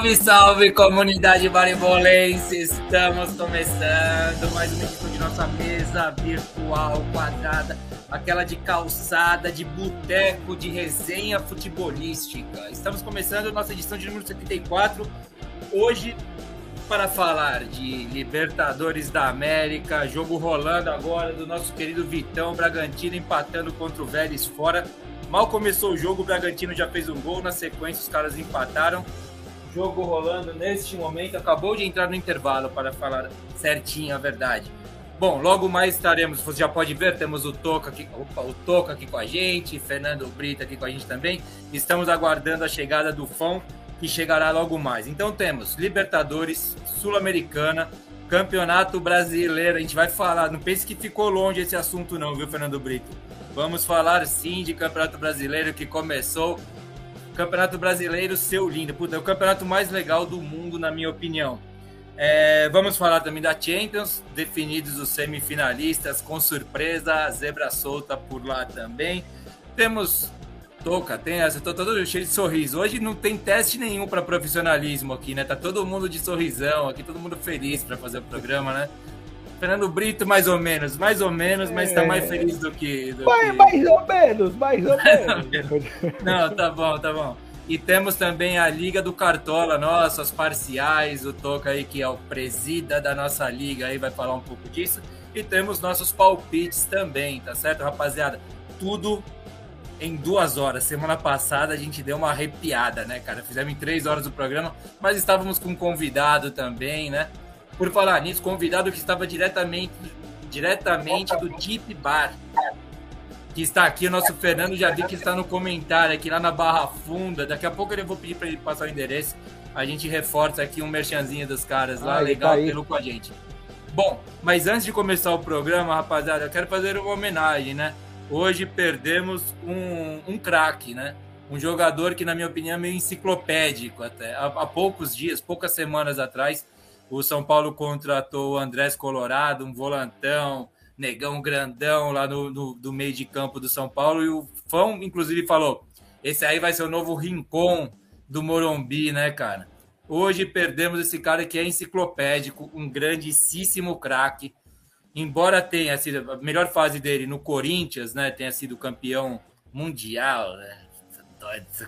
Salve, salve, comunidade baribolense! Estamos começando mais uma edição de nossa mesa virtual quadrada, aquela de calçada, de boteco, de resenha futebolística. Estamos começando nossa edição de número 74. Hoje, para falar de Libertadores da América, jogo rolando agora do nosso querido Vitão Bragantino empatando contra o Vélez fora. Mal começou o jogo, o Bragantino já fez um gol, na sequência os caras empataram jogo rolando neste momento. Acabou de entrar no intervalo para falar certinho a verdade. Bom, logo mais estaremos, você já pode ver, temos o Toca aqui, opa, o Toca aqui com a gente, Fernando Brito aqui com a gente também. Estamos aguardando a chegada do Fão, que chegará logo mais. Então temos Libertadores, Sul-Americana, Campeonato Brasileiro. A gente vai falar, não pense que ficou longe esse assunto não, viu, Fernando Brito? Vamos falar sim de Campeonato Brasileiro que começou Campeonato Brasileiro, seu lindo. Puta, é o campeonato mais legal do mundo, na minha opinião. É, vamos falar também da Champions, definidos os semifinalistas, com surpresa, zebra solta por lá também. Temos Toca, tem essa, tô todo cheio de sorriso. Hoje não tem teste nenhum para profissionalismo aqui, né? Tá todo mundo de sorrisão aqui, todo mundo feliz para fazer o programa, né? Fernando Brito, mais ou menos, mais ou menos, mas está mais feliz do que. Do mais, que... mais ou menos, mais ou menos. Não, tá bom, tá bom. E temos também a Liga do Cartola, nossas parciais, o Toca aí, que é o presida da nossa liga, aí vai falar um pouco disso. E temos nossos palpites também, tá certo, rapaziada? Tudo em duas horas. Semana passada a gente deu uma arrepiada, né, cara? Fizemos em três horas o programa, mas estávamos com um convidado também, né? Por falar nisso, convidado que estava diretamente, diretamente do Deep Bar, que está aqui, o nosso Fernando já vi que está no comentário aqui lá na Barra Funda. Daqui a pouco eu vou pedir para ele passar o endereço. A gente reforça aqui um merchanzinho dos caras lá, ah, legal, tá pelo com a gente. Bom, mas antes de começar o programa, rapaziada, eu quero fazer uma homenagem, né? Hoje perdemos um, um craque, né? Um jogador que, na minha opinião, é meio enciclopédico até. Há, há poucos dias, poucas semanas atrás, o São Paulo contratou o Andrés Colorado, um volantão, negão grandão lá no, no, do meio de campo do São Paulo. E o Fão, inclusive, falou: esse aí vai ser o novo rincon do Morumbi, né, cara? Hoje perdemos esse cara que é enciclopédico, um grandíssimo craque. Embora tenha sido a melhor fase dele no Corinthians, né? Tenha sido campeão mundial, né?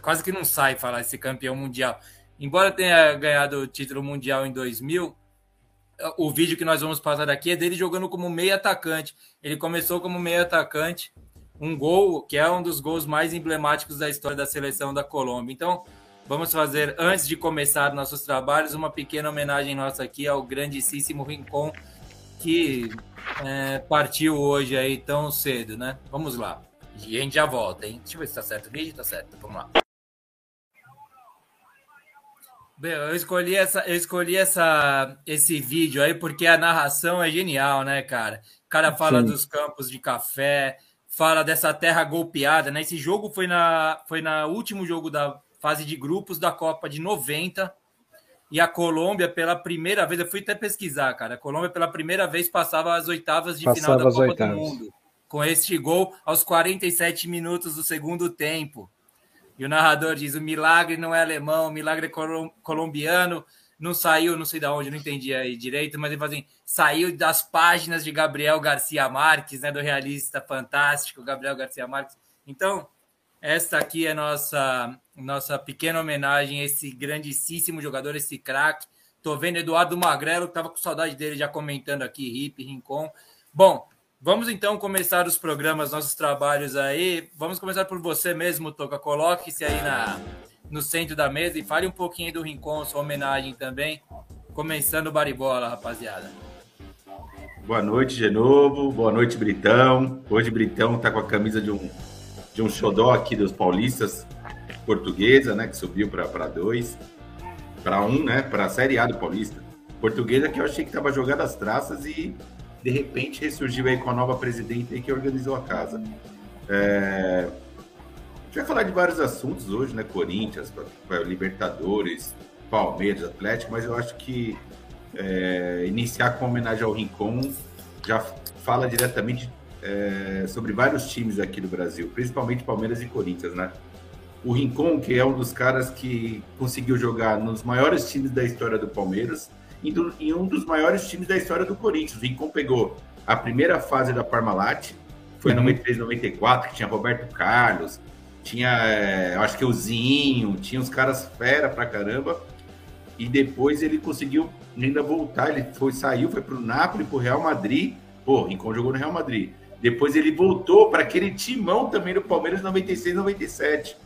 Quase que não sai falar esse campeão mundial embora tenha ganhado o título mundial em 2000, o vídeo que nós vamos passar aqui é dele jogando como meio atacante. Ele começou como meio atacante, um gol que é um dos gols mais emblemáticos da história da seleção da Colômbia. Então, vamos fazer, antes de começar nossos trabalhos, uma pequena homenagem nossa aqui ao grandíssimo Rincon, que é, partiu hoje aí tão cedo, né? Vamos lá. E a gente já volta, hein? Deixa eu ver se tá certo o vídeo. Tá certo, vamos lá. Eu escolhi, essa, eu escolhi essa, esse vídeo aí porque a narração é genial, né, cara? O cara fala Sim. dos campos de café, fala dessa terra golpeada, né? Esse jogo foi na foi na último jogo da fase de grupos da Copa de 90 e a Colômbia pela primeira vez, eu fui até pesquisar, cara. A Colômbia pela primeira vez passava as oitavas de passava final da Copa oitavas. do Mundo com este gol aos 47 minutos do segundo tempo. E o narrador diz: o milagre não é alemão, o milagre é colombiano. Não saiu, não sei de onde, não entendi aí direito, mas ele fala assim: saiu das páginas de Gabriel Garcia Marques, né, do realista fantástico Gabriel Garcia Marques. Então, esta aqui é nossa nossa pequena homenagem a esse grandíssimo jogador, esse craque. Tô vendo Eduardo Magrelo, que tava com saudade dele já comentando aqui, Hip, Rincon. Bom, Vamos então começar os programas, nossos trabalhos aí. Vamos começar por você mesmo, Toca. Coloque-se aí na, no centro da mesa e fale um pouquinho do Rincon, sua homenagem também. Começando o Baribola, rapaziada. Boa noite de novo, boa noite, Britão. Hoje Britão tá com a camisa de um, de um xodó aqui dos paulistas, portuguesa, né? Que subiu para dois, para um, né? Para a Série A do Paulista. Portuguesa que eu achei que tava jogando as traças e de repente ressurgiu aí com a nova presidente que organizou a casa. É... A gente vai falar de vários assuntos hoje, né? Corinthians, Libertadores, Palmeiras, Atlético, mas eu acho que é, iniciar com homenagem ao Rincon já fala diretamente é, sobre vários times aqui do Brasil, principalmente Palmeiras e Corinthians, né? o Rincon, que é um dos caras que conseguiu jogar nos maiores times da história do Palmeiras e, do, e um dos maiores times da história do Corinthians. O Rincon pegou a primeira fase da Parmalat, foi em 93, 94, que tinha Roberto Carlos, tinha, é, acho que o Zinho, tinha os caras fera pra caramba. E depois ele conseguiu ainda voltar, ele foi, saiu, foi pro Napoli, pro Real Madrid. Pô, Rincon jogou no Real Madrid. Depois ele voltou para aquele timão também do Palmeiras 96, 97.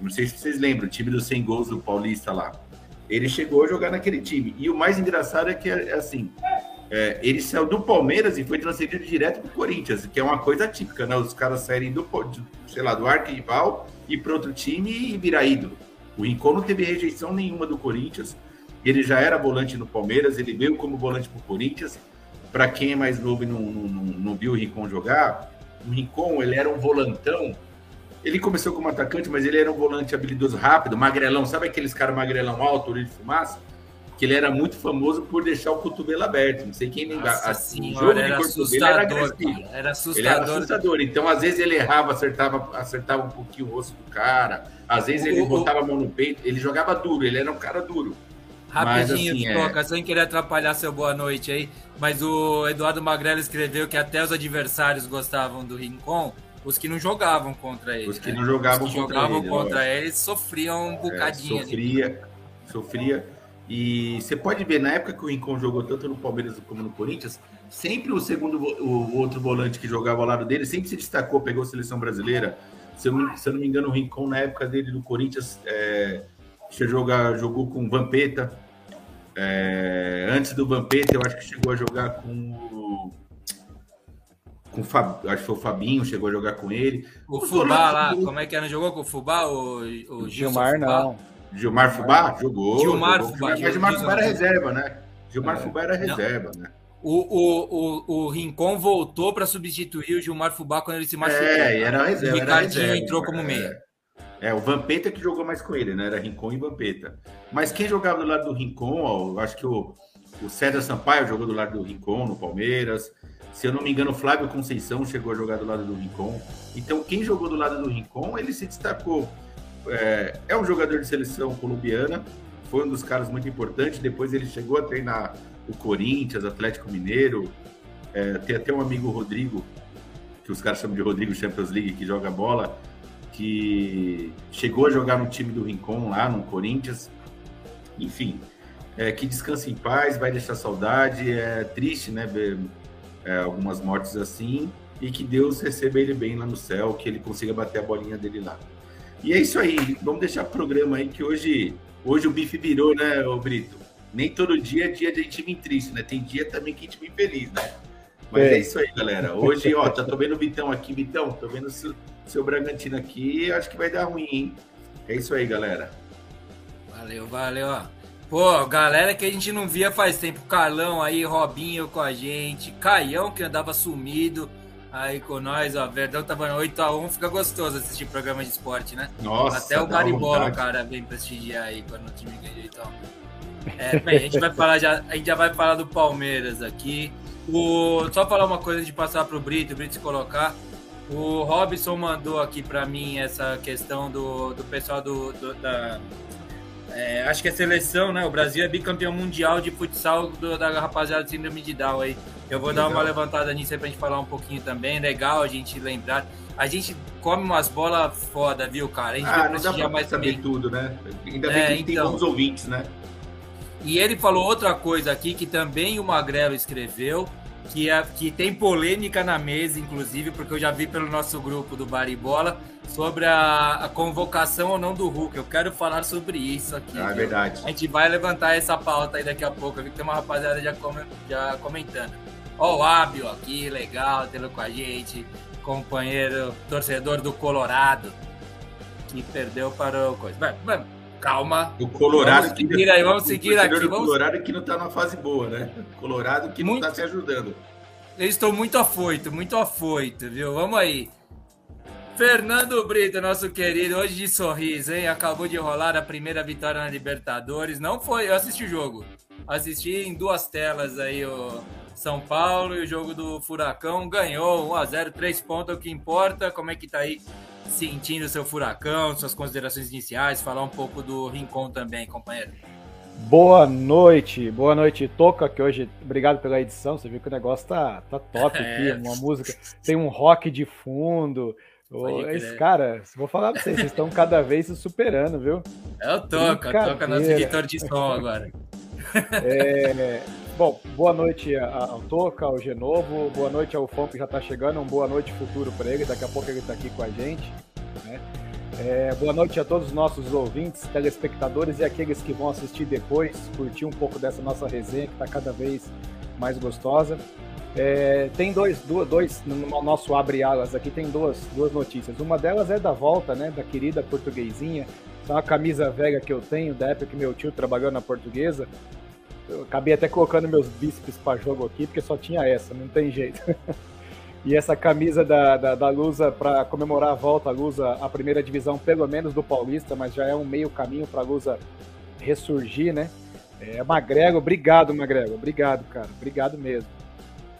Não sei se vocês lembram, o time dos 100 gols do Paulista lá. Ele chegou a jogar naquele time. E o mais engraçado é que, é, assim, é, ele saiu do Palmeiras e foi transferido direto para o Corinthians, que é uma coisa típica, né? Os caras saírem do, sei lá, do arquival e para outro time e virar ídolo. O Rincon não teve rejeição nenhuma do Corinthians. Ele já era volante no Palmeiras, ele veio como volante para o Corinthians. Para quem é mais novo e não, não, não, não viu o Rincon jogar, o Rincon ele era um volantão ele começou como atacante, mas ele era um volante habilidoso rápido, magrelão. Sabe aqueles caras magrelão alto, olho de fumaça? Que ele era muito famoso por deixar o cotovelo aberto. Não sei quem lembra. Assim, senhora, era assustador, era, cara, era assustador. Ele era assustador. Então, às vezes, ele errava, acertava, acertava um pouquinho o rosto do cara. Às vezes, ele o, botava a mão no peito. Ele jogava duro, ele era um cara duro. Rapidinho, mas, assim, Toca, é... sem querer atrapalhar seu boa noite aí, mas o Eduardo Magrelo escreveu que até os adversários gostavam do Rincon os que não jogavam contra ele. Os que né? não jogavam, que contra, jogavam ele, contra ele sofriam um é, bocadinho. É, sofria, ali. sofria. E você pode ver, na época que o Rincon jogou tanto no Palmeiras como no Corinthians, sempre o segundo, o outro volante que jogava ao lado dele, sempre se destacou, pegou a seleção brasileira. Se eu, se eu não me engano, o Rincon, na época dele no Corinthians, é, jogar, jogou com o Vampeta. É, antes do Vampeta, eu acho que chegou a jogar com o com o Fab, acho que foi o Fabinho, chegou a jogar com ele. O, o Fubá lá, do... como é que era? Jogou com o Fubá? O, o Gilmar Fubá? não. Gilmar Fubá? Jogou. Gilmar jogou. Fubá. Mas Gilmar Fubá era reserva, né? Gilmar é. Fubá era reserva, não. né? O, o, o, o Rincon voltou para substituir o Gilmar Fubá quando ele se machucou. É, era reserva. O Ricardinho reserva, entrou como meia. É, o Vampeta que jogou mais com ele, né? Era Rincon e Vampeta. Mas quem jogava do lado do Rincon, ó, eu acho que o, o César Sampaio jogou do lado do Rincon no Palmeiras. Se eu não me engano, Flávio Conceição chegou a jogar do lado do Rincon. Então, quem jogou do lado do Rincon, ele se destacou. É, é um jogador de seleção colombiana, foi um dos caras muito importantes. Depois ele chegou a treinar o Corinthians, Atlético Mineiro. É, tem até um amigo Rodrigo, que os caras chamam de Rodrigo Champions League, que joga bola, que chegou a jogar no time do Rincon lá no Corinthians. Enfim, é, que descanse em paz, vai deixar saudade. É triste, né? É, algumas mortes assim, e que Deus receba ele bem lá no céu, que ele consiga bater a bolinha dele lá. E é isso aí, vamos deixar o programa aí que hoje, hoje o bife virou, né, ô Brito? Nem todo dia é dia de a gente vir triste, né? Tem dia também que a gente vem feliz, né? Mas é. é, isso aí, galera. Hoje, ó, tá tô vendo o Vitão aqui, Vitão, tô vendo o seu, seu Bragantino aqui, acho que vai dar ruim, hein? É isso aí, galera. Valeu, valeu, ó. Pô, galera que a gente não via faz tempo. Carlão aí, Robinho com a gente. Caião que andava sumido aí com nós, ó. Verdão tava no 8x1. Fica gostoso assistir programa de esporte, né? Nossa, Até o Garibola, cara, vem prestigiar aí quando o time ganha então. É, bem, a gente vai falar já, a gente já vai falar do Palmeiras aqui. O, só falar uma coisa de passar pro Brito, o Brito se colocar. O Robson mandou aqui para mim essa questão do, do pessoal do, do da, é, acho que a seleção, né? O Brasil é bicampeão mundial de futsal do, da rapaziada de síndrome de Down aí. Eu vou Legal. dar uma levantada nisso aí pra gente falar um pouquinho também. Legal a gente lembrar. A gente come umas bolas foda, viu, cara? A gente ah, não dá pra mais saber tudo, né? Ainda bem é, que a gente então... tem bons ouvintes, né? E ele falou outra coisa aqui que também o Magrelo escreveu, que, é, que tem polêmica na mesa, inclusive, porque eu já vi pelo nosso grupo do Baribola sobre a, a, convocação ou não do Hulk. Eu quero falar sobre isso aqui. Ah, é verdade. A gente vai levantar essa pauta aí daqui a pouco. Eu vi que tem uma rapaziada já, com, já comentando. Ó, o Abio aqui, legal, tê-lo com a gente. Companheiro, torcedor do Colorado, que perdeu para o coisa. Vai, calma. O Colorado vamos seguir aí, vamos seguir aqui. O vamos... Colorado que não está numa fase boa, né? Colorado que muito... não está se ajudando. Eu estou muito afoito, muito afoito, viu? Vamos aí. Fernando Brito, nosso querido, hoje de sorriso, hein? Acabou de rolar a primeira vitória na Libertadores. Não foi, eu assisti o jogo. Assisti em duas telas aí o São Paulo e o jogo do Furacão. Ganhou 1x0, 3 pontos, é o que importa. Como é que tá aí sentindo seu furacão, suas considerações iniciais, falar um pouco do Rincon também, companheiro. Boa noite, boa noite, Toca, que hoje, obrigado pela edição, você viu que o negócio tá, tá top aqui, é. uma música, tem um rock de fundo, esse cara, vou falar pra vocês, vocês estão cada vez se superando, viu? É o Toca, Toca nosso editor de som agora. É, bom, boa noite ao Toca, ao Genovo, boa noite ao Fão que já tá chegando, um boa noite futuro para ele, daqui a pouco ele tá aqui com a gente, né? É, boa noite a todos os nossos ouvintes, telespectadores e aqueles que vão assistir depois, curtir um pouco dessa nossa resenha que está cada vez mais gostosa. É, tem dois, dois, dois, no nosso abre alas aqui, tem duas, duas notícias. Uma delas é da volta, né, da querida portuguesinha. É uma camisa velha que eu tenho, da época que meu tio trabalhou na portuguesa. Eu acabei até colocando meus bíceps para jogo aqui, porque só tinha essa, não tem jeito. E essa camisa da, da, da Lusa para comemorar a volta à Lusa à primeira divisão, pelo menos do Paulista, mas já é um meio caminho para a Lusa ressurgir, né? É, Magrego, obrigado, Magrego. Obrigado, cara. Obrigado mesmo.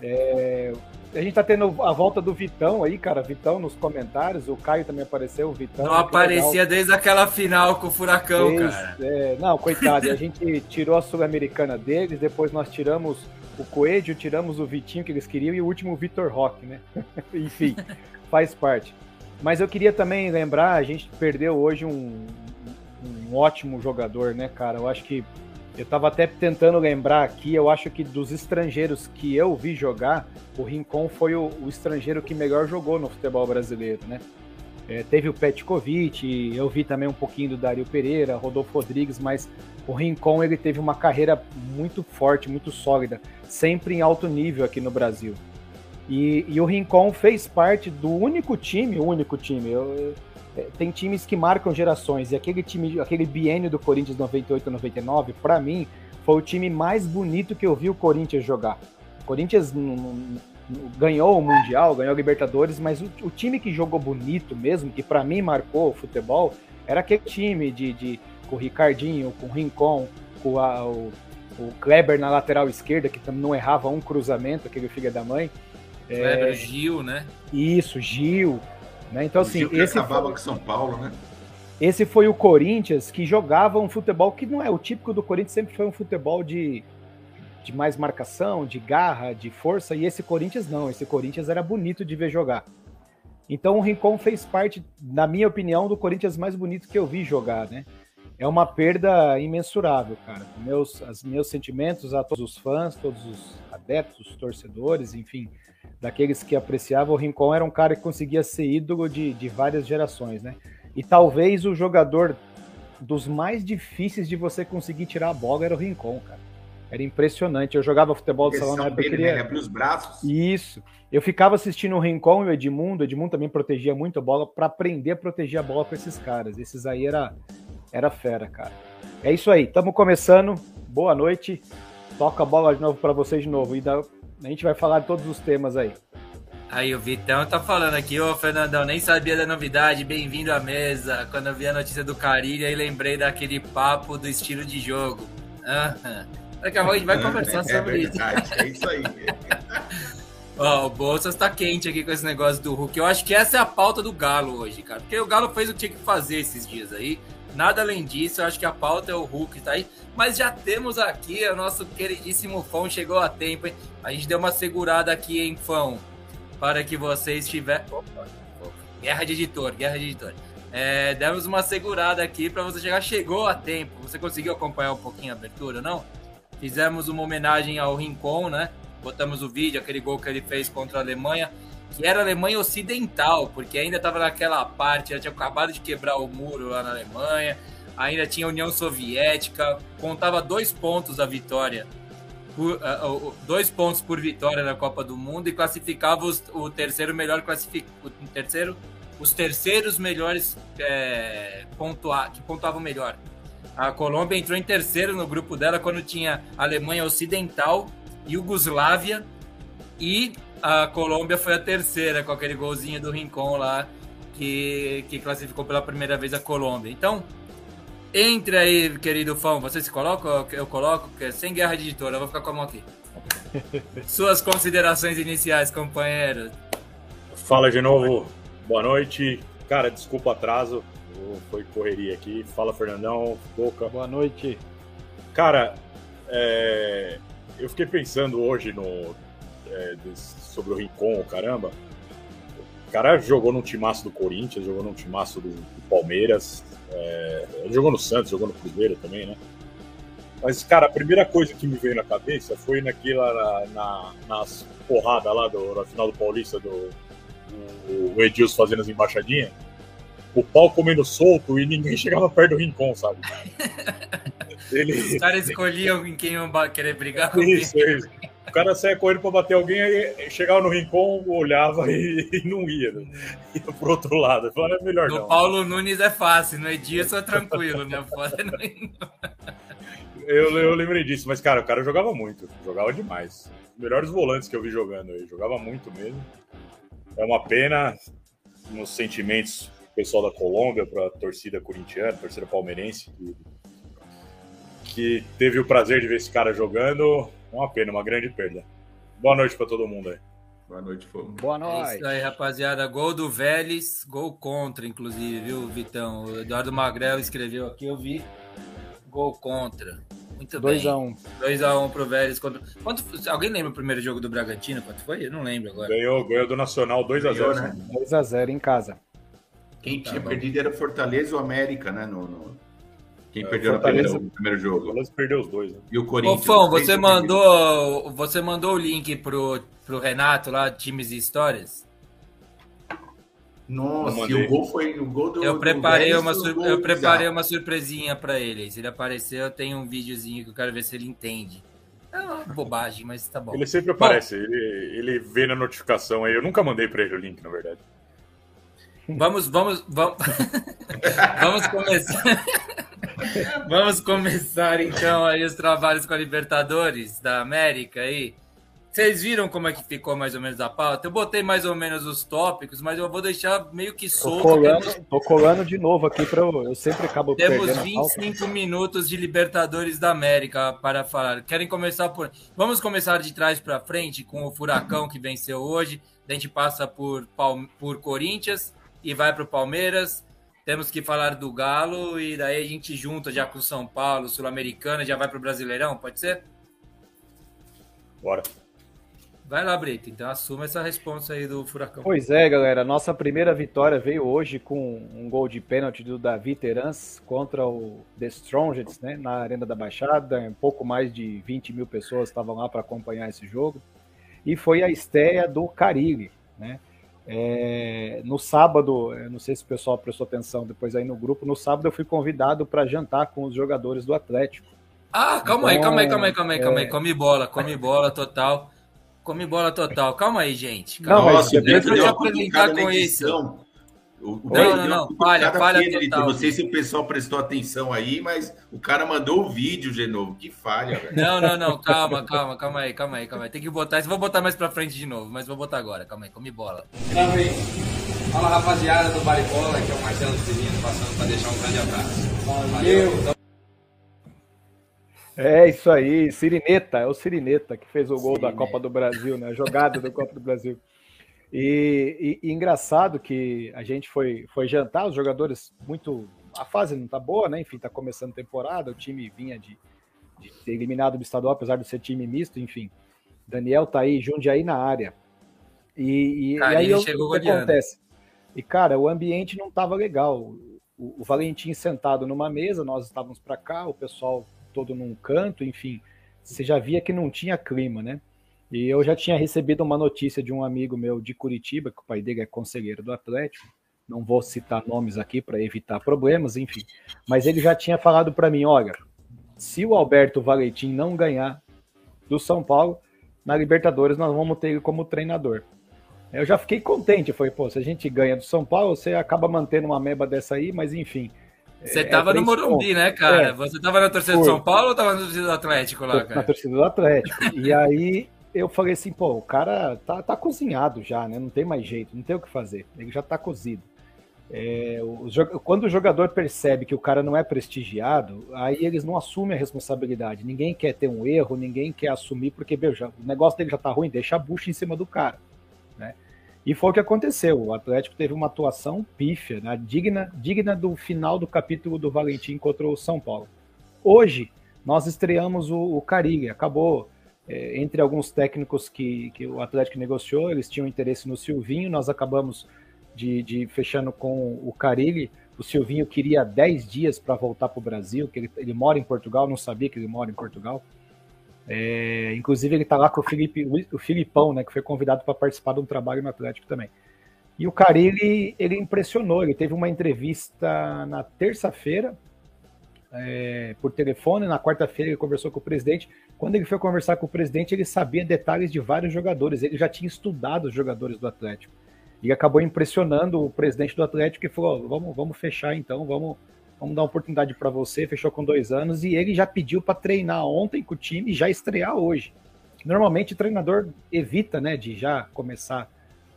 É, a gente tá tendo a volta do Vitão aí, cara. Vitão nos comentários. O Caio também apareceu, o Vitão. Não aparecia legal. desde aquela final com o Furacão, Fez, cara. É, não, coitado. a gente tirou a Sul-Americana deles, depois nós tiramos o Coelho, tiramos o Vitinho que eles queriam e o último o Vitor Roque, né? Enfim, faz parte. Mas eu queria também lembrar, a gente perdeu hoje um, um ótimo jogador, né, cara? Eu acho que eu tava até tentando lembrar aqui, eu acho que dos estrangeiros que eu vi jogar, o Rincon foi o, o estrangeiro que melhor jogou no futebol brasileiro, né? É, teve o Petkovic, eu vi também um pouquinho do Dario Pereira, Rodolfo Rodrigues, mas o Rincon ele teve uma carreira muito forte, muito sólida, sempre em alto nível aqui no Brasil. E, e o Rincon fez parte do único time, o único time. Eu, tem times que marcam gerações, e aquele time, aquele biênio do Corinthians 98 99, para mim, foi o time mais bonito que eu vi o Corinthians jogar. O Corinthians ganhou o Mundial, ganhou a Libertadores, mas o, o time que jogou bonito mesmo, que para mim marcou o futebol, era aquele time de, de com o Ricardinho, com o Rincon, com a, o, o Kleber na lateral esquerda, que não errava um cruzamento, aquele filho da mãe. Kleber, é, Gil, né? Isso, Gil. Né? Então, o assim, Gil esse acabava foi, com São Paulo, né? Esse foi o Corinthians que jogava um futebol que não é o típico do Corinthians, sempre foi um futebol de, de mais marcação, de garra, de força, e esse Corinthians não, esse Corinthians era bonito de ver jogar. Então o Rincon fez parte, na minha opinião, do Corinthians mais bonito que eu vi jogar, né? é uma perda imensurável, cara. Meus, as, meus sentimentos a todos os fãs, todos os adeptos, os torcedores, enfim, daqueles que apreciavam. O Rincon era um cara que conseguia ser ídolo de, de várias gerações, né? E talvez o jogador dos mais difíceis de você conseguir tirar a bola era o Rincon, cara. Era impressionante. Eu jogava futebol do salão na época. Dele, queria... né? os braços. Isso. Eu ficava assistindo o Rincon e o Edmundo. O Edmundo também protegia muito a bola para aprender a proteger a bola para esses caras. Esses aí era era fera, cara. É isso aí, estamos começando. Boa noite. Toca a bola de novo para vocês de novo. E da... a gente vai falar de todos os temas aí. Aí o Vitão tá falando aqui, ô Fernandão, nem sabia da novidade, bem-vindo à mesa. Quando eu vi a notícia do Carilha, aí lembrei daquele papo do estilo de jogo. Uhum. Daqui a pouco a gente vai conversar é, sobre é isso. É isso aí. Ó, oh, o Bolsas tá quente aqui com esse negócio do Hulk. Eu acho que essa é a pauta do Galo hoje, cara. Porque o Galo fez o que tinha que fazer esses dias aí. Nada além disso, eu acho que a pauta é o Hulk, tá aí. Mas já temos aqui o nosso queridíssimo Fão, chegou a tempo, hein? A gente deu uma segurada aqui, em Fão? Para que vocês tiverem. Guerra de editor, guerra de editor. É, demos uma segurada aqui para você chegar. Chegou a tempo. Você conseguiu acompanhar um pouquinho a abertura, não? Fizemos uma homenagem ao Rincon, né? Botamos o vídeo, aquele gol que ele fez contra a Alemanha que era Alemanha Ocidental, porque ainda estava naquela parte, já tinha acabado de quebrar o muro lá na Alemanha, ainda tinha União Soviética, contava dois pontos a vitória, por, uh, uh, dois pontos por vitória na Copa do Mundo e classificava os, o terceiro melhor classific, o terceiro, os terceiros melhores é, que pontuavam melhor. A Colômbia entrou em terceiro no grupo dela quando tinha Alemanha Ocidental, Iugoslávia e a Colômbia foi a terceira com aquele golzinho do Rincon lá que, que classificou pela primeira vez a Colômbia. Então, entre aí, querido fã, você se coloca? Eu coloco, porque é sem guerra de editora, eu vou ficar com a mão aqui. Suas considerações iniciais, companheiro. Fala de novo, boa noite. Cara, desculpa o atraso, foi correria aqui. Fala, Fernandão, Boca. Boa noite. Cara, é, eu fiquei pensando hoje no, é, sobre o Rincon, caramba. O cara jogou no timaço do Corinthians, jogou no timaço do, do Palmeiras, é, ele jogou no Santos, jogou no Cruzeiro também, né? Mas, cara, a primeira coisa que me veio na cabeça foi naquela, na, na, nas porradas lá do, na final do Paulista, do, do, Edilson fazendo as embaixadinhas, o pau comendo solto e ninguém chegava perto do Rincon, sabe? Ele... Os caras escolhiam em quem iam querer brigar com Isso, isso. O cara saia correndo pra bater alguém, aí chegava no rincão, olhava e, e não ia. Né? Ia pro outro lado. Falava, é melhor no não. Paulo Nunes é fácil, no Edilson é tranquilo, né? Foda não... eu, eu lembrei disso, mas, cara, o cara jogava muito. Jogava demais. Os melhores volantes que eu vi jogando aí. Jogava muito mesmo. É uma pena nos sentimentos pessoal da Colômbia, para a torcida corintiana, torcida palmeirense, que, que teve o prazer de ver esse cara jogando. Uma pena, uma grande perda. Boa noite para todo mundo aí. Boa noite, Fogo. Boa noite. É isso aí, rapaziada. Gol do Vélez, gol contra, inclusive, viu, Vitão? O Eduardo Magrel escreveu aqui, eu vi. Gol contra. Muito bem. 2x1. 2x1 pro Vélez. Contra... Quanto... Alguém lembra o primeiro jogo do Bragantino? Quanto foi? Eu não lembro agora. Ganhou, ganhou do Nacional 2x0. Né? 2x0 em casa. Quem tá tinha bom. perdido era Fortaleza ou América, né? No, no... Quem é, perdeu Fortaleza, no primeiro, jogo. Fortaleza perdeu os dois, né? E o Corinthians. Ô, Fão, você mandou, você mandou o link pro, pro Renato lá, Times e Histórias? Nossa, e o gol foi o gol do. Eu preparei, do uma, sur... eu preparei uma surpresinha para ele. Se ele aparecer, eu tenho um videozinho que eu quero ver se ele entende. É uma bobagem, mas tá bom. Ele sempre aparece, bom, ele, ele vê na notificação aí. Eu nunca mandei para ele o link, na verdade. Vamos, vamos, vamos, vamos começar. vamos começar então aí os trabalhos com a Libertadores da América aí. Vocês viram como é que ficou mais ou menos a pauta? Eu botei mais ou menos os tópicos, mas eu vou deixar meio que solto. Tô colando, tô colando de novo aqui para eu sempre acabo Temos 25 minutos de Libertadores da América para falar. Querem começar por Vamos começar de trás para frente com o Furacão que venceu hoje. A gente passa por por Corinthians, e vai para o Palmeiras. Temos que falar do Galo e daí a gente junta já com o São Paulo, Sul-Americana, já vai para o Brasileirão, pode ser? Bora. Vai lá, Brito. Então assuma essa resposta aí do Furacão. Pois é, galera. Nossa primeira vitória veio hoje com um gol de pênalti do Davi Terans contra o The Strongest, né? Na Arena da Baixada. Um pouco mais de 20 mil pessoas estavam lá para acompanhar esse jogo. E foi a estreia do Carilli, né? É, no sábado, não sei se o pessoal prestou atenção depois aí no grupo, no sábado eu fui convidado para jantar com os jogadores do Atlético. Ah, calma então, aí, calma aí, calma aí, calma aí, calma aí. É. Come bola, come bola total. Come bola total. Calma aí, gente. Calma não, aí, deixa eu te apresentar com isso. O, não, não, não, falha, falha total. Não sei se o pessoal prestou atenção aí, mas o cara mandou o vídeo de novo. Que falha, velho. Não, não, não, calma, calma, calma aí, calma aí, calma aí. Tem que botar isso. Vou botar mais pra frente de novo, mas vou botar agora. Calma aí, come bola. Fala, rapaziada do Baribola, que é o Marcelo Cirino, passando pra deixar um grande abraço. Valeu. É isso aí, Sirineta, é o Sirineta que fez o gol Sirineta. da Copa do Brasil, né? A jogada da Copa do Brasil. E, e, e, engraçado que a gente foi, foi jantar, os jogadores muito. A fase não tá boa, né? Enfim, tá começando a temporada, o time vinha de, de ser eliminado do estadual, apesar de ser time misto, enfim. Daniel tá aí, Jundiaí na área. E, e, cara, e aí eu, o que acontece? E, cara, o ambiente não tava legal. O, o Valentim sentado numa mesa, nós estávamos para cá, o pessoal todo num canto, enfim. Você já via que não tinha clima, né? E eu já tinha recebido uma notícia de um amigo meu de Curitiba, que o pai dele é conselheiro do Atlético. Não vou citar nomes aqui para evitar problemas, enfim. Mas ele já tinha falado para mim: olha, se o Alberto Valentim não ganhar do São Paulo, na Libertadores nós vamos ter ele como treinador. Eu já fiquei contente. Foi, pô, se a gente ganha do São Paulo, você acaba mantendo uma meba dessa aí, mas enfim. Você é, tava é no Morumbi, né, cara? É, você tava na torcida do São Paulo ou tava na torcida do Atlético lá, cara? Na torcida do Atlético. e aí eu falei assim, pô, o cara tá, tá cozinhado já, né? Não tem mais jeito, não tem o que fazer. Ele já tá cozido. É, o, quando o jogador percebe que o cara não é prestigiado, aí eles não assumem a responsabilidade. Ninguém quer ter um erro, ninguém quer assumir, porque o negócio dele já tá ruim, deixa a bucha em cima do cara. Né? E foi o que aconteceu. O Atlético teve uma atuação pífia, né? digna, digna do final do capítulo do Valentim contra o São Paulo. Hoje, nós estreamos o, o Carilli. Acabou, é, entre alguns técnicos que, que o Atlético negociou, eles tinham interesse no Silvinho, nós acabamos de, de fechando com o Carilli. O Silvinho queria 10 dias para voltar para o Brasil, que ele, ele mora em Portugal, não sabia que ele mora em Portugal. É, inclusive, ele está lá com o, Felipe, o Filipão, né, que foi convidado para participar de um trabalho no Atlético também. E o Carilli, ele impressionou. Ele teve uma entrevista na terça-feira, é, por telefone. Na quarta-feira, ele conversou com o presidente. Quando ele foi conversar com o presidente, ele sabia detalhes de vários jogadores. Ele já tinha estudado os jogadores do Atlético. E acabou impressionando o presidente do Atlético e falou: vamos, vamos fechar então, vamos vamos dar uma oportunidade para você, fechou com dois anos, e ele já pediu para treinar ontem com o time e já estrear hoje. Normalmente o treinador evita, né, de já começar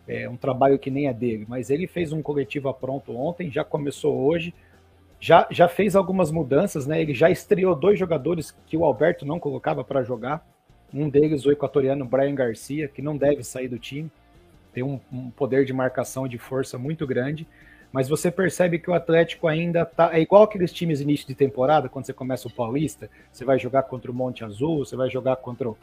é, um trabalho que nem é dele, mas ele fez um coletivo pronto ontem, já começou hoje, já, já fez algumas mudanças, né, ele já estreou dois jogadores que o Alberto não colocava para jogar, um deles o equatoriano Brian Garcia, que não deve sair do time, tem um, um poder de marcação e de força muito grande, mas você percebe que o Atlético ainda tá. É igual aqueles times início de temporada, quando você começa o Paulista, você vai jogar contra o Monte Azul, você vai jogar contra o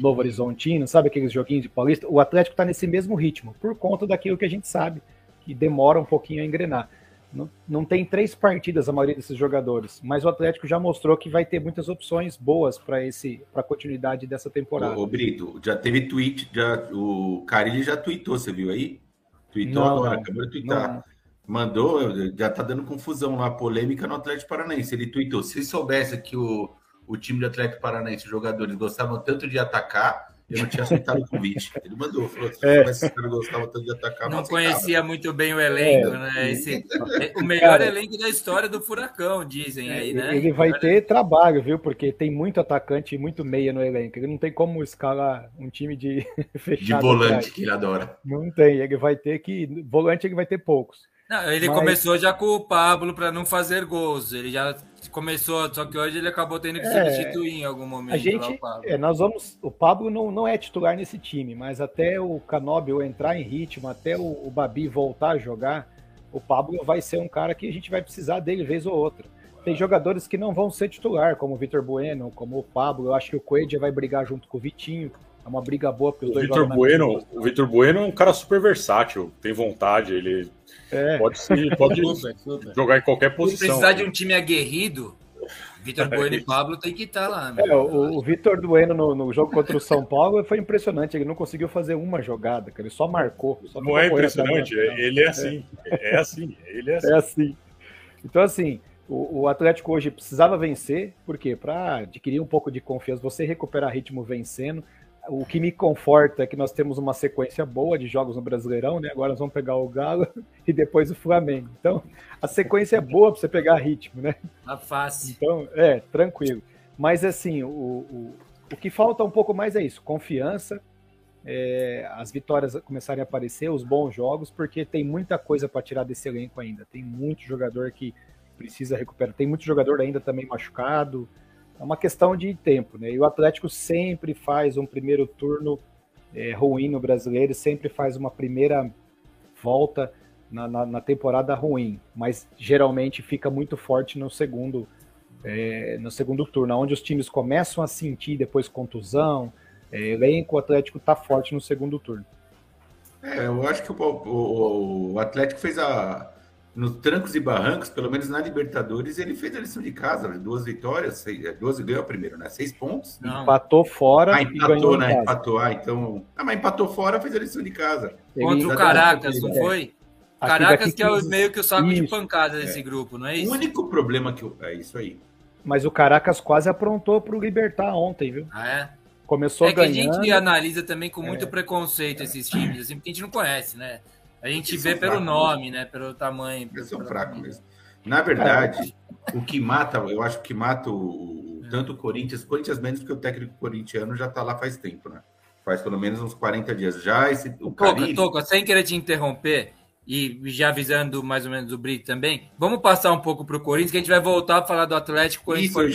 Novo Horizontino, sabe aqueles joguinhos de Paulista? O Atlético está nesse mesmo ritmo, por conta daquilo que a gente sabe, que demora um pouquinho a engrenar. Não, não tem três partidas a maioria desses jogadores, mas o Atlético já mostrou que vai ter muitas opções boas para esse para a continuidade dessa temporada. Ô, ô, Brito, já teve tweet, já, o Carilli já tweetou, você viu aí? Tweetou não, agora, não, acabou de. Não. Mandou, já tá dando confusão lá, polêmica no Atlético Paranaense. Ele tweetou: se soubesse que o, o time do Atlético Paranaense, os jogadores, gostavam tanto de atacar, eu não tinha aceitado o convite. Ele mandou, falou: se é. soubesse que os gostavam tanto de atacar, não, conhecia muito bem o elenco, é. né? Esse, é o melhor Cara, elenco da história do Furacão, dizem aí, né? Ele vai ter trabalho, viu? Porque tem muito atacante e muito meia no elenco. Ele não tem como escalar um time de fechado. De volante, que ele adora. Não tem, ele vai ter que. Volante ele vai ter poucos. Não, ele Mas... começou já com o Pablo para não fazer gols. Ele já começou, só que hoje ele acabou tendo que é, substituir em algum momento. A gente, é, nós vamos. O Pablo não, não é titular nesse time, mas até o Canóbio entrar em ritmo, até o, o Babi voltar a jogar, o Pablo vai ser um cara que a gente vai precisar dele vez ou outra. Tem jogadores que não vão ser titular, como o Vitor Bueno, como o Pablo. Eu acho que o Coelho vai brigar junto com o Vitinho. É uma briga boa porque os o dois Vitor Bueno, O Vitor Bueno é um cara super versátil, tem vontade, ele é. pode, se, pode jogar em qualquer posição. Se precisar de um time aguerrido, Vitor Bueno e Pablo tem que estar tá lá. É, o, o Vitor Bueno no, no, jogo contra o São Paulo foi impressionante. Ele não conseguiu fazer uma jogada, ele só marcou. Só não é impressionante, ele é assim. É. é assim, ele é assim. É assim. Então, assim, o, o Atlético hoje precisava vencer, por quê? Para adquirir um pouco de confiança, você recuperar ritmo vencendo o que me conforta é que nós temos uma sequência boa de jogos no Brasileirão, né? Agora nós vamos pegar o Galo e depois o Flamengo. Então, a sequência é boa para você pegar ritmo, né? Tá fácil. Então, é, tranquilo. Mas, assim, o, o, o que falta um pouco mais é isso: confiança, é, as vitórias começarem a aparecer, os bons jogos, porque tem muita coisa para tirar desse elenco ainda. Tem muito jogador que precisa recuperar, tem muito jogador ainda também machucado é uma questão de tempo, né? E o Atlético sempre faz um primeiro turno é, ruim no brasileiro, sempre faz uma primeira volta na, na, na, temporada ruim, mas geralmente fica muito forte no segundo, é, no segundo turno, onde os times começam a sentir depois contusão, é, elenco, o Atlético está forte no segundo turno. É, eu acho que o, o, o Atlético fez a, nos trancos e barrancos, pelo menos na Libertadores, ele fez a lição de casa, né? duas vitórias, seis, é, duas ganhou primeiro, né? Seis pontos. Não. Empatou fora. Ah, empatou, né? Empatou, ah, então. Ah, mas empatou fora, fez a lição de casa. Contra o Caracas, não foi? É. Caracas que é o, meio que o saco isso. de pancada desse é. grupo, não é isso? O único problema que eu... é isso aí. Mas o Caracas quase aprontou para o Libertar ontem, viu? Ah, é? Começou é ganhando. que a gente analisa também com muito é. preconceito esses times, assim, porque a gente não conhece, né? A gente vê pelo nome, mesmo. né? Pelo tamanho. Eles são fracos mesmo. Na verdade, o que mata, eu acho que mata o, tanto o Corinthians, Corinthians menos porque o técnico corintiano já está lá faz tempo, né? Faz pelo menos uns 40 dias. Já esse. O Toca. Toca, sem querer te interromper, e já avisando mais ou menos o Brito também, vamos passar um pouco para o Corinthians, que a gente vai voltar a falar do Atlético quando, Isso, for,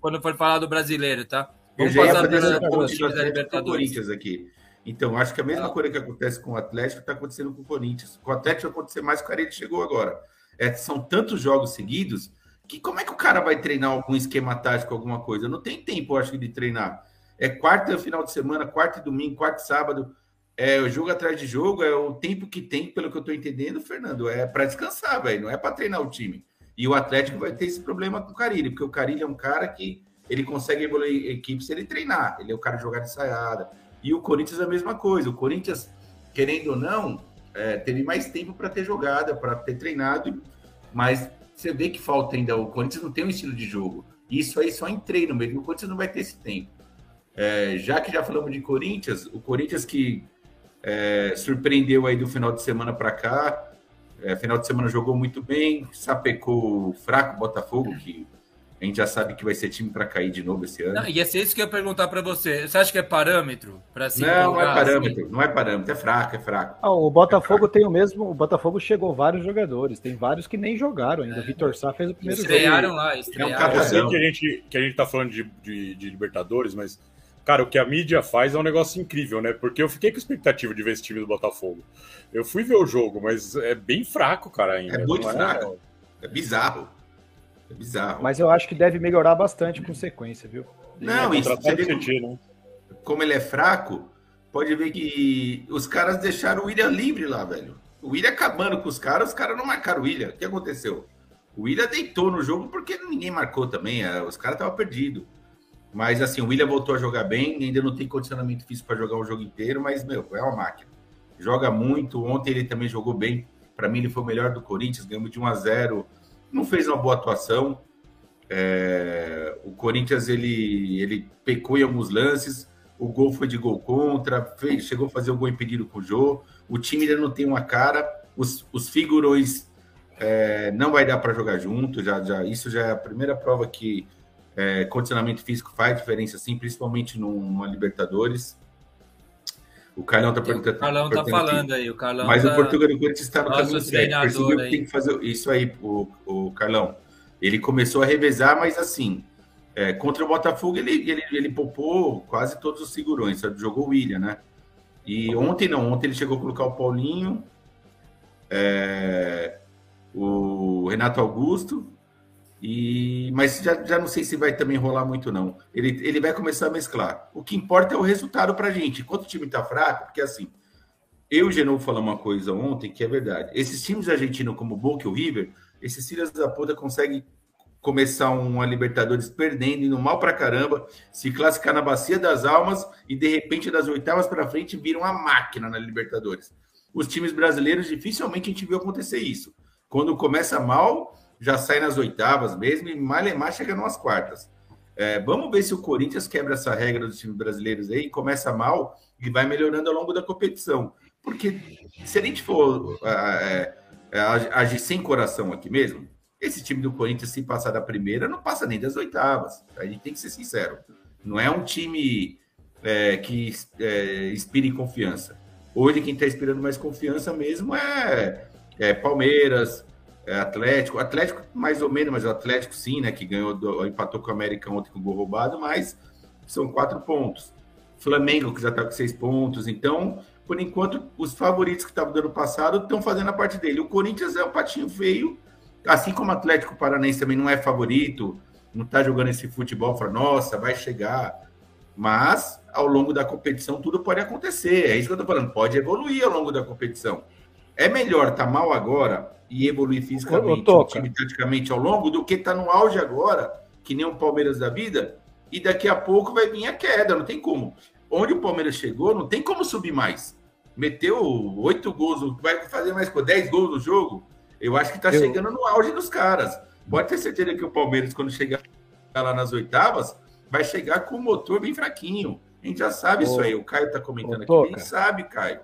quando for falar do brasileiro, tá? Vamos passar pela, pelos times da Libertadores. Corinthians aqui. Então, acho que a mesma coisa que acontece com o Atlético está acontecendo com o Corinthians. Com o Atlético vai acontecer mais com o Carilli chegou agora. É, são tantos jogos seguidos que como é que o cara vai treinar algum esquema tático, alguma coisa? Não tem tempo, eu acho, de treinar. É quarta final de semana, quarta e domingo, quarta e sábado. É jogo atrás de jogo, é o tempo que tem, pelo que eu estou entendendo, Fernando. É para descansar, velho. Não é para treinar o time. E o Atlético vai ter esse problema com o Carilli, porque o Carilli é um cara que ele consegue evoluir equipe se ele treinar. Ele é o cara de jogar de saiada. E o Corinthians é a mesma coisa. O Corinthians, querendo ou não, é, teve mais tempo para ter jogada, para ter treinado, mas você vê que falta ainda. O Corinthians não tem um estilo de jogo. Isso aí só em treino mesmo. O Corinthians não vai ter esse tempo. É, já que já falamos de Corinthians, o Corinthians que é, surpreendeu aí do final de semana para cá, é, final de semana jogou muito bem, sapecou fraco Botafogo, que a gente já sabe que vai ser time para cair de novo esse ano. Não, e é isso que eu ia perguntar para você. Você acha que é parâmetro para se Não, não é parâmetro, assim? não é parâmetro, é fraco, é fraco. Ah, o Botafogo é tem o mesmo, o Botafogo chegou vários jogadores, tem vários que nem jogaram ainda. É. Vitor Sá fez o primeiro estrearam jogo. lá, estrearam. É um eu sei que a gente que a gente tá falando de, de, de Libertadores, mas Cara, o que a mídia faz é um negócio incrível, né? Porque eu fiquei com expectativa de ver esse time do Botafogo. Eu fui ver o jogo, mas é bem fraco, cara, ainda. É muito fraco. É... é bizarro. É bizarro. Mas eu acho que deve melhorar bastante com sequência, viu? Não, isso você né? como ele é fraco, pode ver que os caras deixaram o William livre lá, velho. O William acabando com os caras, os caras não marcaram o William. O que aconteceu? O William deitou no jogo porque ninguém marcou também. É, os caras estavam perdidos. Mas assim, o William voltou a jogar bem, ainda não tem condicionamento físico para jogar o jogo inteiro, mas, meu, é uma máquina. Joga muito. Ontem ele também jogou bem. Para mim, ele foi o melhor do Corinthians, ganhamos de 1 a 0 não fez uma boa atuação. É, o Corinthians ele, ele pecou em alguns lances. O gol foi de gol contra, fez, chegou a fazer o gol impedido com o Jô. O time ainda não tem uma cara. Os, os figurões é, não vai dar para jogar junto. Já, já, isso já é a primeira prova que é, condicionamento físico faz diferença, sim, principalmente numa Libertadores. O Carlão tá perguntando. O Carlão tá falando aqui. aí, o Carlão. Mas tá... o Portugal do Corinthians está no caminho certo. Percebeu que tem que fazer isso aí, o, o Carlão. Ele começou a revezar, mas assim, é, contra o Botafogo ele, ele, ele poupou quase todos os segurões, sabe? jogou o William, né? E ontem não, ontem ele chegou a colocar o Paulinho, é, o Renato Augusto, e, mas já, já não sei se vai também rolar muito, não. Ele, ele vai começar a mesclar. O que importa é o resultado para a gente. Enquanto o time está fraco, porque assim, eu e o falamos uma coisa ontem que é verdade. Esses times argentinos como o Boca e o River, esses filhos da puta conseguem começar uma Libertadores perdendo, indo mal para caramba, se classificar na bacia das almas e de repente das oitavas para frente viram uma máquina na Libertadores. Os times brasileiros dificilmente a gente viu acontecer isso. Quando começa mal, já sai nas oitavas mesmo e Malemar chega nas quartas. É, vamos ver se o Corinthians quebra essa regra dos times brasileiros aí, começa mal e vai melhorando ao longo da competição. Porque se a gente for é, é, agir sem coração aqui mesmo, esse time do Corinthians, se passar da primeira, não passa nem das oitavas. A gente tem que ser sincero. Não é um time é, que é, inspire confiança. Hoje, quem está inspirando mais confiança mesmo é, é Palmeiras, é, Atlético, Atlético mais ou menos, mas o Atlético sim, né? Que ganhou, empatou com o América ontem com o gol roubado, mas são quatro pontos. Flamengo, que já está com seis pontos. Então, por enquanto, os favoritos que estavam do ano passado estão fazendo a parte dele. O Corinthians é um patinho feio, assim como o Atlético Paranaense também não é favorito, não está jogando esse futebol, fala, nossa, vai chegar. Mas, ao longo da competição, tudo pode acontecer. É isso que eu estou falando, pode evoluir ao longo da competição. É melhor estar tá mal agora e evoluir fisicamente, o time taticamente ao longo, do que tá no auge agora, que nem o Palmeiras da vida, e daqui a pouco vai vir a queda, não tem como. Onde o Palmeiras chegou, não tem como subir mais. Meteu oito gols, vai fazer mais dez gols no jogo. Eu acho que está chegando no auge dos caras. Pode ter certeza que o Palmeiras, quando chegar lá nas oitavas, vai chegar com o motor bem fraquinho. A gente já sabe isso aí. O Caio está comentando aqui. A gente sabe, Caio.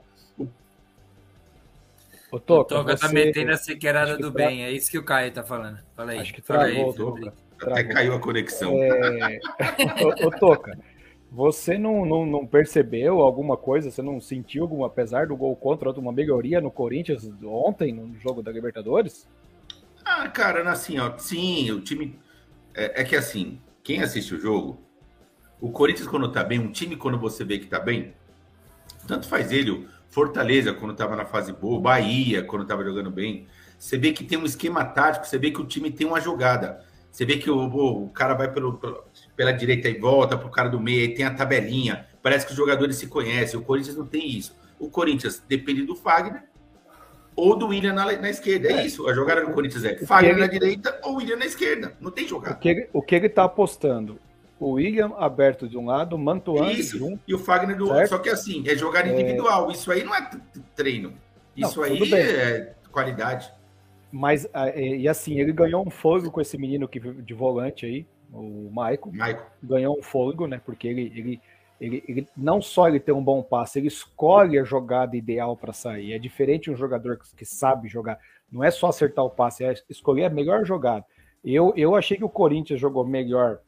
O Toca, o Toca tá metendo a sequerada do tra... bem, é isso que o Caio tá falando. Fala aí. Acho que travou, aí, Toca. Até caiu a conexão. É... ô, Toca, você não, não, não, percebeu alguma coisa? Você não sentiu alguma, apesar do gol contra, uma melhoria no Corinthians ontem, no jogo da Libertadores? Ah, cara, assim, ó, sim, o time. É, é que assim, quem assiste o jogo, o Corinthians, quando tá bem, um time, quando você vê que tá bem, tanto faz ele, o Fortaleza, quando estava na fase boa, Bahia, quando estava jogando bem. Você vê que tem um esquema tático, você vê que o time tem uma jogada. Você vê que o, o cara vai pelo, pelo, pela direita e volta para o cara do meio, aí tem a tabelinha. Parece que os jogadores se conhecem. O Corinthians não tem isso. O Corinthians depende do Fagner ou do William na, na esquerda. É, é, isso. A jogada do Corinthians é Fagner ele... na direita ou William na esquerda. Não tem jogada. O que ele, o que ele tá apostando? O William aberto de um lado, Mantuan Isso, junto, e o Fagner do outro. Só que assim, é jogada individual. É... Isso aí não é treino. Isso não, aí é qualidade. Mas, e assim, ele ganhou um fôlego com esse menino que de volante aí, o Maico. Maico. Ganhou um fôlego, né? Porque ele, ele ele, ele, não só ele tem um bom passe, ele escolhe a jogada ideal para sair. É diferente um jogador que, que, sabe jogar. Não é só acertar o passe, é escolher a melhor jogada. Eu, eu achei que o Corinthians jogou melhor.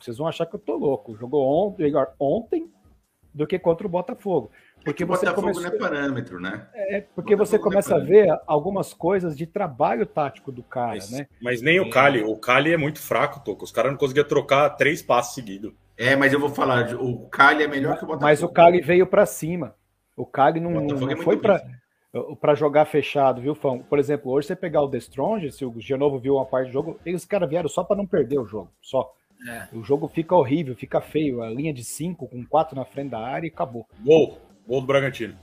Vocês vão achar que eu tô louco. Jogou on, melhor ontem do que contra o Botafogo. Porque é você Botafogo começou... não é parâmetro, né? É, porque Botafogo você é começa é a ver algumas coisas de trabalho tático do cara, mas, né? Mas nem o Cali. O Cali é muito fraco, Toco. Os caras não conseguiam trocar três passes seguidos. É, mas eu vou falar, o Cali é melhor que o Botafogo. Mas o Cali veio para cima. O Cali não, não é foi para para jogar fechado, viu, Fão? Por exemplo, hoje você pegar o The Strong, se o Genovo viu uma parte do jogo, eles caras vieram só para não perder o jogo, só. É. O jogo fica horrível, fica feio. A linha de 5 com 4 na frente da área e acabou. Gol, gol do Bragantino.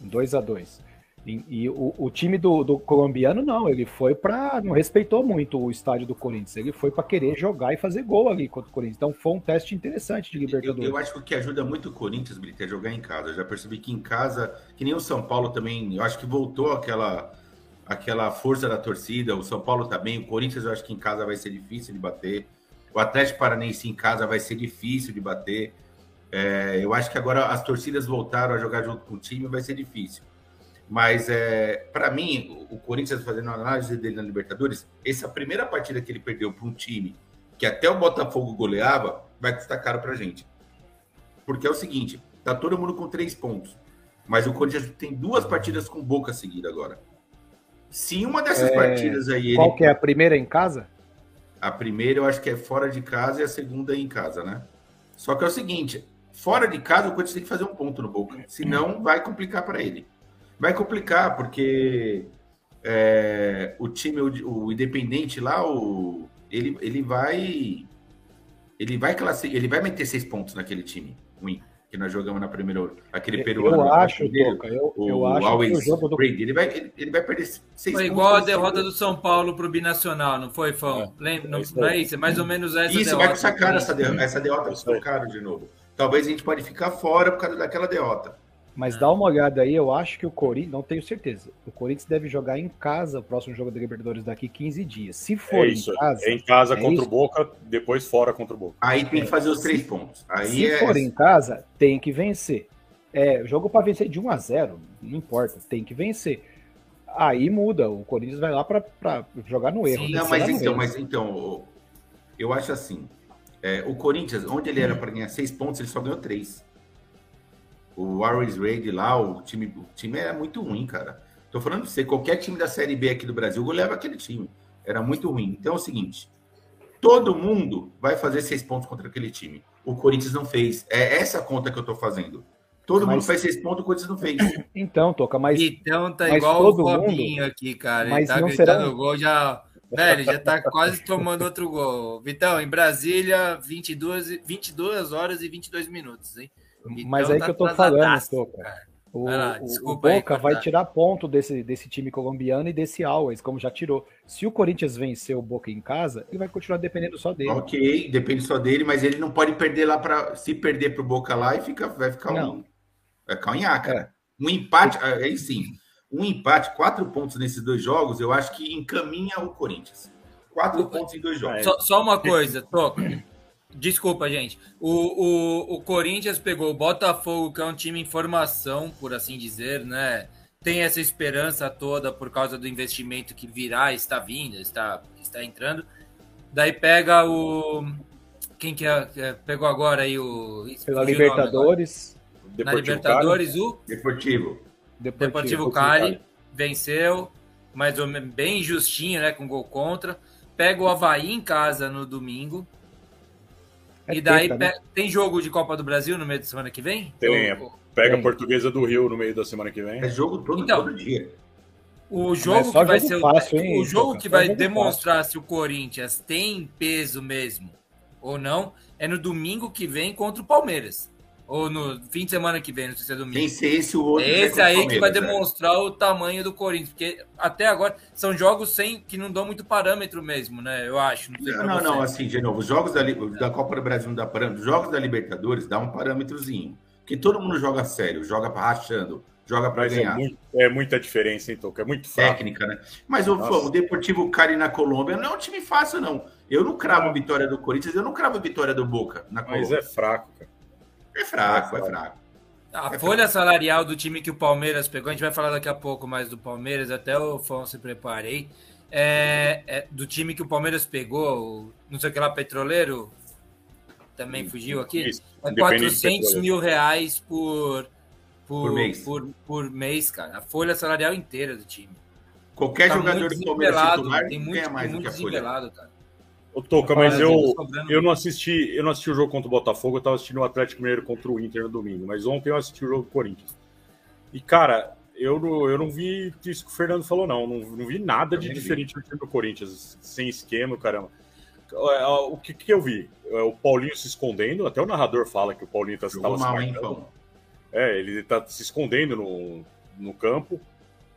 2 a 2 e, e o, o, time do, do, colombiano não, ele foi para não respeitou muito o estádio do Corinthians, ele foi para querer jogar e fazer gol ali contra o Corinthians. Então foi um teste interessante de Libertadores. Eu, eu acho que o que ajuda muito o Corinthians, Brito, é jogar em casa. Eu já percebi que em casa, que nem o São Paulo também, eu acho que voltou aquela aquela força da torcida. O São Paulo também, o Corinthians eu acho que em casa vai ser difícil de bater. O Atlético Paranaense em casa vai ser difícil de bater. É, eu acho que agora as torcidas voltaram a jogar junto com o time, vai ser difícil. Mas, é, para mim, o Corinthians fazendo a análise dele na Libertadores, essa primeira partida que ele perdeu para um time que até o Botafogo goleava, vai custar caro para a gente. Porque é o seguinte, tá todo mundo com três pontos. Mas o Corinthians tem duas partidas com boca seguida agora. Se uma dessas é... partidas aí. Qual que é a primeira em casa? A primeira eu acho que é fora de casa e a segunda é em casa, né? Só que é o seguinte: fora de casa o Corinthians tem que fazer um ponto no boca. Senão vai complicar para ele. Vai complicar, porque é, o time, o, o, Independente lá, o, ele, ele vai. Ele vai ele vai meter seis pontos naquele time ruim que nós jogamos na primeira aquele peruano. Eu acho, Toca, eu, o, eu acho que o jogo do ele vai ele, ele, vai perder seis Foi igual a derrota do São Paulo para o binacional, não foi, Fão? É, Lembra, não, não, é isso, é mais ou menos essa Isso derrota, vai custar caro essa derrota, essa derrota vai caro de novo. Talvez a gente pode ficar fora por causa daquela derrota. Mas dá uma olhada aí, eu acho que o Corinthians, não tenho certeza, o Corinthians deve jogar em casa o próximo jogo da Libertadores daqui 15 dias. Se for é isso, em casa. É em casa é contra isso. o Boca, depois fora contra o Boca. Aí tem que fazer os três pontos. Aí Se é... for em casa, tem que vencer. É, jogo para vencer de 1 a 0 não importa, tem que vencer. Aí muda, o Corinthians vai lá para jogar no erro. Sim, não, mas então, mas então, eu acho assim, é, o Corinthians, onde ele era para ganhar seis pontos, ele só ganhou três o Warriors Raid lá, o time, o time era muito ruim, cara. Tô falando pra você, qualquer time da Série B aqui do Brasil goleava aquele time. Era muito ruim. Então é o seguinte: todo mundo vai fazer seis pontos contra aquele time. O Corinthians não fez. É essa conta que eu tô fazendo. Todo mas... mundo faz seis pontos, o Corinthians não fez. Então, Toca, mas. Então tá mas igual o Fabinho mundo... aqui, cara. Mas Ele tá gritando será... gol já. Velho, já tá quase tomando outro gol. Vitão, em Brasília, 22, 22 horas e 22 minutos, hein? Então, Mas aí tá que eu tô falando, Toca. O, lá, o, Boca aí, vai tirar ponto desse, desse time colombiano e desse Always, como já tirou. Se o Corinthians vencer o Boca em casa, ele vai continuar dependendo só dele. Ok, depende só dele, mas ele não pode perder lá para se perder pro Boca lá e fica, vai ficar não. um vai ficar um nha, cara. É. Um empate, ah, aí sim, um empate, quatro pontos nesses dois jogos, eu acho que encaminha o Corinthians. Quatro o, pontos em dois jogos. Só, só uma coisa, Toca. Desculpa, gente. O, o, o Corinthians pegou o Botafogo, que é um time em formação, por assim dizer, né? Tem essa esperança toda por causa do investimento que virá, está vindo, está, está entrando. Daí pega o. Quem que é, é pegou agora aí o. Pela Libertadores. Na Libertadores, Cali. o. Deportivo. Deportivo, Deportivo Cali, venceu, mas bem justinho, né? Com gol contra. Pega o Havaí em casa no domingo é e daí teta, né? tem jogo de Copa do Brasil no meio de semana que vem? Tem, é pega Tem. a portuguesa do Rio no meio da semana que vem. É jogo todo, Então, todo dia. O jogo que vai ser o- fácil, hein, o jogo que vai demonstrar se o Corinthians tem peso mesmo ou não é no domingo que vem contra o Palmeiras. Ou no fim de semana que vem, não sei se é domingo. Tem que ser esse o outro. É né, esse aí que vai né? demonstrar o tamanho do Corinthians, porque até agora são jogos sem que não dão muito parâmetro mesmo, né? Eu acho. Não, sei Não, não, você. não, assim, de novo, os jogos da, da Copa do Brasil não dá parâmetro, os jogos da Libertadores dá um parâmetrozinho. Porque todo mundo joga sério, joga pra rachando, joga pra Mas é, ganhar. muito- é muita diferença, hein, Toca? É muito fraco. Técnica, né? Mas o, o Deportivo Cari na Colômbia não é um time fácil, não. Eu não cravo vitória do Corinthians, eu não cravo vitória do Boca na Mas Colômbia. é fraco, cara. É, fraco, é fraco. A folha salarial do time que o Palmeiras pegou, a gente vai falar daqui a pouco mais do Palmeiras, até o Fon se preparei. É, é do time que o Palmeiras pegou, não sei o que lá, petroleiro, também fugiu aqui. Isso, É Independente 400 Petroleiro. mil reais por, por, Por mês. Por, por mês, cara. A folha salarial inteira do time. Qualquer Tá jogador do Palmeiras titular tem muito, ganha mais do muito que a Folha. cara. Ô, Toca, mas eu, eu não assisti, eu não assisti o jogo contra o Botafogo, eu tava assistindo o Atlético Mineiro contra o Inter no domingo, mas ontem eu assisti o jogo do Corinthians. E, cara, eu não, eu não vi isso que o Fernando falou, não. Não, não vi nada de Também vi. diferente no time do Corinthians, sem esquema, caramba. É, O que, que eu vi? É, O Paulinho se escondendo, até o narrador fala que o Paulinho tá, tava se mal, hein? É, ele tá se escondendo no, no campo.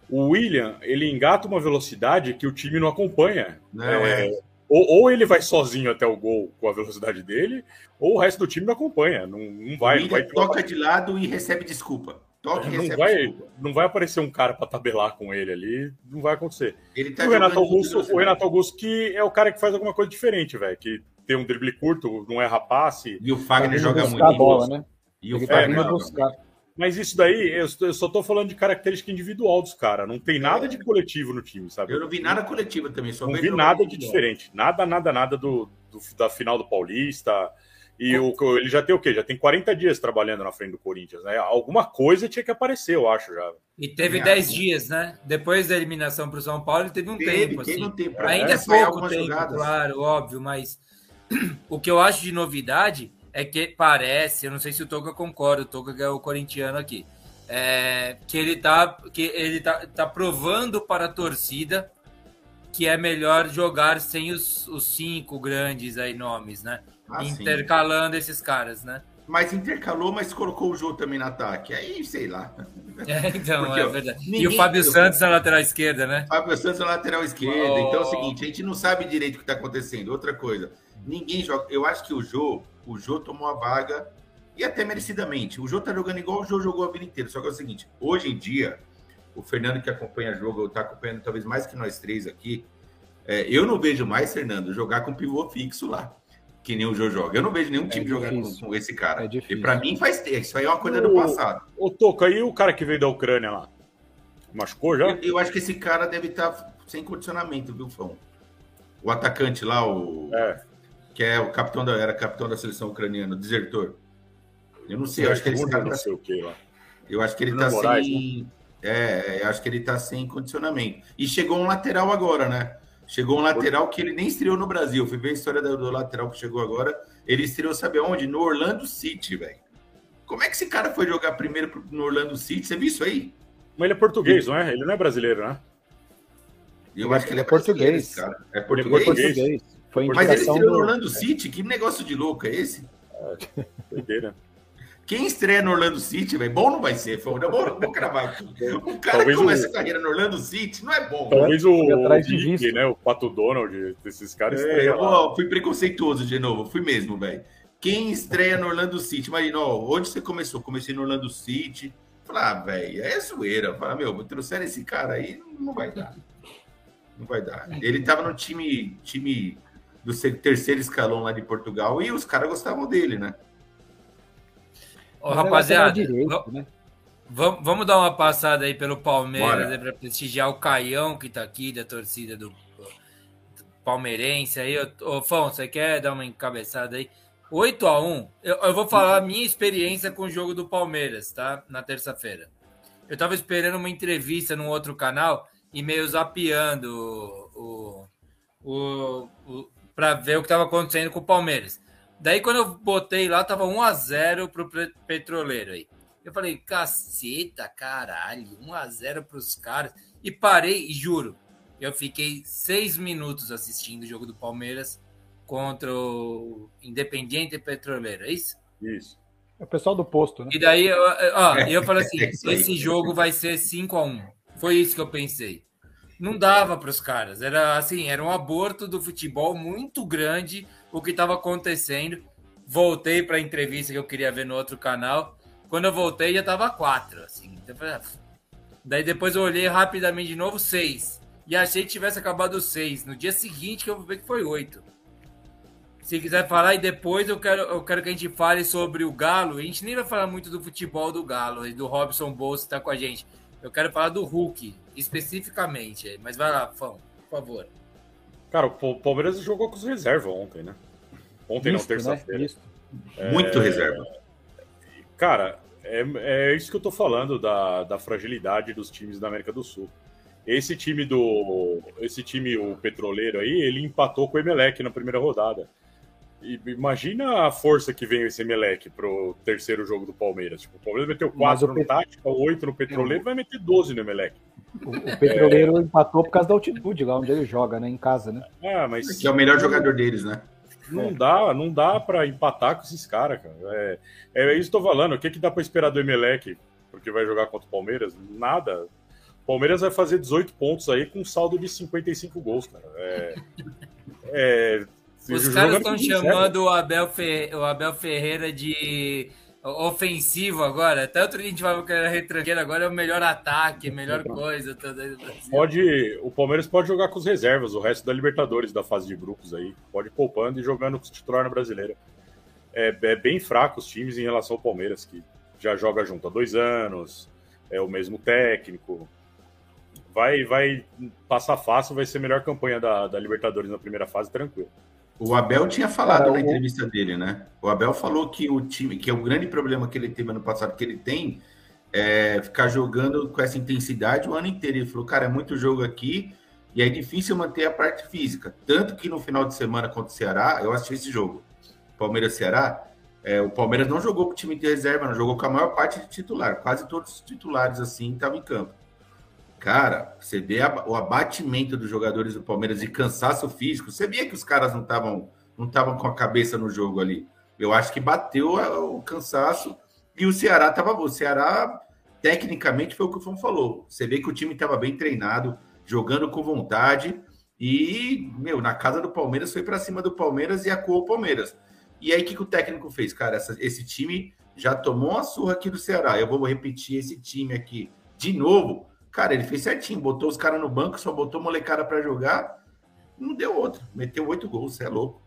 O William, ele engata uma velocidade que o time não acompanha. Não, É, é. Ou, ou ele vai sozinho até o gol com a velocidade dele, ou o resto do time não acompanha. Não, não vai, não vai, toca de lado e recebe desculpa. Toca e não recebe vai, desculpa. não vai aparecer um cara para tabelar com ele ali, não vai acontecer. Ele tá o, Renato Augusto, o Renato Augusto que é o cara que faz alguma coisa diferente, velho, que tem um drible curto, não erra passe. E o Tá Fagner vindo joga muito. a bola, né? E o Ele tá Fagner joga buscar. Mas isso daí, eu, eu só tô falando de característica individual dos caras. Não tem nada de coletivo no time, sabe? Eu não vi nada coletivo também, só Não vi nada de diferente. Nada, nada, nada do, do- da final do Paulista. E o, ele já tem o quê? Já tem 40 dias trabalhando na frente do Corinthians, né? Alguma coisa tinha que aparecer, eu acho, já. E teve É, 10 né? dias, né? Depois da eliminação para o São Paulo, ele teve um Teve, tempo. teve assim. um tempo Ainda é ensaiar pouco tempo, jogadas. claro, óbvio, mas o que eu acho de novidade é que parece, eu não sei se o Toca concorda, o Toca é o corintiano aqui, é, que ele tá, que ele tá, tá provando para a torcida que é melhor jogar sem os, os cinco grandes aí nomes, né? Ah, sim. Intercalando esses caras, né? Mas intercalou, mas colocou o Jô também no ataque. Aí, sei lá. É, então, Porque, é ó, verdade. E ninguém- o Fábio Santos na lateral esquerda, né? Fábio Santos na lateral esquerda. Oh. Então é o seguinte, a gente não sabe direito o que está acontecendo. Outra coisa, ninguém joga. Eu acho que o Jô, o Jô tomou a vaga e até merecidamente. O Jô tá jogando igual o Jô jogou a vida inteira. Só que é o seguinte, hoje em dia, o Fernando que acompanha o jogo, está acompanhando talvez mais que nós três aqui. é, eu não vejo mais, Fernando, jogar com pivô fixo lá. Que nem o Jô joga. Eu não vejo nenhum time jogar com, esse cara. É difícil. e para mim faz tempo. Isso aí é uma coisa do O- passado. Ô, Toca, e o cara que veio da Ucrânia lá? Machucou já? Eu, eu acho que esse cara deve estar sem condicionamento, viu, Fão? O atacante lá, o É. que é o capitão da era capitão da seleção ucraniana, desertor. Eu não sei, eu acho que não tá, sei o que lá. eu acho que ele Bruno tá Moraes, sem é, eu acho que ele tá sem condicionamento. E chegou um lateral agora, né? Chegou um lateral que ele nem estreou no Brasil. Fui ver a história do, lateral que chegou agora. Ele estreou, sabe onde? No Orlando City, velho. Como é que esse cara foi jogar primeiro no Orlando City? Você viu isso aí? Mas ele é português, não é? Ele não é brasileiro, né? Eu acho que ele é português. brasileiro, esse cara. É Ele é português? Foi Mas ele estreou no do... Orlando City? Que negócio de louco é esse? Doideira. Quem estreia no Orlando City, velho, bom não vai ser. Foi, não, vou, vou cravar aqui. O cara Talvez que começa o- a carreira no Orlando City não é bom. Talvez o, atrás o de Vicky, visto. né? O Pato Donald, desses caras. É, estreia eu ó, fui preconceituoso de novo, fui mesmo, velho. Quem estreia no Orlando City? Imagina, ó, onde você começou? Comecei no Orlando City. Falei, ah, velho, é zoeira. Fala, meu, trouxeram esse cara aí, não vai dar. Não vai dar. Ele tava no time, time do terceiro escalão lá de Portugal e os caras gostavam dele, né? Ô, Mas rapaziada, direito, né? vamos, vamos dar uma passada aí pelo Palmeiras, né, para prestigiar o Caião que tá aqui, da torcida do, do palmeirense aí. Ô, ô, Fão, você quer dar uma encabeçada aí? 8 a 1 eu, eu vou falar a minha experiência com o jogo do Palmeiras, tá? Na terça-feira. Eu tava esperando uma entrevista num outro canal e meio zapeando o, o, o, para ver o que estava acontecendo com o Palmeiras. Daí, quando eu botei lá, tava 1 a 0 pro Petroleiro aí. Eu falei, caceta, caralho, 1x0 pros caras. E parei, e juro, eu fiquei seis minutos assistindo o jogo do Palmeiras contra o Independiente Petroleiro, é isso? Isso. É o pessoal do posto, né? E daí, eu, ó, eu falei assim, esse jogo vai ser 5 a 1 Foi isso que eu pensei. Não dava para os caras. Era assim, era um aborto do futebol muito grande o que estava acontecendo. Voltei para a entrevista que eu queria ver no outro canal. Quando eu voltei, já estava 4. Assim. Ah, daí depois eu olhei rapidamente de novo, 6. E achei que tivesse acabado 6. No dia seguinte que eu vi que foi 8. Se quiser falar, e depois eu quero, eu quero que a gente fale sobre o Galo. A gente nem vai falar muito do futebol do Galo e do Robson Bolsa está com a gente. Eu quero falar do Hulk, especificamente. Mas vai lá, Fão, por favor. Cara, o Palmeiras jogou com os reservas ontem, né? Ontem Misto, não, né? terça-feira. Né? É... Muito reserva. Cara, é, é isso que eu tô falando da, da fragilidade dos times da América do Sul. Esse time do. Esse time, o petroleiro aí, ele empatou com o Emelec na primeira rodada. E imagina a força que vem esse Emelec pro terceiro jogo do Palmeiras. Tipo, o Palmeiras meteu 4 no Pet... Tática, 8 no Petroleiro, vai meter 12 no Emelec. O, o Petroleiro é... empatou por causa da altitude lá onde ele joga, né? Em casa, né? Ah, mas... Que é o melhor jogador deles, né? Não é. dá, não dá para empatar com esses caras, cara. É, é isso que eu tô falando. O que, que dá para esperar do Emelec? Porque vai jogar contra o Palmeiras? Nada. O Palmeiras vai fazer 18 pontos aí com um saldo de 55 gols, cara. É, é os caras estão chamando o Abel, Fer... o Abel Ferreira de ofensivo agora. Outro dia a gente vai que era retranqueiro, agora é o melhor ataque, melhor coisa. Pode, o Palmeiras pode jogar com os reservas, o resto da Libertadores da fase de grupos aí. Pode ir poupando e jogando com o titular na brasileira. É, é, bem fraco os times em relação ao Palmeiras, que já joga junto há dois anos, é o mesmo técnico. Vai, vai passar fácil, vai ser a melhor campanha da, da Libertadores na primeira fase, tranquilo. O Abel tinha falado Cara, na entrevista dele, né? O Abel falou que o time, que é o grande problema que ele teve ano passado, que ele tem, é ficar jogando com essa intensidade o ano inteiro. Ele falou, cara, é muito jogo aqui e é difícil manter a parte física. Tanto que no final de semana contra o Ceará, eu assisti esse jogo, Palmeiras-Ceará, é, o Palmeiras não jogou com o time de reserva, não jogou com a maior parte de titular. Quase todos os titulares, assim, estavam em campo. Cara, você vê o abatimento dos jogadores do Palmeiras e cansaço físico. Você via que os caras não estavam não estavam com a cabeça no jogo ali. Eu acho que bateu o cansaço e o Ceará estava O Ceará, tecnicamente, foi o que o Fão falou. Você vê que o time estava bem treinado, jogando com vontade. E, meu, na casa do Palmeiras foi para cima do Palmeiras e acuou o Palmeiras. E aí, o que, que o técnico fez? Cara, essa, esse time já tomou uma surra aqui do Ceará. Eu vou repetir esse time aqui de novo Cara, ele fez certinho, botou os caras no banco, só botou molecada para jogar, não deu outro. Meteu oito gols, você é louco.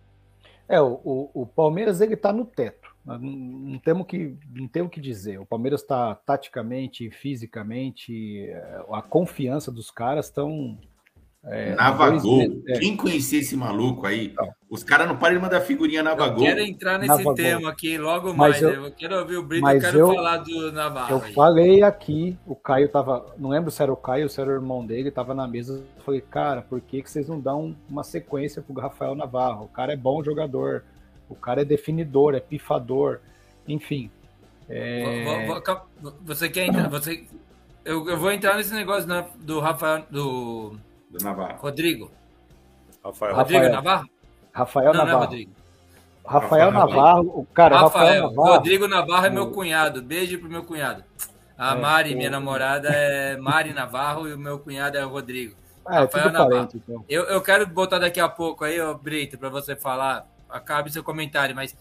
É, o, o, o Palmeiras ele tá no teto. Não, não temos que não temos que dizer. O Palmeiras está taticamente, fisicamente, é, a confiança dos caras estão é, Navagol. É. Quem conhecia esse maluco aí? Não. Os caras não param de mandar figurinha Navagol. Eu quero entrar nesse Navagol. tema aqui logo mais. Eu, né? eu, quero ouvir o Brito, eu quero eu, falar do Navarro. Eu aí. falei aqui, o Caio tava. Não lembro se era o Caio ou se era o irmão dele, tava na mesa. Eu falei, cara, por que, que vocês não dão uma sequência pro Rafael Navarro? O cara é bom jogador, o cara é definidor, é pifador, enfim. É... Você quer entrar? Você... Eu, eu vou entrar nesse negócio do Rafael. Do do Navarro. Rodrigo. Rafael. Rodrigo Navarro? Rafael não, Navarro. Não é Rodrigo. Rafael, Rafael Navarro, o cara, Rafael, Rafael Navarro. Rodrigo Navarro é meu cunhado. Beijo pro meu cunhado. A é, Mari, minha namorada, é Mari Navarro e o meu cunhado é Rodrigo. Ah, é, Rafael Navarro. Parente, então. eu, eu quero botar daqui a pouco aí, ô Brito, para você falar. Acabe seu comentário, mas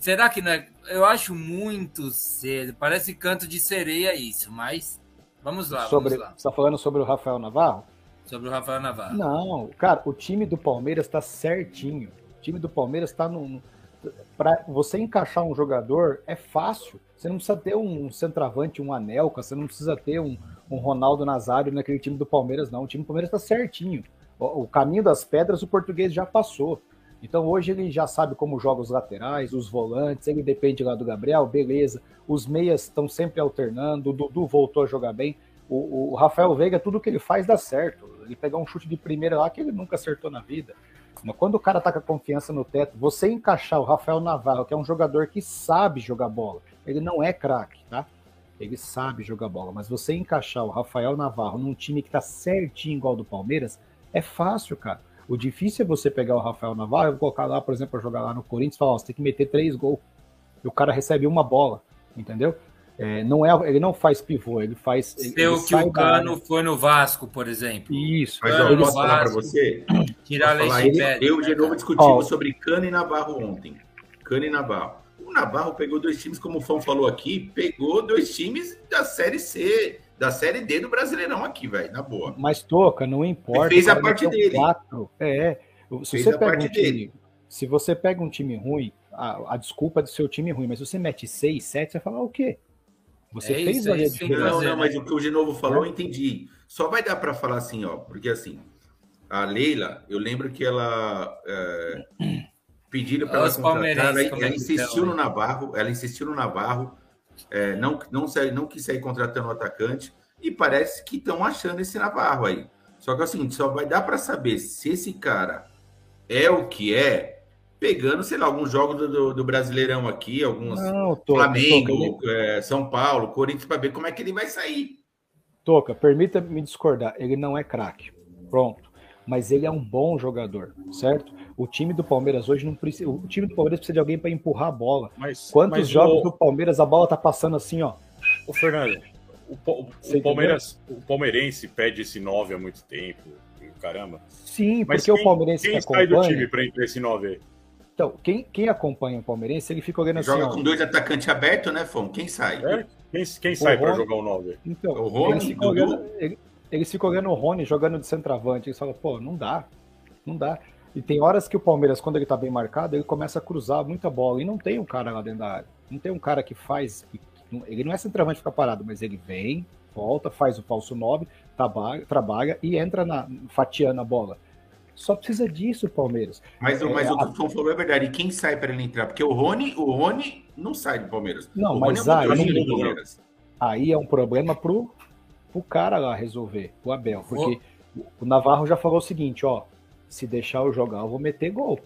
será que não é? Eu acho muito cedo. Parece canto de sereia isso, mas vamos lá. Sobre, vamos lá. Você está falando sobre o Rafael Navarro? Sobre o Rafael Navarro. Não, cara, o time do Palmeiras está certinho. O time do Palmeiras está no. Para você encaixar um jogador é fácil. Você não precisa ter um centroavante, um Anelka, você não precisa ter um, um Ronaldo Nazário naquele time do Palmeiras, não. O time do Palmeiras está certinho. O, o caminho das pedras o português já passou. Então hoje ele já sabe como joga os laterais, os volantes, ele depende lá do Gabriel, beleza. Os meias estão sempre alternando, o Dudu voltou a jogar bem. O, o, Rafael Veiga, tudo que ele faz dá certo. Ele pegar um chute de primeira lá que ele nunca acertou na vida. Mas quando o cara tá com a confiança no teto, você encaixar o Rafael Navarro, que é um jogador que sabe jogar bola, ele não é craque, tá? ele sabe jogar bola, mas você encaixar o Rafael Navarro num time que tá certinho igual do Palmeiras, é fácil, cara. O difícil é você pegar o Rafael Navarro e colocar lá, por exemplo, jogar lá no Corinthians e falar, ó, você tem que meter três gols. E o cara recebe uma bola, entendeu? É, não é, ele não faz pivô, ele faz. Seu ele que o Cano foi no Vasco, por exemplo. Isso. Mas Cano no posso falar para Vasco, você? Tirar falar? leite Eu, eu de novo discutimos Ó. sobre Cano e Navarro ontem. Cano e Navarro. O Navarro pegou dois times, como o Fão falou aqui, pegou dois times da Série C, da Série D do Brasileirão aqui, velho, na boa. Mas toca, não importa. Ele fez a parte dele. Quatro. É. Se Fez você a pega parte um time, dele. se você pega um time ruim, a, a desculpa é do seu time ruim, mas se você mete seis, sete, você vai falar o quê? Você É fez isso, é valer isso diferença. Não, não, né? mas o que o Genovo falou, eu entendi. Só vai dar para falar assim, ó, porque assim, a Leila, eu lembro que ela é, pediram para ela contratar, ela, é ela insistiu no Navarro, ela insistiu no Navarro, é, não, não, não quis sair contratando o atacante, e parece que estão achando esse Navarro aí. Só que assim, só vai dar para saber se esse cara é o que é, pegando, sei lá, alguns jogos do, do- do Brasileirão aqui, alguns Não, Toca, Flamengo, Toca, é, São Paulo, Corinthians, para ver como é que ele vai sair. Toca, permita-me discordar, ele não é craque. Pronto. Mas ele é um bom jogador, certo? O time do Palmeiras hoje não precisa. O time do Palmeiras precisa de alguém para empurrar a bola. Mas, Quantos mas jogos o, do Palmeiras a bola tá passando assim, ó? o Fernando, o, o Você Palmeiras, o palmeirense pede esse 9 há muito tempo. Caramba. Sim, Mas porque quem, o palmeirense quem que sai do acompanha. time para entrar esse 9 aí? Então, quem, quem acompanha o palmeirense, ele fica olhando assim, Joga ó. com dois atacantes abertos, né, Fom? Quem sai? É? Quem, quem sai para jogar o 9? Então, O Rony, eles, ficam olhando, ele- eles ficam olhando o Rony jogando de centroavante. Eles falam, pô, não dá. Não dá. E tem horas que o Palmeiras, quando ele tá bem marcado, ele começa a cruzar muita bola. E não tem um cara lá dentro da área. Não tem um cara que faz. Ele não é centroavante ficar parado, mas ele vem, volta, faz o falso 9, trabalha, trabalha e entra na, fatiando a bola. Só precisa disso, Palmeiras. Mas, o- mas É, o que o Fom falou é verdade. E quem sai para ele entrar? Porque o Rony, o Rony não sai do Palmeiras. Não, o mas Rony é aí- jogador do Palmeiras. Aí é um problema pro, pro cara lá resolver, o Abel. Porque o Navarro já falou o seguinte, ó. Se deixar eu jogar, eu vou meter gol.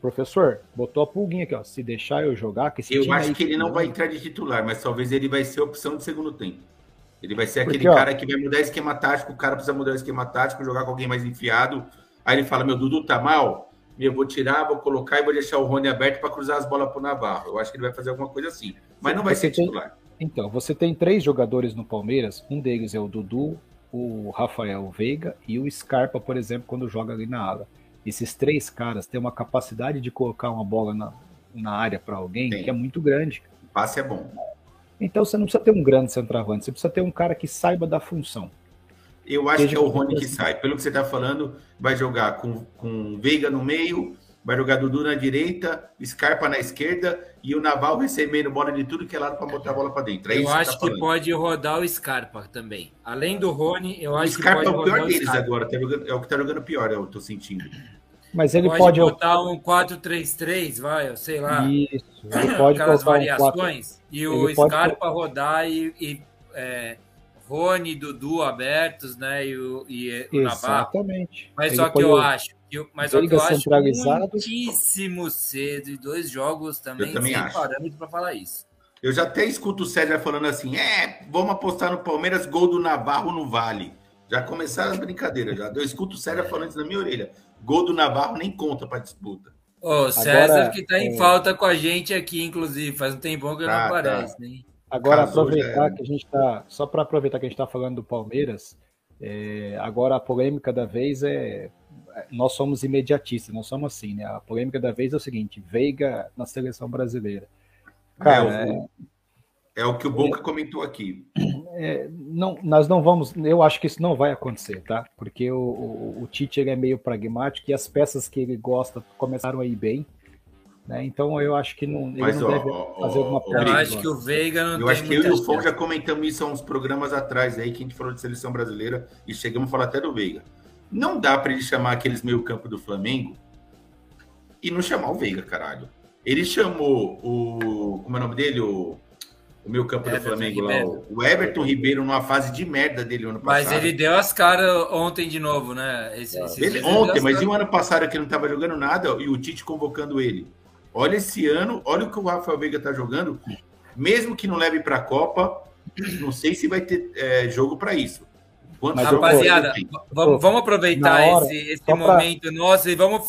Professor, botou a pulguinha aqui, ó. Se deixar eu jogar, que esse Eu acho aí que ele não vai entrar de titular, mas talvez ele vai ser opção de segundo tempo. Ele vai ser aquele Porque, ó, cara que vai mudar esquema tático, o cara precisa mudar o esquema tático, jogar com alguém mais enfiado. Aí ele fala: Meu Dudu tá mal, eu vou tirar, vou colocar e vou deixar o Rony aberto para cruzar as bolas pro Navarro. Eu acho que ele vai fazer alguma coisa assim. Mas não vai Você ser tem- titular. Então, você tem três jogadores no Palmeiras. Um deles é o Dudu, o Rafael Veiga e o Scarpa, por exemplo, quando joga ali na ala. Esses três caras têm uma capacidade de colocar uma bola na, na área para alguém Tem. que é muito grande. O passe é bom. Então você não precisa ter um grande centroavante, você precisa ter um cara que saiba da função. Eu acho que é o Rony que for. sai. Pelo que você está falando, vai jogar com, com Veiga no meio, vai jogar Dudu na direita, Scarpa na esquerda e o Naval recebendo bola de tudo que é lado para botar a bola para dentro. É Eu isso acho que, tá que pode rodar o Scarpa também. Além do Rony, eu O acho Scarpa que é pode o rodar pior o deles Scarpa. agora. tá jogando- é o que tá jogando pior, eu tô sentindo. Mas ele Pode, pode, botar um 4-3-3, vai, eu sei lá. isso, ele pode aquelas colocar um 4. variações. E o Ele pode Scarpa rodar e, e é, Rony, Dudu abertos, né? E o, e o Navarro. Exatamente. Mas Ele só que eu o- acho. Mas só que eu acho muitíssimo cedo. E dois jogos também, Eu também sem acho. parâmetro para falar isso. Eu já até escuto o César falando assim: é, vamos apostar no Palmeiras, gol do Navarro no Vale. Já começaram as brincadeiras. Já. Eu escuto o César falando isso na minha orelha. Gol do Navarro nem conta para disputa. Ô, César Agora, que tá em é- falta com a gente aqui, inclusive. Faz um tempão que ele Tá, não aparece, né? Agora, Casou, já aproveitar que a gente tá. Só para aproveitar que a gente está falando do Palmeiras, é, agora a polêmica da vez é. Nós somos imediatistas, nós somos assim, né? A polêmica da vez é o seguinte: Veiga na seleção brasileira. Cara, é, o, é o que o Boca comentou aqui. é, não, nós não vamos. Eu acho que isso não vai acontecer, tá? Porque o, o, o Tite ele é meio pragmático e as peças que ele gosta começaram a ir bem. Né? Então eu acho que não, ele Mas, não ó, deve ó, fazer alguma Eu acho que o Veiga não Eu tem acho que eu e o Fon já comentamos isso há uns programas atrás aí, que a gente falou de seleção brasileira e chegamos a falar até do Veiga. Não dá para ele chamar aqueles meio-campo do Flamengo e não chamar o Veiga, caralho. Ele chamou o. Como é o nome dele? O, o meio-campo do Everton Flamengo lá, o Everton Ribeiro, numa fase de merda dele ano passado. Mas ele deu as caras ontem de novo, né? Esse, esses Ele- ontem, as mas e o ano passado que ele não estava jogando nada e o Tite convocando ele? Olha esse ano, olha o que o Rafael Veiga tá jogando. Mesmo que não leve para a Copa, Não sei se vai ter é, jogo para isso. Quantos Rapaziada, vamos, vamos, aproveitar hora, esse, esse momento pra... nosso e vamos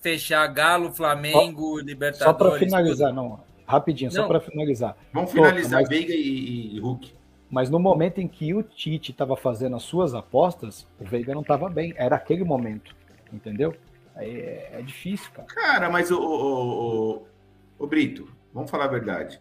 fechar Galo, Flamengo, só, Libertadores. Só para finalizar, não, rapidinho, não. só para finalizar. Vamos finalizar mas... Veiga e, e Hulk. Mas no momento em que o Tite estava fazendo as suas apostas, o Veiga não estava bem. Era aquele momento, entendeu? É, é difícil, cara. Cara, mas o, o, o, o, Brito, vamos falar a verdade.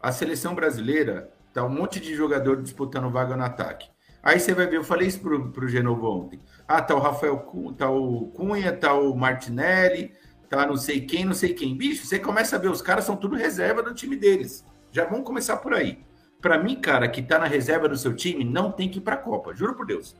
A seleção brasileira tá um monte de jogador disputando vaga no ataque. Aí você vai ver, eu falei isso pro, pro Genovo ontem. Ah, tá o Rafael tá o Cunha, tá o Martinelli, tá não sei quem, não sei quem. Bicho, você começa a ver, os caras são tudo reserva do time deles. Já vamos começar por aí. Para mim, cara, que tá na reserva do seu time, não tem que ir pra Copa, juro por Deus.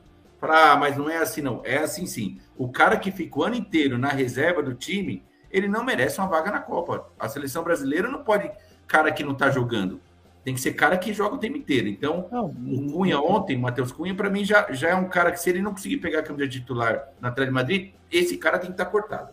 Ah, mas não é assim, não. É assim sim. O cara que fica o ano inteiro na reserva do time, ele não merece uma vaga na Copa. A seleção brasileira não pode cara que não tá jogando. Tem que ser cara que joga o tempo inteiro. Então, não, o Cunha ontem, Matheus Cunha, para mim já, já é um cara que, se ele não conseguir pegar a camisa titular na Atlético de Madrid, esse cara tem que estar tá cortado.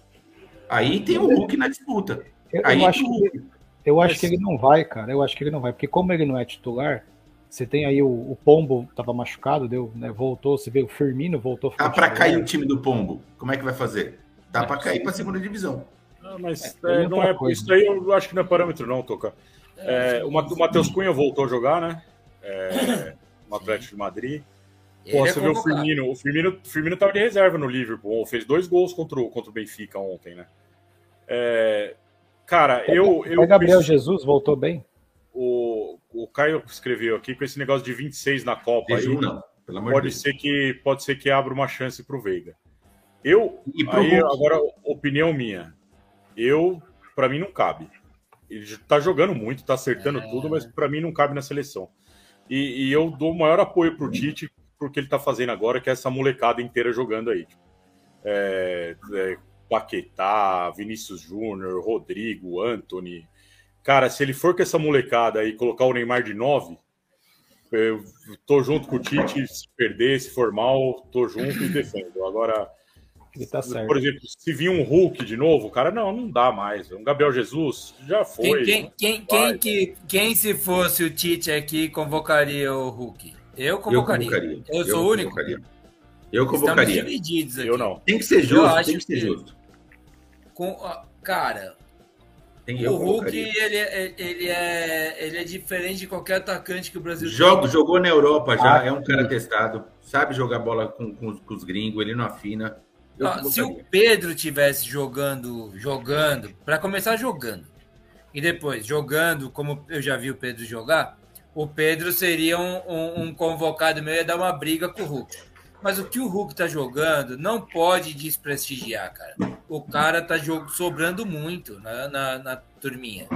Aí tem o Hulk na disputa. Eu, Aí eu acho que eu acho que ele não vai, cara. Eu acho que ele não vai, porque como ele não é titular, você tem aí o, o Pombo estava machucado, deu, né, voltou, você vê o Firmino voltou. Tá para cair o time do Pombo. Como é que vai fazer? Dá para cair para a segunda divisão. Não, mas é, é, não é, isso aí eu acho que não é parâmetro não, Toca. É, o Matheus Cunha voltou a jogar, né? É, no Atlético de Madrid. Pô, você vê o Firmino, o Firmino, o Firmino tava de reserva no Liverpool, fez dois gols contra o, contra o Benfica ontem, né? É, Cara, eu. eu o Gabriel Jesus voltou bem? O, o Caio escreveu aqui com esse negócio de 26 na Copa. aí, não, pelo amor pode, ser que, pode ser que abra uma chance para o Veiga. Eu. Aí, agora, opinião minha. Eu, para mim, não cabe. Ele tá jogando muito, tá acertando é... tudo, mas para mim não cabe na seleção. E, e eu dou o maior apoio pro Tite porque ele tá fazendo agora, que é essa molecada inteira jogando aí. É, é, Paquetá, Vinícius Júnior, Rodrigo, Anthony. Cara, se ele for com essa molecada e colocar o Neymar de 9, eu tô junto com o Tite, se perder, se for mal, tô junto e defendo. Agora, tá por exemplo, se vir um Hulk de novo, cara, não, não dá mais. Um Gabriel Jesus já foi. Quem, quem, quem, que, quem, se fosse o Tite aqui, convocaria o Hulk? Eu convocaria. Eu, convocaria. eu sou o único. Convocaria. Eu convocaria. Estamos divididos aqui. Eu não. Tem que ser justo, tem que ser justo. Com, cara, Tem o Hulk ele é, ele, é, ele é diferente de qualquer atacante que o Brasil Jogo, tem. Jogou na Europa já, ah, é um cara testado, sabe jogar bola com, com, com os gringos, ele não afina. Não, se o Pedro tivesse jogando, jogando, para começar jogando, e depois jogando, como eu já vi o Pedro jogar, o Pedro seria um, um, um convocado meu ia dar uma briga com o Hulk. Mas o que o Hulk tá jogando não pode desprestigiar, cara. O cara tá jogo, sobrando muito na, na, na turminha.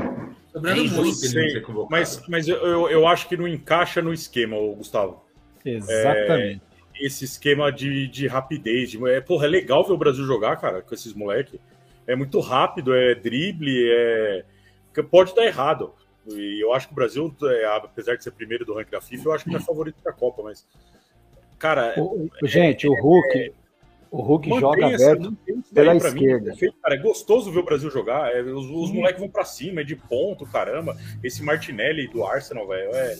Sobrando é muito. Sim, mas mas eu, eu acho que não encaixa no esquema, Gustavo. Exatamente. É, esse esquema de, de rapidez. De, é, porra, é legal ver o Brasil jogar, cara, com esses moleques. É muito rápido, é drible, é. Pode dar errado. E eu acho que o Brasil, é, apesar de ser primeiro do ranking da FIFA, eu acho que não é favorito da Copa, mas Cara, o, é, gente, é, o Hulk, é, o Hulk joga aberto pela esquerda. Mim, cara, é gostoso ver o Brasil jogar. É, os, os moleques vão para cima, é de ponto, caramba. Esse Martinelli do Arsenal, velho, é,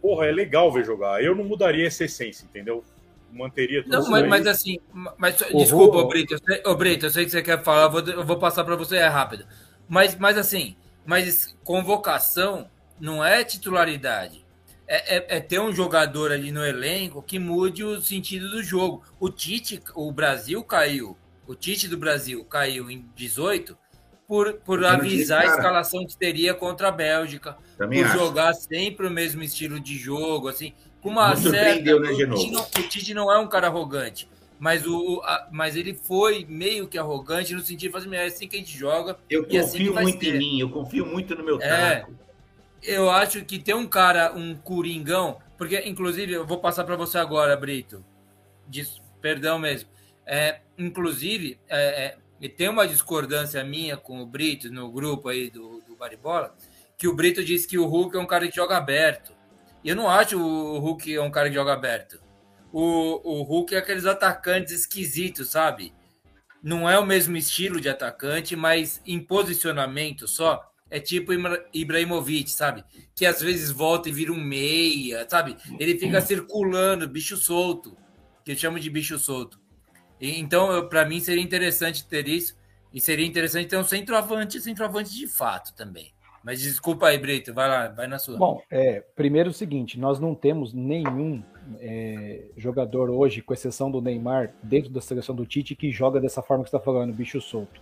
porra, é legal ver jogar. Eu não mudaria essa essência, entendeu? Manteria tudo. Não, mas, mas, assim, mas o desculpa, Hulk... Brito, eu sei, ô, Brito, eu sei que você quer falar, eu vou, eu vou passar para você, é rápido. Mas, mas assim, mas convocação não é titularidade é, é, é, ter um jogador ali no elenco que mude o sentido do jogo. O Tite, o Brasil caiu, o Tite do Brasil caiu em 18 por, por avisar a escalação que teria contra a Bélgica, Também por acho. jogar sempre o mesmo estilo de jogo, assim, com uma Muito certa. Né, o, Tite não, o Tite não é um cara arrogante. Mas, o, a, mas ele foi meio que arrogante no sentido de fazer, assim, é assim que a gente joga. Eu assim confio assim muito em mim, eu confio muito no meu é, taco eu acho que tem um cara, um coringão, porque inclusive eu vou passar para você agora, Brito. Diz, perdão mesmo. É, inclusive, é, é, tem uma discordância minha com o Brito no grupo aí do, do Baribola, que o Brito disse que o Hulk é um cara que joga aberto. E eu não acho o Hulk é um cara que joga aberto. O, o Hulk é aqueles atacantes esquisitos, sabe? Não é o mesmo estilo de atacante, mas em posicionamento só é tipo Ibra- Ibrahimovic, sabe? Que às vezes volta e vira um meia, sabe? Ele fica circulando, bicho solto, que eu chamo de bicho solto. E, então, para mim, seria interessante ter isso. E seria interessante ter um centroavante, centroavante de fato também. Mas desculpa aí, Brito, vai lá, vai na sua. Bom, é, primeiro o seguinte, nós não temos nenhum é, jogador hoje, com exceção do Neymar, dentro da seleção do Tite, que joga dessa forma que você está falando, bicho solto.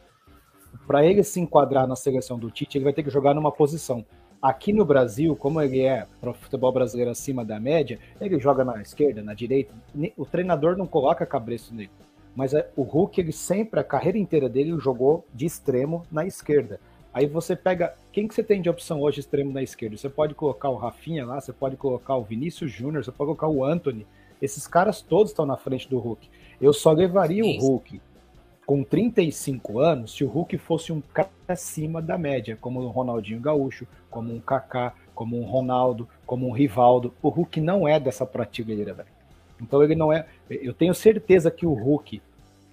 Para ele se enquadrar na seleção do Tite, ele vai ter que jogar numa posição. Aqui no Brasil, como ele é para o futebol brasileiro acima da média, ele joga na esquerda, na direita. O treinador não coloca cabresto nele. Mas é, o Hulk, ele sempre, a carreira inteira dele, ele jogou de extremo na esquerda. Aí você pega. Quem que você tem de opção hoje extremo na esquerda? Você pode colocar o Rafinha lá, você pode colocar o Vinícius Júnior, você pode colocar o Anthony. Esses caras todos estão na frente do Hulk. Eu só levaria o. Hulk com 35 anos se o Hulk fosse um cara acima da média, como o Ronaldinho Gaúcho, como um Kaká, como um Ronaldo, como um Rivaldo. O Hulk não é dessa prateleira, velho. Então ele não é. Eu tenho certeza que o Hulk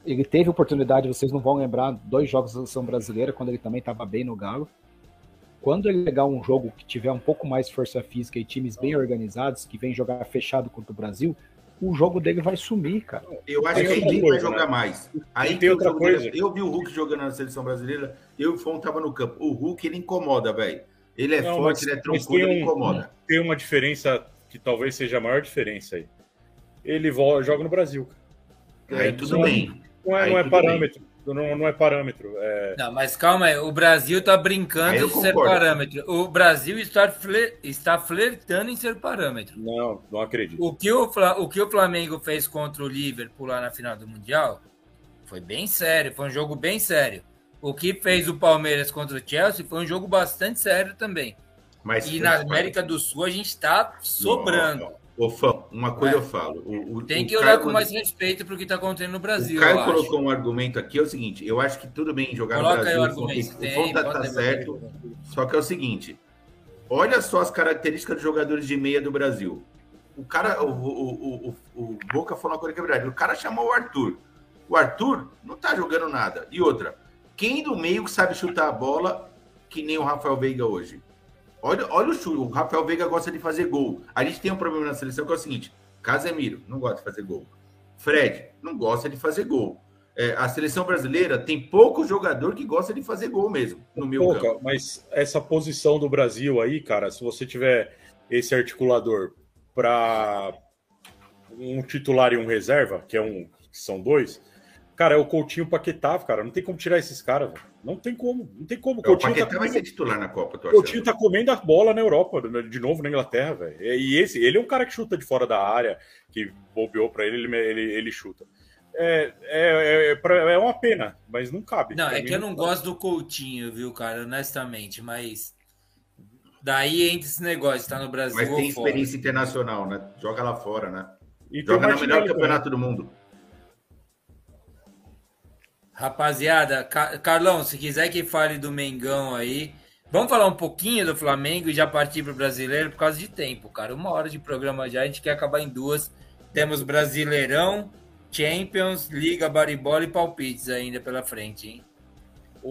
ele teve oportunidade, vocês não vão lembrar, dois jogos da seleção brasileira, quando ele também estava bem no Galo. Quando ele pegar um jogo que tiver um pouco mais força física e times bem organizados, que vem jogar fechado contra o Brasil, o jogo dele vai sumir, cara. Eu acho que outra ninguém vai jogar né? mais. Aí tem outra coisa. dele- Eu vi o Hulk jogando na seleção brasileira, eu e o Fon tava no campo. O Hulk, ele incomoda, velho. Ele é Não, forte, mas- ele é troncudo, tem ele um- incomoda. Tem uma diferença que talvez seja a maior diferença aí. Ele joga no Brasil. Aí É, tudo não- bem. Não é, Aí não é parâmetro. Não, não é parâmetro. É, Não, mas calma aí, o Brasil tá Aí brincando de ser parâmetro. O Brasil está, fle- está flertando em ser parâmetro. não, não acredito. O que o, o que o Flamengo fez contra o Liverpool lá na final do Mundial foi bem sério, foi um jogo bem sério. O que fez o Palmeiras contra o Chelsea foi um jogo bastante sério também. Mas E na América do Sul a gente tá sobrando. Ô, Fã, uma coisa É. eu falo. O, o- Tem o que olhar Caio, com mais respeito pro que tá acontecendo no Brasil, O Caio eu acho. colocou um argumento aqui, é o seguinte, eu acho que tudo bem jogar Coloca no aí o Brasil, argumento. o Tem, Fon tá, bota tá aí, certo, só que é o seguinte, olha só as características dos jogadores de meia do Brasil. O cara, o, o, o, o- o Boca falou uma coisa que é verdade, o cara chamou o Arthur. O Arthur não tá jogando nada. E outra, quem do meio que sabe chutar a bola que nem o Rafael Veiga hoje? Olha, olha o chute, o Rafael Veiga gosta de fazer gol. A gente tem um problema na seleção que é o seguinte, Casemiro não gosta de fazer gol. Fred não gosta de fazer gol. É, a seleção brasileira tem pouco jogador que gosta de fazer gol mesmo, no meu Pouca, campo. mas essa posição do Brasil aí, cara, se você tiver esse articulador para um titular e um reserva, que é um, que são dois, cara, é o Coutinho Paquetá, cara, não tem como tirar esses caras, velho. Não tem como, não tem como. É, O Coutinho tá, Paquetá vai ser titular na Copa, o Coutinho tá comendo a bola na Europa, de novo na Inglaterra, velho. E esse, ele é um cara que chuta de fora da área, que bobeou para ele, ele, ele, ele chuta. É, é, é, pra- é uma pena, mas não cabe. Não, Pra é que eu não gosto do Coutinho, viu, cara, honestamente, mas daí entra esse negócio, tá no Brasil Mas ou tem fora. experiência internacional, né? Joga lá fora, né? E Joga no melhor campeonato do mundo. Rapaziada, Ca- Carlão, se quiser que fale do Mengão aí, vamos falar um pouquinho do Flamengo e já partir pro brasileiro por causa de tempo, cara. Uma hora de programa já, a gente quer acabar em duas. Temos Brasileirão, Champions, Liga, Baribola e palpites ainda pela frente, hein?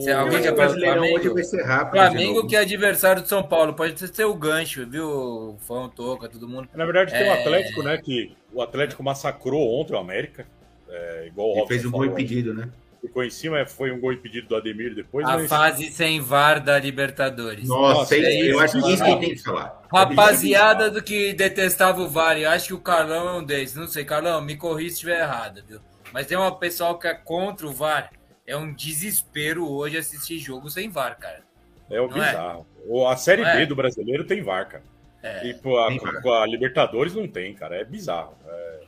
Se O- alguém quer o falar do Flamengo? hoje vai ser rápido. Flamengo de que é adversário do São Paulo, pode ser o gancho, viu? Fão, Toca, todo mundo. Na verdade, tem o É. Atlético, né? Que o Atlético massacrou ontem o América. é, igual o Robson fez um gol falou. impedido, né? Ficou em cima, foi um gol impedido do Ademir depois. A mas- fase sem VAR da Libertadores. Nossa, Nossa, é- é eu isso, acho que isso cara. que tem que falar. Rapaziada do que detestava o VAR, eu acho que o Carlão é um desses. Não sei, Carlão, me corri se estiver errado, viu? Mas tem uma pessoal que é contra o VAR. É um desespero hoje assistir jogo sem VAR, cara. É o Não é? bizarro. O- A Série Não é? B do brasileiro tem VAR, cara. É. E pô, a, com a Libertadores não tem, cara. É bizarro. É,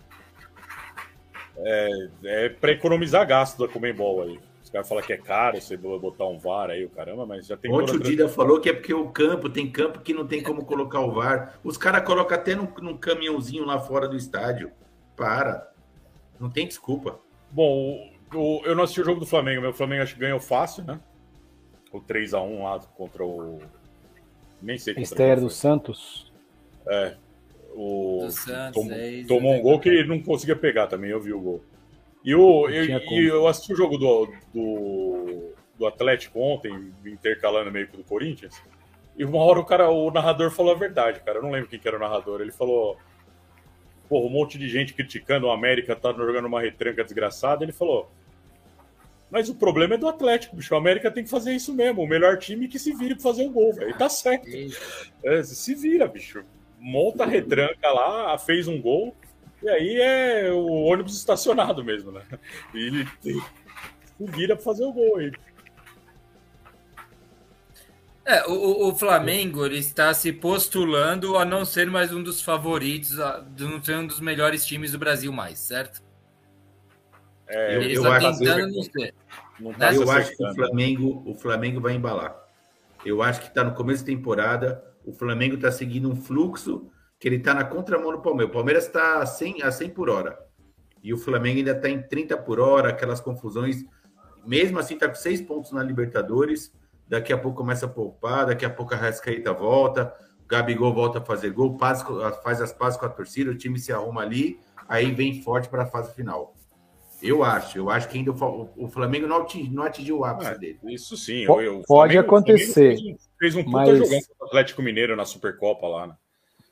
é, é pra economizar gasto da Comembol aí. Os caras falam que é caro você botar um VAR aí, o caramba, mas já tem Ontem o Dida falou que é porque o campo, tem campo que não tem como colocar o VAR. Os caras colocam até num, num caminhãozinho lá fora do estádio. Para. Não tem desculpa. Bom, o- o- eu não assisti o jogo do Flamengo, meu Flamengo acho que ganhou fácil, né? O 3x1 lá contra o. Nem sei quem do. Santos. O... Santos, tomou, é isso, tomou né? um gol que ele não conseguia pegar também, eu vi o gol. E, eu, e como. eu assisti o jogo do, do, do Atlético ontem, intercalando meio com o do Corinthians. E uma hora o cara, o narrador falou a verdade, cara. Eu não lembro quem que era o narrador. Ele falou: Pô, um monte de gente criticando o América, tá jogando uma retranca desgraçada. Ele falou: Mas o problema é do Atlético, bicho. O América tem que fazer isso mesmo. O melhor time que se vire pra fazer um gol, velho. E tá certo. É, se vira, bicho. Monta a retranca lá, fez um gol. E aí é o ônibus estacionado mesmo, né? E ele vira pra fazer o gol aí. É, o, o, Flamengo ele está se postulando a não ser mais um dos favoritos, a não ser um dos melhores times do Brasil mais, certo? É, ele eu está acho, tentando não ser. Não tá eu acho que o Flamengo, o Flamengo vai embalar. Eu acho que está no começo da temporada, o Flamengo está seguindo um fluxo que ele está na contramão do Palmeiras. O Palmeiras está a 100, a 100 por hora. E o Flamengo ainda está em 30 por hora, aquelas confusões. Mesmo assim, está com seis pontos na Libertadores daqui a pouco começa a poupar, daqui a pouco a Rascaíta volta, Gabigol volta a fazer gol, faz, faz as pazes com a torcida, o time se arruma ali, aí vem forte para a fase final. Eu acho, eu acho que ainda o, Flamengo não atingiu, não atingiu o ápice é, dele. Isso sim. P eu, pode Flamengo, acontecer. Fez, fez, um puta mas... jogando com o Atlético Mineiro na Supercopa lá, né?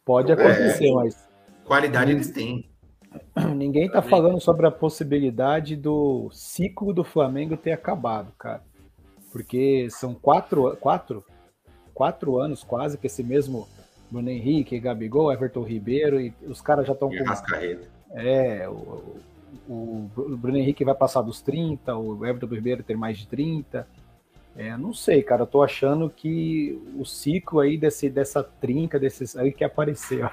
Pode acontecer, é, mas. Qualidade eles têm. Ninguém tá falando sobre a possibilidade do ciclo do Flamengo ter acabado, cara porque são quatro, quatro, quatro anos quase que esse mesmo Bruno Henrique, Gabigol, Everton Ribeiro, e os caras já estão com. Rascaeta. É, o, o, o, Bruno Henrique vai passar dos 30, o Everton Ribeiro tem mais de 30. É, não sei, cara, eu tô achando que o ciclo aí desse, dessa trinca, desses aí que apareceu.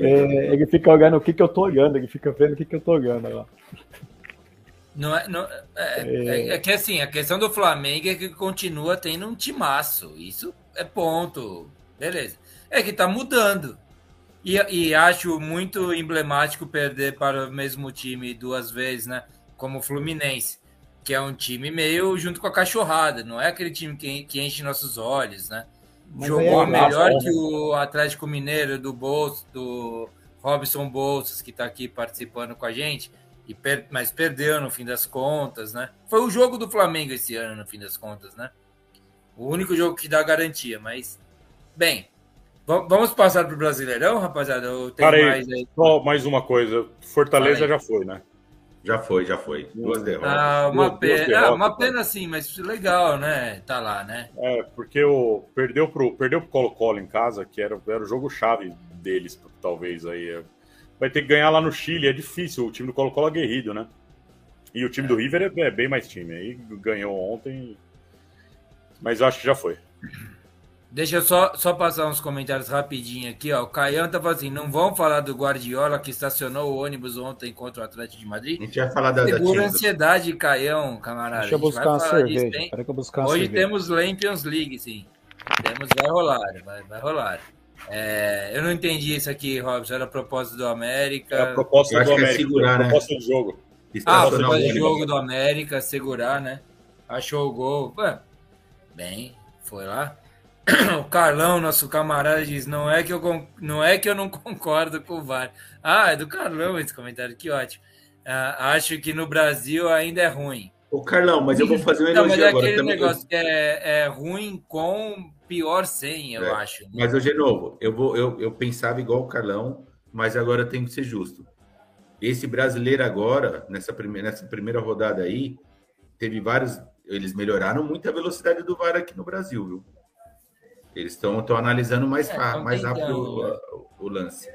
É, ele fica olhando o que, que eu tô olhando, ele fica vendo o que, que eu tô olhando. Ó. Não é, não, é, é, é, que assim, a questão do Flamengo é que continua tendo um timaço. Isso é ponto. Beleza. É que tá mudando. E, e acho muito emblemático perder para o mesmo time duas vezes, né? Como o Fluminense, que é um time meio junto com a cachorrada. Não é aquele time que, que enche nossos olhos, né? Mas Jogou é melhor que o Atlético Mineiro do Bolso, do Robson Bolsas, que está aqui participando com a gente e per mas perdeu no fim das contas, né? Foi o jogo do Flamengo esse ano, no fim das contas, né? O único jogo que dá garantia, mas bem. Vamos passar para o Brasileirão, rapaziada? Eu tenho Parei, mais aí. Só mais uma coisa. Fortaleza já foi, né? Já foi, já foi. Duas derrotas. Ah, uma duas, pena, duas derrotas, ah, uma pena sim, mas legal, né? Tá lá, né? É, porque o perdeu pro perdeu pro Colo-Colo em casa, que era, era o jogo chave deles, talvez aí vai ter que ganhar lá no Chile, é difícil. O time do Colo-Colo é guerrido, né? E o time do River é, é bem mais time. Aí ganhou ontem, mas eu acho que já foi. Deixa eu só, só passar uns comentários rapidinho aqui, ó. O Caião tá falando assim: não vão falar do Guardiola que estacionou o ônibus ontem contra o Atlético de Madrid? A gente vai falar da Segura a ansiedade, Caião, camarada. Deixa eu buscar uma cerveja. Disso, que eu buscar Hoje cerveja. temos Champions League, sim. Temos, vai rolar, vai, vai rolar. É, eu não entendi isso aqui, Robson. Era a proposta do América. É a proposta do é América. É segurar, né? proposta de jogo. Ah, a proposta de jogo do América, segurar, né? Achou o gol. bem, foi lá. O Carlão, nosso camarada, diz: não é, que eu, não é que eu não concordo com o VAR. Ah, é do Carlão esse comentário, que ótimo. Ah, acho que no Brasil ainda é ruim. Ô, Carlão, mas eu vou fazer um elogio não, mas é agora. aquele negócio que é, é ruim com pior sem, eu é, acho. Né? Mas, de novo, eu, vou, eu, eu pensava igual o Carlão, mas agora tem que ser justo. Esse brasileiro agora, nessa primeira, nessa primeira rodada aí, teve vários. Eles melhoraram muito a velocidade do VAR aqui no Brasil, viu? Eles estão analisando mais, é, mais rápido o, o, lance.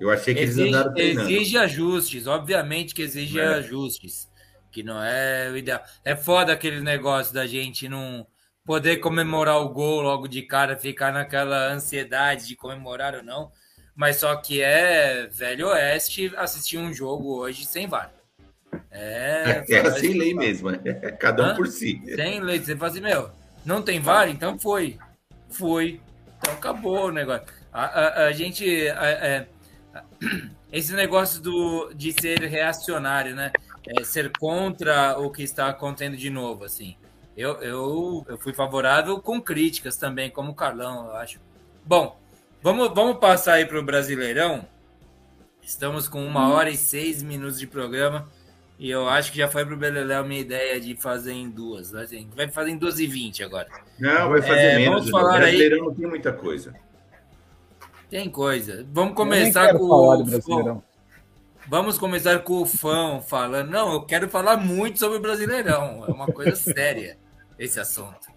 Eu achei que exige, eles andaram treinando. Exige ajustes, obviamente que exige é. ajustes, que não é o ideal. É foda aquele negócio da gente não poder comemorar o gol logo de cara, ficar naquela ansiedade de comemorar ou não. Mas só que é velho oeste assistir um jogo hoje sem VAR. É, é, é sem lei mesmo, né? É cada um Hã? por si. Sem lei. Você fala assim, meu, não tem VAR? Então foi. Foi. Então acabou o negócio. A, a, a gente. A, esse negócio do, de ser reacionário, né? É, ser contra o que está acontecendo de novo, assim. Eu, eu, eu fui favorável com críticas também, como o Carlão, eu acho. Bom, vamos, vamos passar aí para o Brasileirão. Estamos com uma hora e seis minutos de programa. E eu acho que já foi pro Beleléu minha ideia de fazer em duas. Vai fazer em 12 e 20 agora. Não, vai fazer É, menos. vamos falar o brasileirão aí- não tem muita coisa. Tem coisa. Vamos começar com o. Vamos começar com o fã falando. Não, eu quero falar muito sobre o Brasileirão. É uma coisa séria esse assunto.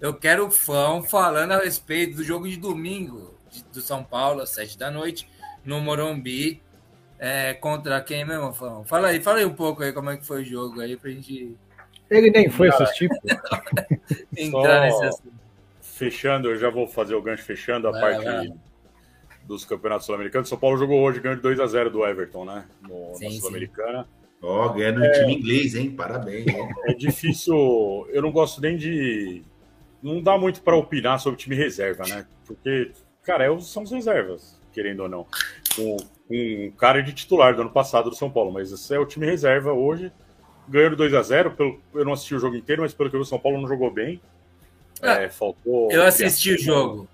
Eu quero o fã falando a respeito do jogo de domingo de- do São Paulo, às sete da noite, no Morumbi. É, contra quem mesmo, fã? Fala aí, fala aí um pouco aí como é que foi o jogo aí pra gente Ele nem foi assistir. pô. entrar Só- nesse assunto. Fechando, eu já vou fazer o gancho fechando a Vai, parte vai. dos campeonatos sul-americanos. São Paulo jogou hoje, ganhou de 2 a 0 do Everton, né? No, Sim, na. Sul-Americana. Ó, ganhando no time inglês, hein? Parabéns. hein? É difícil. Eu não gosto nem de. Não dá muito para opinar sobre o time reserva, né? Porque, cara, é são os reservas, querendo ou não. Com, com um cara de titular do ano passado do São Paulo, mas esse é o time reserva hoje. Ganhou de 2 a 0 pelo, Eu não assisti o jogo inteiro, mas pelo que eu vi, o São Paulo não jogou bem. É, faltou. Eu assisti o criação, jogo.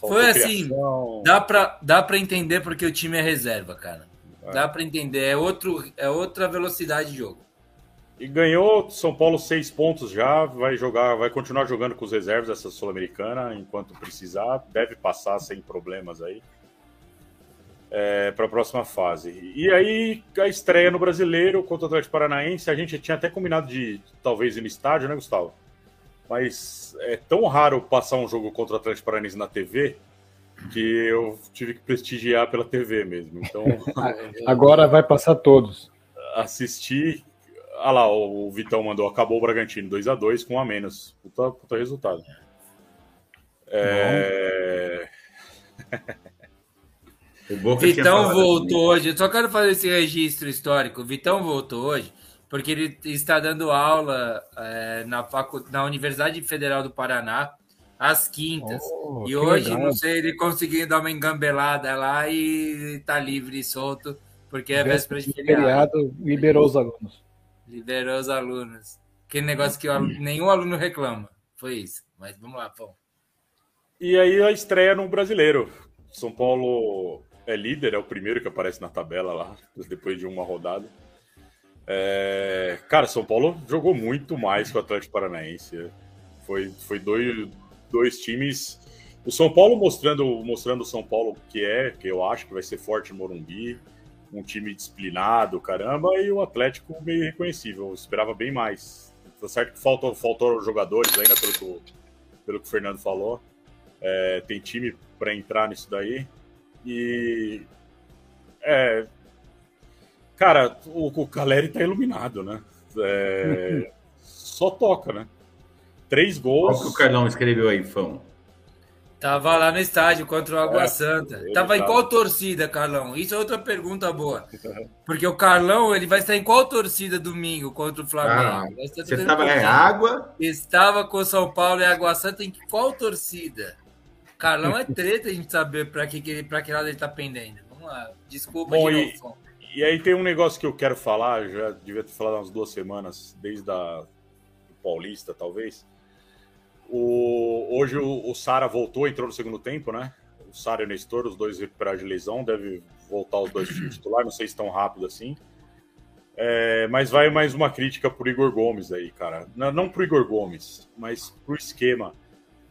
faltou Foi assim, criação. Dá pra, dá pra entender porque o time é reserva, cara. É. Dá pra entender. É, outro, é outra velocidade de jogo. E ganhou São Paulo seis pontos já, vai jogar, vai continuar jogando com os reservas essa Sul-Americana enquanto precisar, deve passar sem problemas aí para a próxima fase. E aí a estreia no Brasileiro contra o Atlético Paranaense, a gente tinha até combinado de talvez ir no estádio, né, Gustavo? Mas é tão raro passar um jogo contra o Atlético Paranaense na TV que eu tive que prestigiar pela TV mesmo. Então Agora vai passar todos. assisti. Ah lá, o Vitão mandou, acabou o Bragantino 2 a 2 com um a menos. Puta, puta resultado. É... O Boca tinha Vitão voltou assim, hoje. Eu só quero fazer esse registro histórico. Vitão voltou hoje porque ele está dando aula é, na, facu... na Universidade Federal do Paraná às quintas. Oh, e hoje, legal. não sei, ele conseguiu dar uma engambelada lá e tá livre e solto, porque é véspera de feriado. feriado liberou os alunos. Liberou os alunos. Aquele negócio que aluno- nenhum aluno reclama. Foi isso. Mas vamos lá, pô. E aí a estreia no Brasileiro. São Paulo é líder, é o primeiro que aparece na tabela lá, depois de uma rodada. É, Cara, São Paulo jogou muito mais que o Atlético Paranaense. Foi, foi dois, dois times. O São Paulo mostrando, mostrando o São Paulo que é, que eu acho que vai ser forte no Morumbi. Um time disciplinado, caramba, e o Atlético meio reconhecível. Eu esperava bem mais. Tá certo que faltou, faltou jogadores ainda, pelo que, pelo que o Fernando falou. É, tem time para entrar nisso daí. E. É. Cara, o, o Caleri tá iluminado, né? É, só toca, né? Três Qual que o gols. Carlão escreveu aí, Fão? Tava lá no estádio contra o Água É, Santa. Tava em qual torcida, Carlão? Isso é outra pergunta boa. Porque o Carlão, ele vai estar em qual torcida domingo contra o Ah, Flamengo? Estar você tava é água? Estava com São Paulo e Água Santa em qual torcida? Carlão é treta a gente saber para que, que, pra que lado ele tá pendendo. Vamos lá. Desculpa, Bom, de e- novo, Fon. E aí tem um negócio que eu quero falar, já devia ter falado há umas duas semanas, desde a Paulista, talvez. O, hoje o, o Sara voltou, entrou no segundo tempo, né? O Sara e o Nestor, os dois recuperados de lesão, deve voltar os dois titular, não sei se tão rápido assim. É, mas vai mais uma crítica pro Igor Gomes aí, cara. Não, não pro Igor Gomes, mas pro esquema.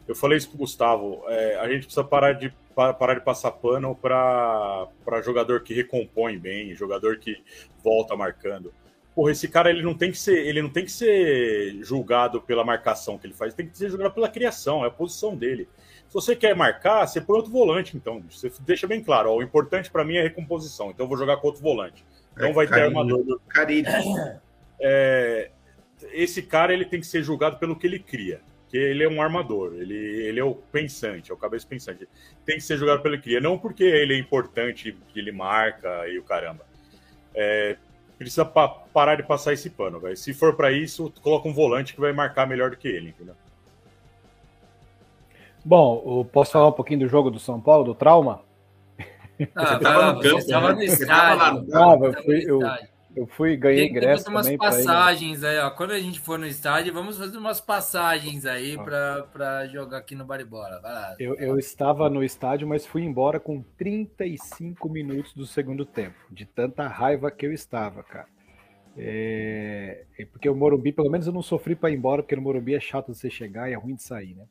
Eu falei isso pro Gustavo. é, a gente precisa parar de, pa- parar de passar pano para jogador que recompõe bem, jogador que volta marcando. Porra, esse cara ele não tem que ser, ele não tem que ser julgado pela marcação que ele faz, tem que ser julgado pela criação, é a posição dele. Se você quer marcar, você põe outro volante, então. Você deixa bem claro, ó, o importante para mim é a recomposição, então eu vou jogar com outro volante. Então É, vai ter carinho. armador. Carilho. É, esse cara ele tem que ser julgado pelo que ele cria. Que ele é um armador, ele, ele é o pensante, é o cabeça pensante. Tem que ser julgado pelo cria, não porque ele é importante, que ele marca e o caramba. É, precisa pa- parar de passar esse pano, velho. Se for para isso, coloca um volante que vai marcar melhor do que ele, entendeu? Bom, eu posso falar um pouquinho do jogo do São Paulo, do trauma? Ah, Você tava no campo, você tava né? no estádio. Tava, eu Tava fui, eu, estádio. Eu fui ganhei Tem que ingresso fazer umas passagens aí, ó. Quando a gente for no estádio, vamos fazer umas passagens aí Ah. pra, pra jogar aqui no Baribola. Vai lá. Eu, eu estava no estádio, mas fui embora com 35 minutos do segundo tempo, de tanta raiva que eu estava, cara. É, é porque o Morumbi, pelo menos eu não sofri para ir embora, porque no Morumbi é chato você chegar e é ruim de sair, né?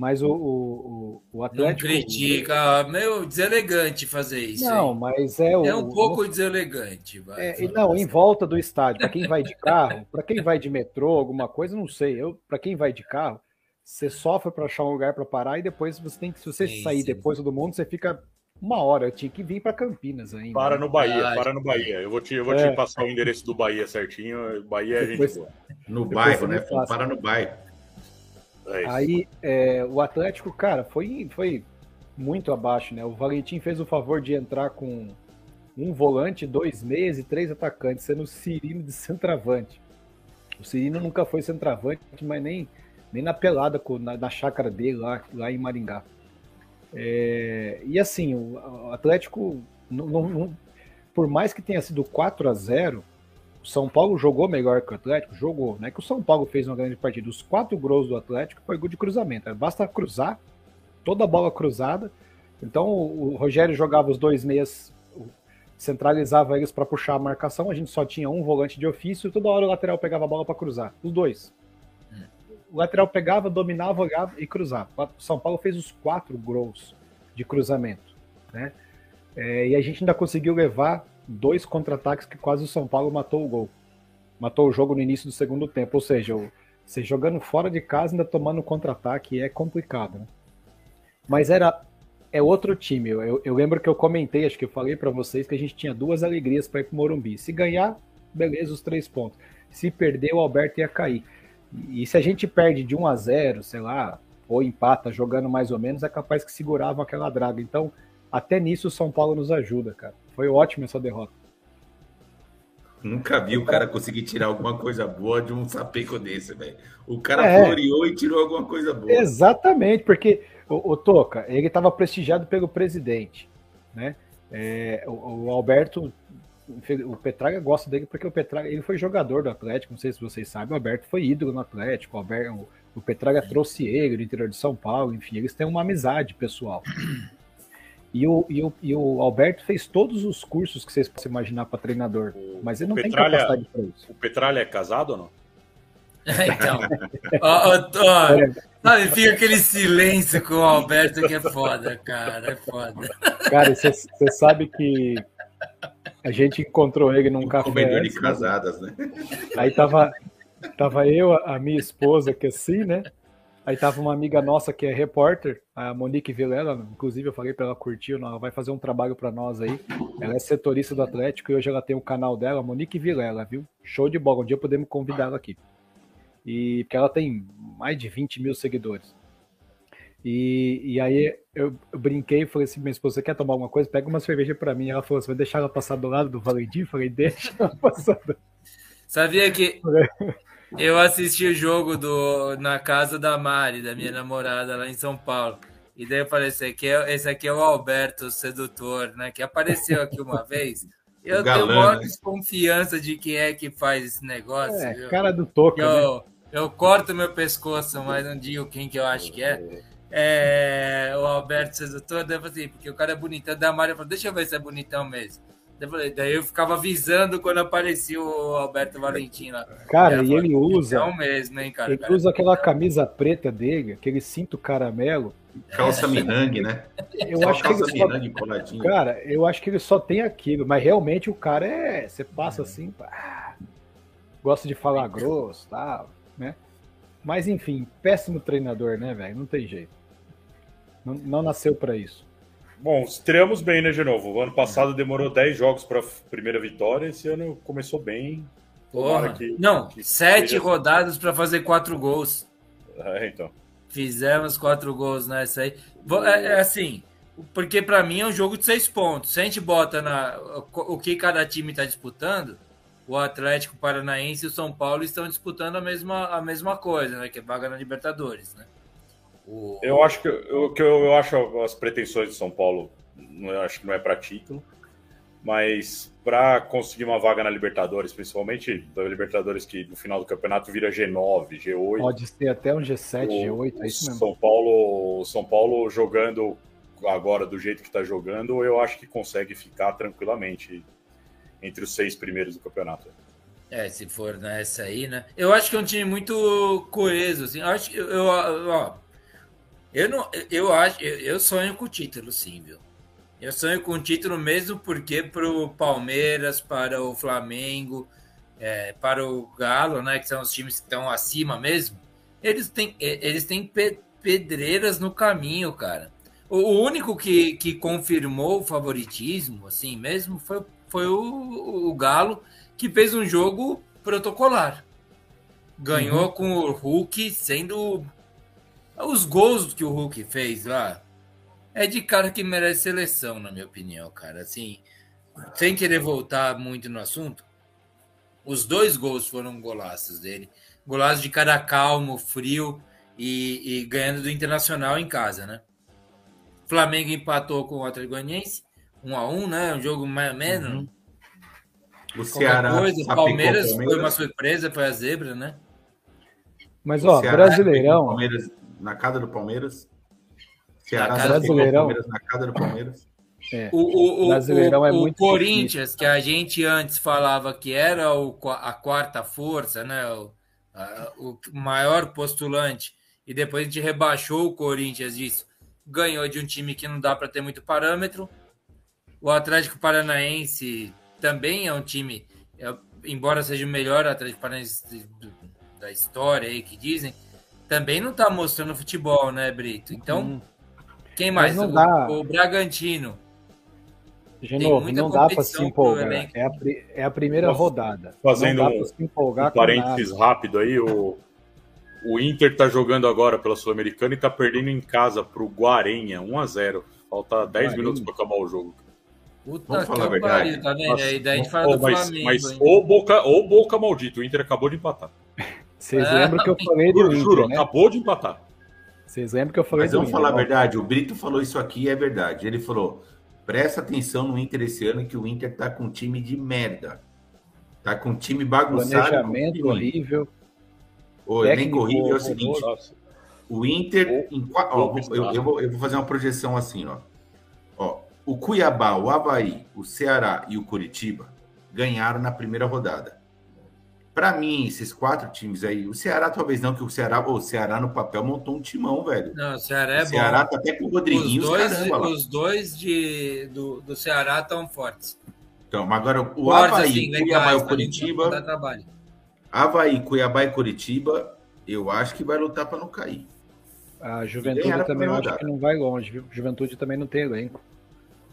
Mas o, o, o Atlético. Não critica, meu, deselegante fazer isso. Não, aí. mas é o. É um pouco deselegante. Vai, é, não, em volta do estádio, para quem vai de carro, para quem vai de metrô, alguma coisa, não sei. Eu, para quem vai de carro, você sofre para achar um lugar para parar e depois você tem que, se você sim, sair sim. depois todo mundo, você fica uma hora. Eu tinha que vir para Campinas ainda. Para no Bahia, para no Bahia. Eu vou te, eu vou é. te passar o endereço do Bahia certinho. Bahia depois, a gente. No bairro, né? Para no bairro. É Aí é, o Atlético, cara, foi, foi muito abaixo, né? O Valentim fez o favor de entrar com um volante, dois meias e três atacantes, sendo o Cirino de centroavante. O Cirino nunca foi centroavante, mas nem, nem na pelada na, na chácara dele lá, lá em Maringá. É, e assim, o Atlético, não, não, por mais que tenha sido 4 a 0 o São Paulo jogou melhor que o Atlético? Jogou. Não é que o São Paulo fez uma grande partida. Os quatro gols do Atlético foi gol de cruzamento. Basta cruzar, toda a bola cruzada. Então o Rogério jogava os dois meias, centralizava eles para puxar a marcação. A gente só tinha um volante de ofício e toda hora o lateral pegava a bola para cruzar. Os dois. O lateral pegava, dominava, olhava e cruzava. O São Paulo fez os quatro gols de cruzamento. Né? É, e a gente ainda conseguiu levar dois contra-ataques que quase o São Paulo matou o gol. Matou o jogo no início do segundo tempo. Ou seja, você jogando fora de casa ainda tomando contra-ataque é complicado, né? Mas era é outro time. Eu, eu, lembro que eu comentei, acho que eu falei para vocês que a gente tinha duas alegrias para ir pro Morumbi. Se ganhar, beleza, os três pontos. Se perder, o Alberto ia cair. E, e se a gente perde de 1 a 0, sei lá, ou empata jogando mais ou menos, é capaz que seguravam aquela draga. Então, até nisso o São Paulo nos ajuda, cara. Foi ótimo essa derrota. Nunca vi o cara conseguir tirar alguma coisa boa de um sapeco desse, velho. O cara é. floreou e tirou alguma coisa boa. Exatamente, porque o, o Toca, ele estava prestigiado pelo presidente, né? É, o, o, Alberto, o Petraga gosta dele porque o Petraga, ele foi jogador do Atlético, não sei se vocês sabem, o Alberto foi ídolo no Atlético, o, Alberto, o, o Petraga trouxe ele do interior de São Paulo, enfim, eles têm uma amizade pessoal. E o, e, o, e o Alberto fez todos os cursos que vocês possam imaginar para treinador, mas ele não Petralha, tem capacidade para isso. O Petralha é casado ou não? então, ó, ó, sabe, fica aquele silêncio com o Alberto que é foda, cara, é foda. Cara, você sabe que a gente encontrou ele num um café. Comedor de casadas, né? Aí tava, tava eu, a minha esposa, que assim, né? Aí tava uma amiga nossa que é repórter, a Monique Vilela, inclusive eu falei para ela curtir, ela vai fazer um trabalho para nós aí. Ela é setorista do Atlético e hoje ela tem o um canal dela, Monique Vilela, viu? Show de bola, um dia podemos convidar ela aqui. E porque ela tem mais de 20 mil seguidores. E, e aí eu, eu brinquei e falei assim: minha esposa, você quer tomar alguma coisa? Pega uma cerveja para mim. Ela falou assim: vai deixar ela passar do lado do Valentim? Eu falei: deixa ela passar. Do... Sabia que eu assisti o jogo do, na casa da Mari, da minha namorada, lá em São Paulo. E daí eu falei, esse aqui é, esse aqui é o Alberto, o sedutor, né? Que apareceu aqui uma vez. Eu galã, tenho maior né? desconfiança de quem é que faz esse negócio. É, viu? cara do toco, eu, né? eu corto meu pescoço, mas não digo quem que eu acho que é. É o Alberto Sedutor, daí eu falei, assim, porque o cara é bonitão. Da Mari falou, deixa eu ver se é bonitão mesmo. Daí eu ficava avisando quando aparecia o Alberto Valentim lá. Cara, e ele usa. É mesmo, hein, cara. Ele cara. usa aquela camisa preta dele, aquele cinto caramelo. Calça minang, né? Eu acho que ele minang só... Cara, eu acho que ele só tem aquilo, mas realmente o cara é. Você passa assim. Pá... Gosta de falar grosso tal, né? Mas enfim, péssimo treinador, né, velho? Não tem jeito. Não, não nasceu para isso. Bom, estreamos bem, né, de novo? O ano passado demorou 10 jogos para primeira vitória, esse ano começou bem. Porra. Que, não, que sete seja... rodadas para fazer quatro gols. É, então. Fizemos quatro gols nessa aí. É, é assim, porque para mim é um jogo de seis pontos. Se a gente bota na, o que cada time está disputando, o Atlético Paranaense e o São Paulo estão disputando a mesma, a mesma coisa, né? Que é vaga na Libertadores, né? O... Eu acho que eu, que eu, eu acho as pretensões de São Paulo, eu acho que não é para título, mas para conseguir uma vaga na Libertadores, principalmente da Libertadores que no final do campeonato vira G9, G8. Pode ser até um G7, o, G8, é isso mesmo. São Paulo, São Paulo jogando agora do jeito que está jogando, eu acho que consegue ficar tranquilamente entre os seis primeiros do campeonato. É, se for nessa aí, né? Eu acho que é um time muito coeso, assim. Eu acho eu, eu, ó, eu não, eu acho, eu, sonho com o título, sim, viu? Eu sonho com o título mesmo porque para o Palmeiras, para o Flamengo, é, para o Galo, né, que são os times que estão acima mesmo, eles têm, eles têm pedreiras no caminho, cara. O, o único que, que confirmou o favoritismo, assim mesmo, foi, foi o, o Galo, que fez um jogo protocolar. Ganhou uhum. com o Hulk sendo. Os gols que o Hulk fez lá é de cara que merece seleção, na minha opinião, cara. Assim, sem querer voltar muito no assunto, os dois gols foram golaços dele. Golaço de cara calmo, frio e, e ganhando do Internacional em casa, né? Flamengo empatou com o Atlético Goianiense, um a um, né? Um jogo mais ou menos. Uhum. O Ceará. Coisa. Palmeiras, Palmeiras foi uma surpresa, foi a zebra, né? Mas, ó, Brasileirão. Palmeiras, na casa do Palmeiras. Ceará na Brasileirão. Palmeiras, na casa do Palmeiras. É. O, o, Brasileirão o, é muito o Corinthians, difícil. que a gente antes falava que era o, a quarta força, né? O, a, o maior postulante, e depois a gente rebaixou o Corinthians disso. Ganhou de um time que não dá para ter muito parâmetro. O Atlético Paranaense também é um time, é, embora seja o melhor Atlético Paranaense da história aí que dizem, também não está mostrando futebol, né, Brito? Então, hum. quem mais? O, o, Bragantino. De novo, não dá para se empolgar. É a, é a primeira rodada. Fazendo um, um parênteses rápido aí, o, o Inter está jogando agora pela Sul-Americana e está perdendo em casa para o Guarenha, 1 a 0 Falta 10 Guarenha. minutos para acabar o jogo. Puta Vamos falar a verdade. Pariu, tá vendo? Nossa, aí daí a gente fala do mas, Flamengo. Mas o boca, o boca maldito, o Inter acabou de empatar. Vocês ah, lembram que eu falei do Inter, juro, né? acabou de empatar. Vocês lembram que eu falei mas do vamos falar a verdade, o Brito falou isso aqui é verdade. Ele falou: presta atenção no Inter esse ano, que o Inter tá com um time de merda. Tá com um time bagunçado. Planejamento horrível. Oi, nem horrível é o seguinte. Nossa. O Inter. Em, ó, eu, eu, vou, eu vou fazer uma projeção assim, ó. Ó, o Cuiabá, o Havaí, o Ceará e o Curitiba ganharam na primeira rodada. Para mim, esses quatro times aí, o Ceará talvez não, que o Ceará, o Ceará no papel montou um timão, velho. Não, o Ceará é o Ceará bom. tá até com o Rodriguinho. Os dois, caramba, os dois de, do, do Ceará estão fortes. Então, mas agora o Fortes, Havaí, assim, Cuiabá e o Curitiba. Havaí, Cuiabá e Curitiba, eu acho que vai lutar para não cair. A Juventude também eu acho que não vai longe, viu? Juventude também não tem elenco.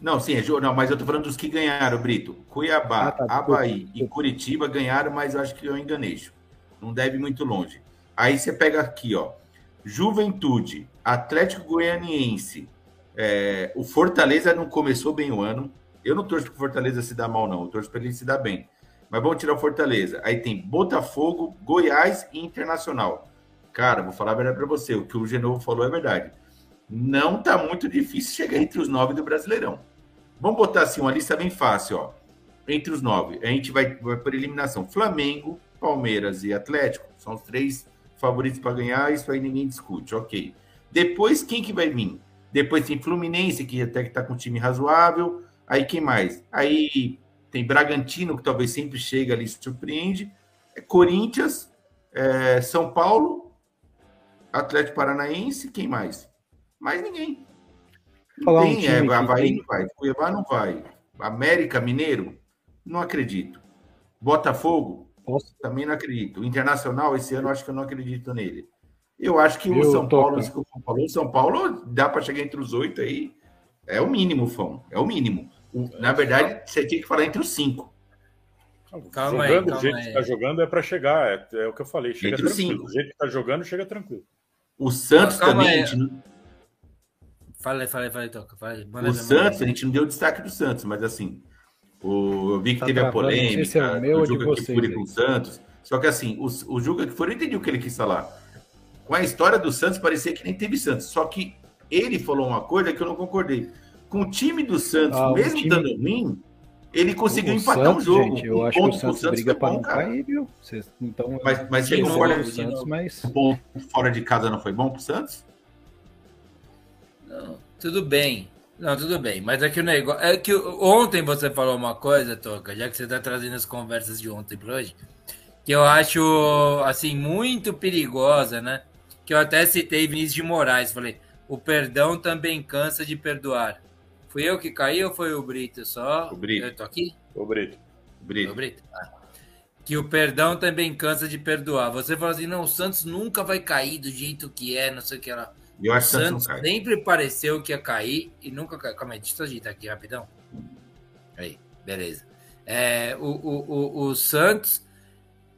Não, sim, é, não, mas eu tô falando dos que ganharam, Brito. Cuiabá, ah, tá, Havaí e Curitiba ganharam, mas acho que eu enganei. Não deve muito longe. Aí você pega aqui, ó. Juventude, Atlético Goianiense. É, o Fortaleza não começou bem o ano. Eu não torço para o Fortaleza se dar mal, não. Eu torço para ele se dar bem. Mas vamos tirar o Fortaleza. Aí tem Botafogo, Goiás e Internacional. Cara, vou falar a verdade para você. O que o Genovo falou é verdade não tá muito difícil chegar entre os nove do Brasileirão. Vamos botar assim uma lista bem fácil, ó. Entre os nove, a gente vai, vai por eliminação. Flamengo, Palmeiras e Atlético são os três favoritos para ganhar. Isso aí ninguém discute, ok. Depois quem que vai vir? Depois tem Fluminense que até que tá com um time razoável. Aí quem mais? Aí tem Bragantino que talvez sempre chega ali e surpreende. É Corinthians, é São Paulo, Atlético Paranaense, quem mais? Mais ninguém. Não tem, um é, Havaí tem... não vai, Cuiabá não vai. América Mineiro, não acredito. Botafogo, Nossa. também não acredito. Internacional, esse ano, acho que eu não acredito nele. Eu acho que o São Paulo, isso que o São Paulo, São Paulo dá para chegar entre os oito aí. É o mínimo, Fão. É o mínimo. na verdade, você tinha que falar entre os cinco. Calma jogando aí, calma do jeito aí. que está jogando é para chegar. É, é, o que eu falei. Chega entre tranquilo. Cinco. Do jeito que está jogando, chega tranquilo. O Santos também. Aí. Fala aí, fala aí, fala aí, toca. Fala aí. o Santos, a gente não deu destaque do Santos, mas assim, o, eu vi que tá teve a polêmica, é meu o Juca que foi com o Santos. Só que assim, o, o Juca que foi, eu entendi o que ele quis falar. Com a história do Santos, parecia que nem teve Santos. Só que ele falou uma coisa que eu não concordei. Com o time do Santos, ah, mesmo time... dando ruim, ele conseguiu o empatar Santos, um jogo. Gente, eu um acho que o Santos, Santos briga para não cair, viu? Vocês, então, mas mas você concorda com o Santos, mas... fora de casa não foi bom pro Santos? Não, tudo bem. Não, tudo bem, mas é que o negócio. É que ontem você falou uma coisa, Toca, já que você está trazendo as conversas de ontem para hoje, que eu acho, assim, muito perigosa, né? Que eu até citei Vinícius de Moraes, falei, o perdão também cansa de perdoar. Fui eu que caí ou foi o Brito só? O Brito. Eu tô aqui? O Brito. Brito. O Brito. Ah. Que o perdão também cansa de perdoar. Você fala assim, não, o Santos nunca vai cair do jeito que é, não sei o que lá. Eu acho que o Santos sempre pareceu que ia cair e nunca caiu. Calma aí, deixa eu agitar aqui rapidão. Aí, beleza. É, o, o, o, o Santos,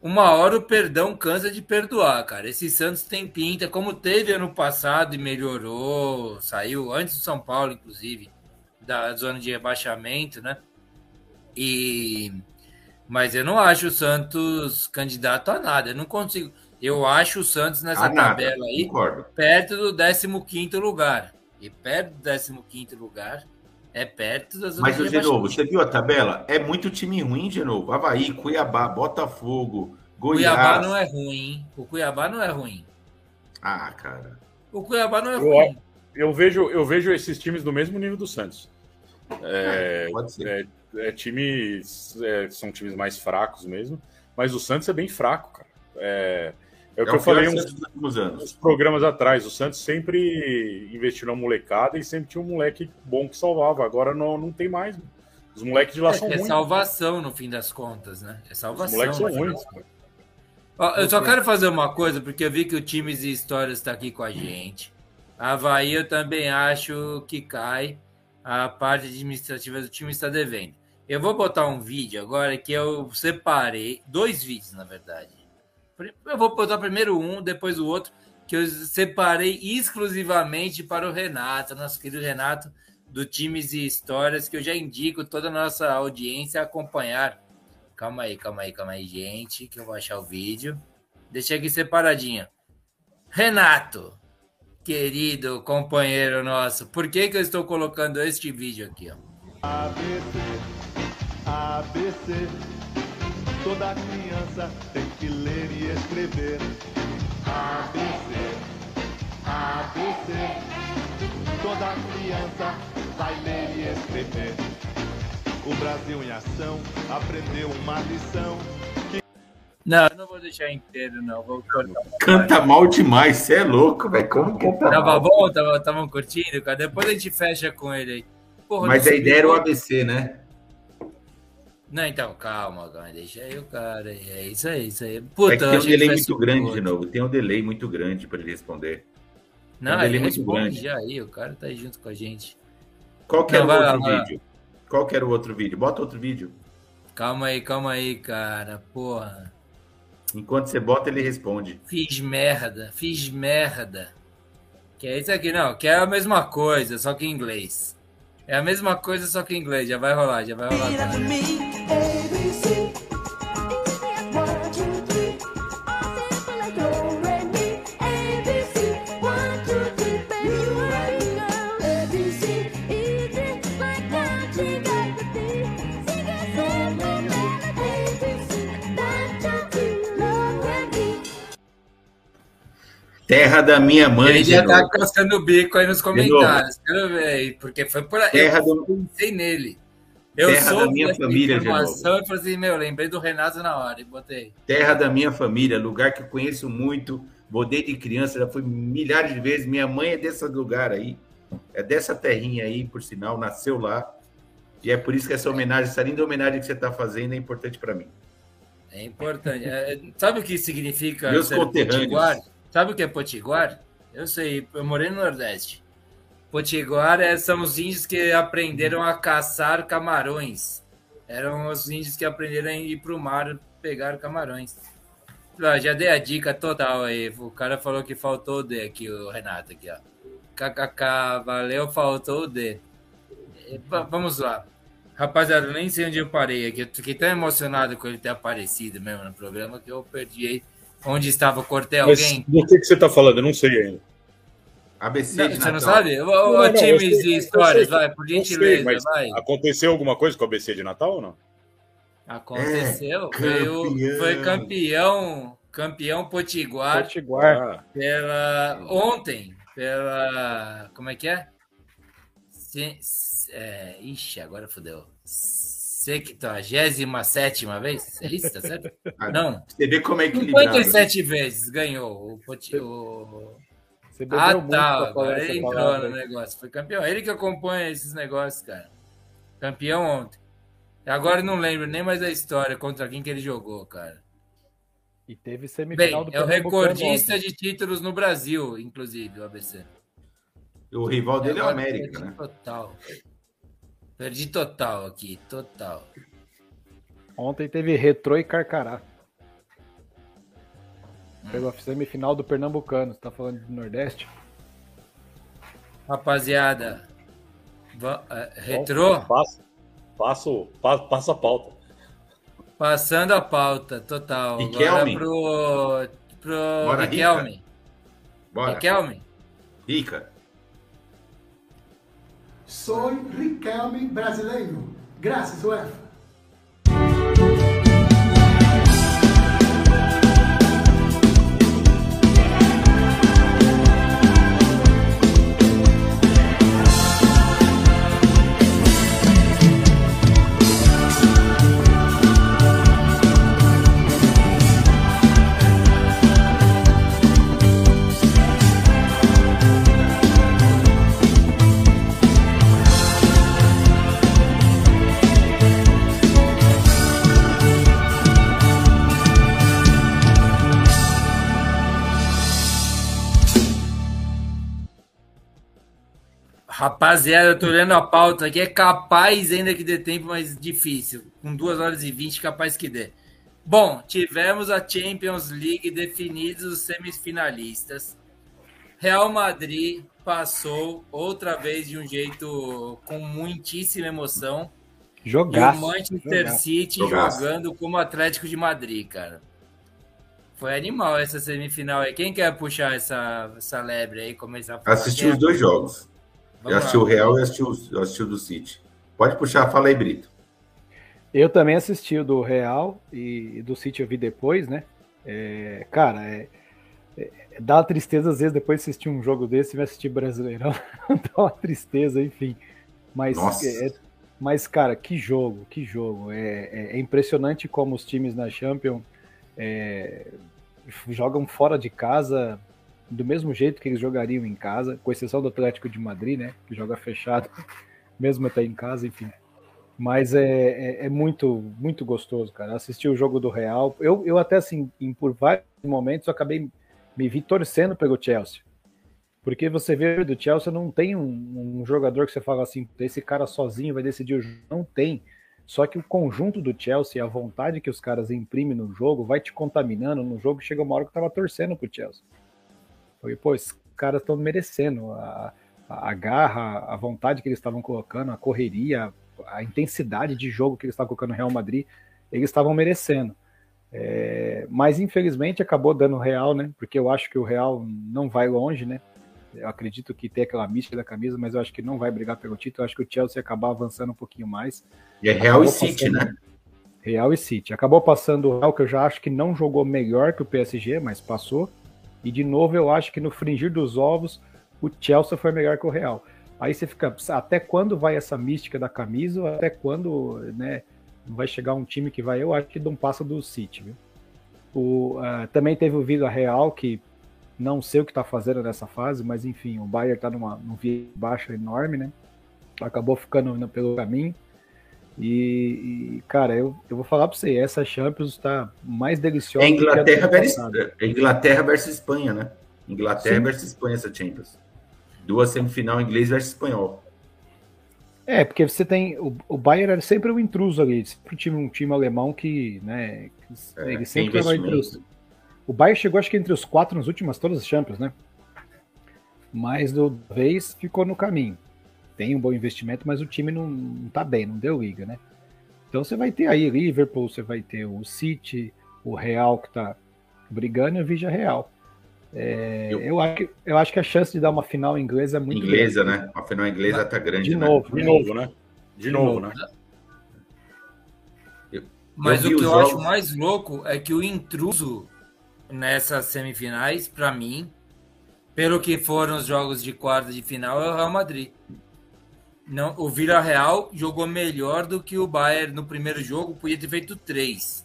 uma hora o perdão cansa de perdoar, cara. Esse Santos tem pinta, como teve ano passado e melhorou, saiu antes do São Paulo, inclusive, da zona de rebaixamento, né? E mas eu não acho o Santos candidato a nada. Eu não consigo. Eu acho o Santos nessa Ah, nada. tabela aí Concordo. perto do 15 lugar. E perto do 15 lugar é perto da zona Mas, de novo, você viu a tabela? É muito time ruim de novo. Havaí, Cuiabá, Botafogo, Goiás. Cuiabá não é ruim, hein? O Cuiabá não é ruim. Ah, cara. O Cuiabá não é Eu- ruim. Eu vejo, eu vejo esses times do mesmo nível do Santos. É, Pode ser. é, é times. é, são times mais fracos mesmo. Mas o Santos é bem fraco, cara. É, é o que É eu falei uns, uns programas atrás. O Santos sempre investiu na molecada e sempre tinha um moleque bom que salvava. Agora não, não tem mais. Os moleques de lá É, são é ruins. salvação no fim das contas, né? É Os salvação. moleques são ruins. eu só quero fazer uma coisa, porque eu vi que o Times e Histórias está aqui com a gente. A Havaí eu também acho que cai. A parte administrativa do time está devendo. Eu vou botar um vídeo agora que eu separei, dois vídeos, na verdade. Eu vou botar primeiro um, depois o outro, que eu separei exclusivamente para o Renato, nosso querido Renato, do Times e Histórias, que eu já indico toda a nossa audiência a acompanhar. Calma aí, calma aí, calma aí, gente, que eu vou achar o vídeo. Deixei aqui separadinho. Renato, querido companheiro nosso, por que, que eu estou colocando este vídeo aqui? Ó? ABC, ABC. Toda criança tem que ler e escrever. ABC, ABC. Toda criança vai ler e escrever. O Brasil em ação aprendeu uma lição. Não, eu não vou deixar inteiro, não. Vou cortar. Canta mal demais, você é louco, velho. Como que tá Tava mal? bom? Tava, tavam curtindo, cara? Depois a gente fecha com ele aí. Porra, Mas a ideia era o. ABC, né? Não, então, calma, calma. Deixa aí o cara. É isso aí, isso aí. É Puta, que eu tem um que delay muito grande outro. de novo. Tem um delay muito grande para ele responder. Não, Um ele muito responde grande. já aí. O cara tá aí junto com a gente. Qual que era Não, o vai outro vai vídeo? Qual que era o outro vídeo? Bota outro vídeo. Calma aí, calma aí, cara. Porra. Enquanto você bota, ele responde. Fiz merda, fiz merda. Que é isso aqui, não. Que é a mesma coisa, só que em inglês. É a mesma coisa, só que em inglês. Já vai rolar, já vai rolar. Terra da minha mãe, Ele já de tá cascando o bico aí nos comentários. Quero ver aí, porque foi por aí. Terra Eu do- pensei nele. Eu Terra da soube minha família de informação e falei assim, meu, lembrei do Renato na hora e botei. Terra da minha família, lugar que eu conheço muito. Vou desde criança, já fui milhares de vezes. Minha mãe é desse lugar aí. É dessa terrinha aí, por sinal, nasceu lá. E é por isso que essa homenagem, essa linda homenagem que você está fazendo é importante para mim. É importante. É, sabe o que significa Meus ser conterrâneos. potiguar? Sabe o que é potiguar? Eu sei, eu morei no Nordeste. Potiguar é, são os índios que aprenderam a caçar camarões. Eram os índios que aprenderam a ir para o mar pegar camarões. Ó, já dei a dica total aí. O cara falou que faltou o D aqui, o Renato aqui, ó. KKK, valeu, faltou o D. Va- Vamos lá. Rapaziada, nem sei onde eu parei aqui. Eu fiquei tão emocionado com ele ter aparecido mesmo no programa que eu perdi. Onde estava? Cortei Mas alguém? do que, que você tá falando? Eu não sei ainda. ABC Não, de você não sabe? Ô, Não, não, times sei, e histórias, sei. vai, por sei, gentileza, mas vai. Aconteceu alguma coisa com o ABC de Natal ou não? Aconteceu. É, foi, o- campeão. foi campeão, campeão potiguar Potiguar. Pela ontem, pela como é que é? Se, se- é, ixi, agora fodeu. 77 vez? É isso, tá certo? Ah, Não. Você vê como é equilibrado. 57 vezes ganhou o, Poti- o... Você Ah, tá. Agora ele entrou palavra no negócio. Foi campeão. Ele que acompanha esses negócios, cara. Campeão ontem. Agora não lembro nem mais da história contra quem que ele jogou, cara. E teve Bem, semifinal do é o recordista de títulos no Brasil, inclusive, o ABC. O rival dele é o América, né? Total. Perdi total aqui, total. Ontem teve Retrô e Carcará. Pegou a semifinal do Pernambucano. Você tá falando do Nordeste? Rapaziada, va- eh, retrô, Passa, passo, pa- passa a pauta. passando a pauta, total. Agora Riquelme. pro, pro Bora, Riquelme. Bora. Riquelme. Rica. Soy Riquelme brasileiro. Graças, UEFA. Rapaziada, eu tô olhando a pauta aqui. É capaz ainda que dê tempo, mas difícil. Com 2 horas e 20, capaz que dê. Bom, tivemos a Champions League definidos os semifinalistas. Real Madrid passou outra vez de um jeito com muitíssima emoção. E Jogaço. o Manchester jogaço. City Jogaço. jogando como Atlético de Madrid, cara. Foi animal essa semifinal aí. Quem quer puxar essa, essa lebre aí? Começar a falar? Assisti os dois jogos. Eu Vamos assisti lá. o Real e assisti o, eu assisti o do City. Pode puxar, fala aí, Brito. Eu também assisti o do Real e e do City eu vi depois, né? É, cara, é, é- dá uma tristeza às vezes depois de assistir um jogo desse e vai assistir Brasileirão. dá uma tristeza, enfim. Mas, é- mas cara, que jogo, que jogo. É, é- é impressionante como os times na Champions é, jogam fora de casa do mesmo jeito que eles jogariam em casa, com exceção do Atlético de Madrid, né? Que joga fechado, mesmo até em casa, enfim. Mas é, é, é muito, muito gostoso, cara. Assistir o jogo do Real. Eu, eu até, assim, em, por vários momentos, eu acabei me vi torcendo pelo Chelsea. Porque você vê do Chelsea, não tem um, um jogador que você fala assim, esse cara sozinho vai decidir o jogo. Não tem. Só que o conjunto do Chelsea, a vontade que os caras imprimem no jogo, vai te contaminando no jogo. Chega uma hora que eu tava torcendo pro Chelsea. Falei, pô, esses caras estão merecendo a, a, garra, a vontade que eles estavam colocando, a correria, a intensidade de jogo que eles estavam colocando no Real Madrid, eles estavam merecendo. É, mas infelizmente acabou dando Real, né? Porque eu acho que o Real não vai longe, né? Eu acredito que tem aquela mística da camisa, mas eu acho que não vai brigar pelo título. Eu acho que o Chelsea acabar avançando um pouquinho mais. E é Real e Acabou City, passando- né? Real e City. Acabou passando o Real, que eu já acho que não jogou melhor que o PSG, mas passou. E de novo, eu acho que no fringir dos ovos, o Chelsea foi melhor que o Real. Aí você fica, até quando vai essa mística da camisa? Até quando, né? Vai chegar um time que vai, eu acho que não passa do City, viu? O, ah, também teve o Vila Real, que não sei o que tá fazendo nessa fase, mas enfim, o Bayern tá numa, num via baixa enorme, né? Acabou ficando pelo caminho. E, e, cara, eu, eu vou falar pra você, essa Champions tá mais deliciosa É Inglaterra versus, é Inglaterra versus Espanha, né? Inglaterra Sim. versus Espanha essa Champions. Duas semifinal inglês versus espanhol. É, porque você tem. O, o Bayern era sempre um intruso ali, sempre um time, um time alemão que, né? que É, ele sempre entre os, investimento. O Bayern chegou, acho que entre os quatro nas últimas todas as Champions, né? Mas do vez ficou no caminho. Tem um bom investimento, mas o time não, não tá bem, não deu liga, né? Então você vai ter aí Liverpool, você vai ter o City, o Real que tá brigando e o Vigia Real. É, Eu- eu, acho, que- eu acho que a chance de dar uma final inglesa é muito Inglesa, grande. né? A final inglesa tá grande, De né? novo, De novo, né? De novo, novo. né? Mas Eu o que eu acho jogos. mais louco é que o intruso nessas semifinais, pra mim, pelo que foram os jogos de quarta de final, é o Real Madrid. Não, o Villarreal jogou melhor do que o Bayern no primeiro jogo, podia ter feito três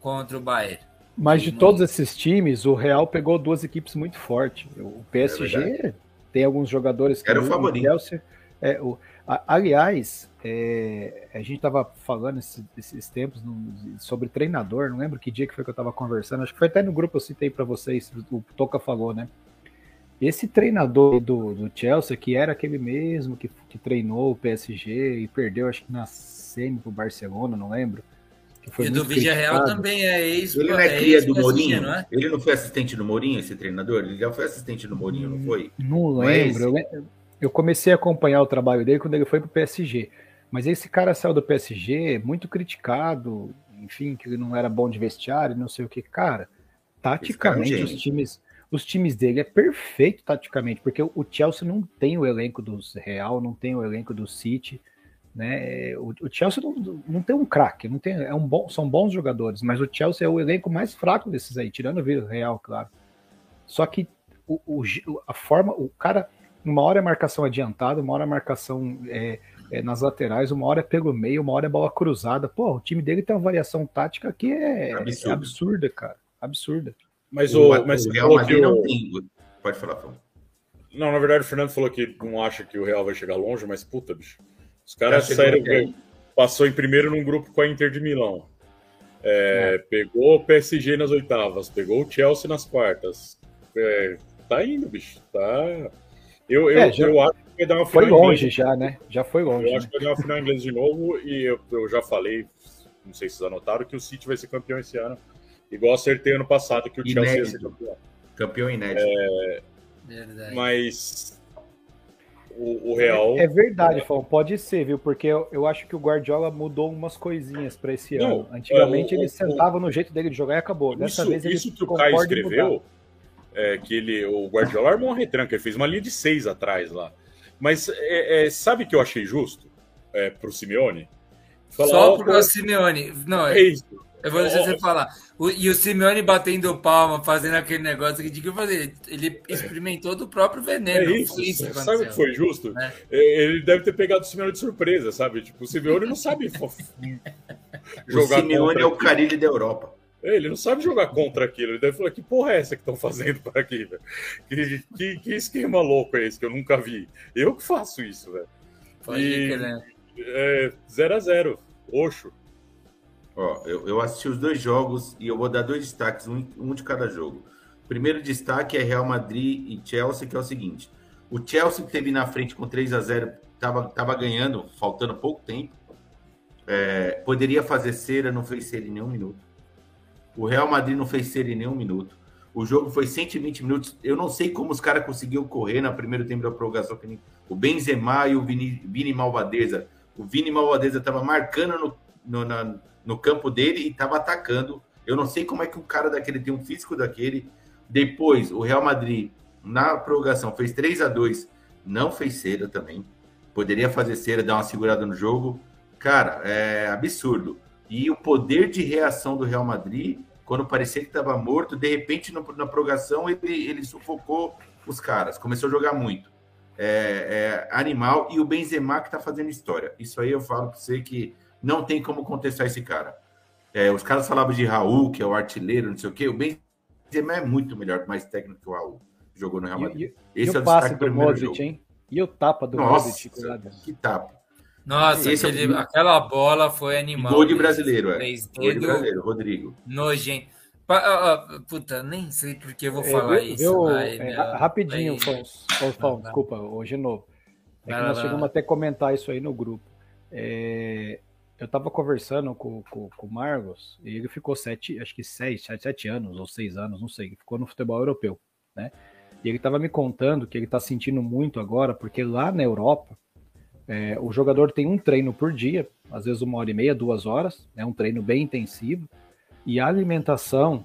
contra o Bayern. Mas de todos esses times, o Real pegou duas equipes muito fortes. O PSG É tem alguns jogadores que Era o o favorito. Chelsea- é, o, a- aliás, é, a gente estava falando esse- esses tempos no- sobre treinador, não lembro que dia que foi que eu estava conversando, acho que foi até no grupo eu citei para vocês, o Toca falou, né? Esse treinador do, do Chelsea, que era aquele mesmo que, que treinou o PSG e perdeu, acho que na semi pro Barcelona, não lembro. Que foi e do Villarreal também é ex Ele não é cria do Mourinho? não é? Ele não foi assistente do Mourinho, esse treinador? Ele já foi assistente do Mourinho, não foi? Não Não é lembro. eu, comecei a acompanhar o trabalho dele quando ele foi pro PSG. Mas esse cara saiu do PSG muito criticado, enfim, que ele não era bom de vestiário, não sei o que. Cara, taticamente Esse cara é um os times, os times dele é perfeito taticamente, porque o Chelsea não tem o elenco do Real, não tem o elenco do City, né? O, o Chelsea não, não tem um craque, não tem, é um bom, são bons jogadores, mas o Chelsea é o elenco mais fraco desses aí, tirando o Real, claro. Só que o, o a forma, o cara, uma hora é marcação adiantada, uma hora é marcação é, é nas laterais, uma hora é pelo meio, uma hora é bola cruzada. Pô, o time dele tem uma variação tática que é, é absurda, cara. Absurda. Mas o, o, mas o Real que Madrid não tem. Pode falar, Fão. Não, na verdade, o Fernando falou que não acha que o Real vai chegar longe, mas puta, bicho. Os caras Já chegou saíram. até. Passou em primeiro num grupo com a Inter de Milão. É, Pegou o PSG nas oitavas, pegou o Chelsea nas quartas. É, tá indo, bicho. Tá. Eu, eu, É, já- eu acho que vai dar uma Foi final longe inglesa. já, né? Já foi longe. Eu né? acho que vai dar uma final inglesa de novo. E eu, eu já falei, não sei se vocês anotaram, que o City vai ser campeão esse ano. Igual acertei ano passado que o Chelsea ia ser Inédito. campeão. Campeão inédito. Verdade. Mas o, o Real. É verdade, Fão, pode ser, viu? Porque eu, eu acho que o Guardiola mudou umas coisinhas pra esse Não, ano. Antigamente é, o- ele o- sentava no jeito dele de jogar e acabou. Dessa Isso, vez ele isso que o Caio escreveu, é, que ele, o Guardiola armou uma retranca, ele fez uma linha de seis atrás lá. Mas é, é, sabe o que eu achei justo é, pro Simeone? Falar, Só pro o Simeone. Não, é isso. Eu vou deixar você falar. O- e o Simeone batendo palma, fazendo aquele negócio que tinha que fazer. Ele experimentou do próprio É veneno. isso. Foi isso que Sabe o que foi justo? É. É, Ele deve ter pegado o Simeone de surpresa, sabe? Tipo, o Simeone não sabe fo- O jogar Simeone é o. Carilho da Europa. É, Ele não sabe jogar contra aquilo. Ele deve falar: que porra é essa que estão fazendo por aqui, velho? Que, que, que esquema louco é esse que eu nunca vi? Eu que faço isso, velho. Pode E- crer. É 0x0. Oxo. Ó, eu, eu assisti os dois jogos e eu vou dar dois destaques, um, um de cada jogo. Primeiro destaque é Real Madrid e Chelsea, que é o seguinte: o Chelsea que teve na frente com 3 a 0 tava, tava ganhando, faltando pouco tempo. É, poderia fazer cera, não fez cera em nenhum minuto. O Real Madrid não fez cera em nenhum minuto. O jogo foi 120 minutos. Eu não sei como os caras conseguiram correr no primeiro tempo da prorrogação. O Benzema e o Vini, Vini Malvadeza. O Vini Malvadeza estava marcando no, no, na- no campo dele e estava atacando. Eu não sei como é que um cara daquele tem um físico daquele. Depois, o Real Madrid, na prorrogação, fez 3 a 2 Não fez cera também. Poderia fazer cera, dar uma segurada no jogo. Cara, é absurdo. E o poder de reação do Real Madrid, quando parecia que estava morto, de repente na prorrogação ele, ele sufocou os caras, começou a jogar muito. É, é animal. E o Benzema que está fazendo história. Isso aí eu falo para você que não tem como contestar esse cara. É, os caras falavam de Raul, que é o artilheiro, não sei o quê. O Benzema é muito melhor, mais técnico que o Raul. que Jogou no Real E, Madrid. e- e Esse é o passe destaque do Modric, jogo. hein? E o tapa do Nossa, Modric. que tapa. Nossa, Esse é o aquele- aquela bola foi animal. Gol de mesmo. brasileiro, é. Gol de brasileiro, Rodrigo. Nojento. Puta, nem sei por que eu vou É, falar viu- isso. viu, vai, é, meu. ra- rapidinho, Fão, Vai. desculpa, hoje de novo. É que nós chegamos até a comentar isso aí no grupo. É, eu tava conversando com, com, com o Marlos e ele ficou sete, acho que seis, sete, sete anos ou seis anos, não sei, ele ficou no futebol europeu, né? E ele tava me contando que ele tá sentindo muito agora, porque lá na Europa é, o jogador tem um treino por dia, às vezes uma hora e meia, duas horas, é um treino bem intensivo, e a alimentação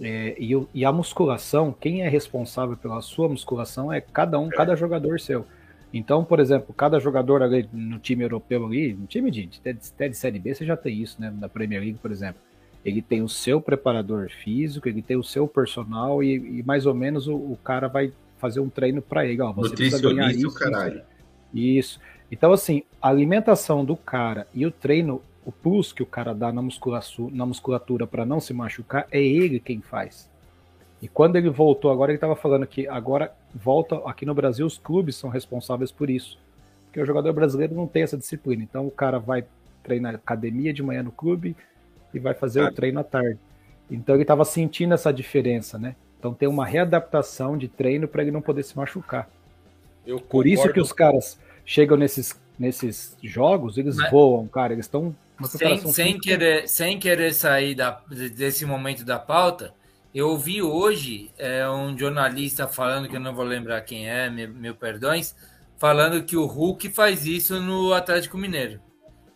é, e, e a musculação, quem é responsável pela sua musculação é cada um, cada jogador seu. Então, por exemplo, cada jogador ali no time europeu ali, no time de, até de Série B, você já tem isso, né? Na Premier League, por exemplo. Ele tem o seu preparador físico, ele tem o seu personal e, e mais ou menos o, o cara vai fazer um treino para ele. Ó, você precisa ganhar isso, caralho. isso. Isso. Então, assim, a alimentação do cara e o treino, o plus que o cara dá na musculatura, na musculatura para não se machucar, é ele quem faz. E quando ele voltou, agora ele estava falando que agora volta aqui no Brasil, os clubes são responsáveis por isso. Porque o jogador brasileiro não tem essa disciplina. Então o cara vai treinar academia de manhã no clube e vai fazer o treino à tarde. Então ele estava sentindo essa diferença, né? Então tem uma readaptação de treino para ele não poder se machucar. Eu Por isso que os caras chegam nesses, nesses jogos, eles Mas- voam, cara. Eles estão Sem, sem, querer, sem querer sair da, desse momento da pauta, eu ouvi hoje é, um jornalista falando, que eu não vou lembrar quem é, mil, mil perdões, falando que o Hulk faz isso no Atlético Mineiro.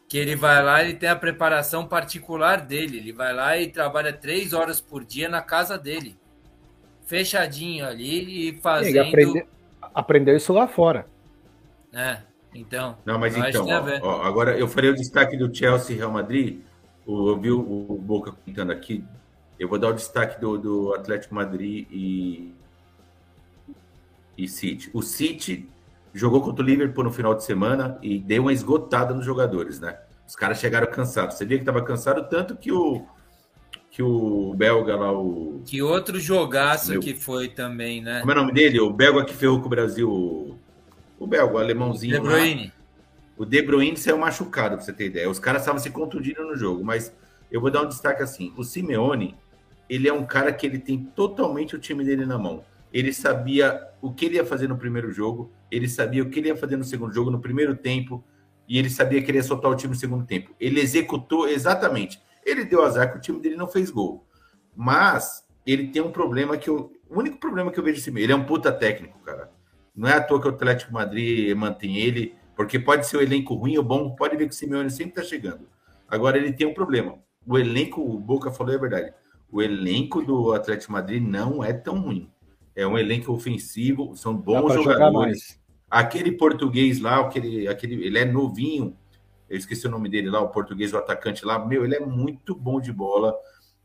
Que ele vai lá, ele tem a preparação particular dele. Ele vai lá e trabalha três horas por dia na casa dele. Fechadinho ali e Ele fazendo. aprende- aprendeu isso lá fora. É, então. Não, mas então, ó, ó, agora eu farei o destaque do Chelsea e Real Madrid. Eu vi o, o Boca comentando aqui. Eu vou dar o destaque do, do Atlético Madrid e, e City. O City jogou contra o Liverpool no final de semana e deu uma esgotada nos jogadores, né? Os caras chegaram cansados. Você via que estava cansado tanto que o que o belga lá, o Que outro jogaço Meu. que foi também, né? como é o nome dele? O belga que ferrou com o Brasil, o, belga, o alemãozinho. De lá. Bruyne. O De Bruyne saiu machucado, pra você ter ideia. Os caras estavam se contundindo no jogo, mas eu vou dar um destaque assim. O Simeone, ele é um cara que ele tem totalmente o time dele na mão. Ele sabia o que ele ia fazer no primeiro jogo, ele sabia o que ele ia fazer no segundo jogo, no primeiro tempo, e ele sabia que ele ia soltar o time no segundo tempo. Ele executou exatamente. Ele deu azar que o time dele não fez gol. Mas ele tem um problema que eu. O único problema que eu vejo assim, ele é um puta técnico, cara. Não é à toa que o Atlético Madrid mantém ele, porque pode ser o elenco ruim ou bom, pode ver que o Simeone sempre tá chegando. Agora ele tem um problema. O elenco, o Boca falou é verdade. O elenco do Atlético Madrid não é tão ruim. É um elenco ofensivo, são bons jogadores. Aquele português lá, aquele, aquele, ele é novinho. Eu esqueci o nome dele lá, o português, o atacante lá. Meu, ele é muito bom de bola.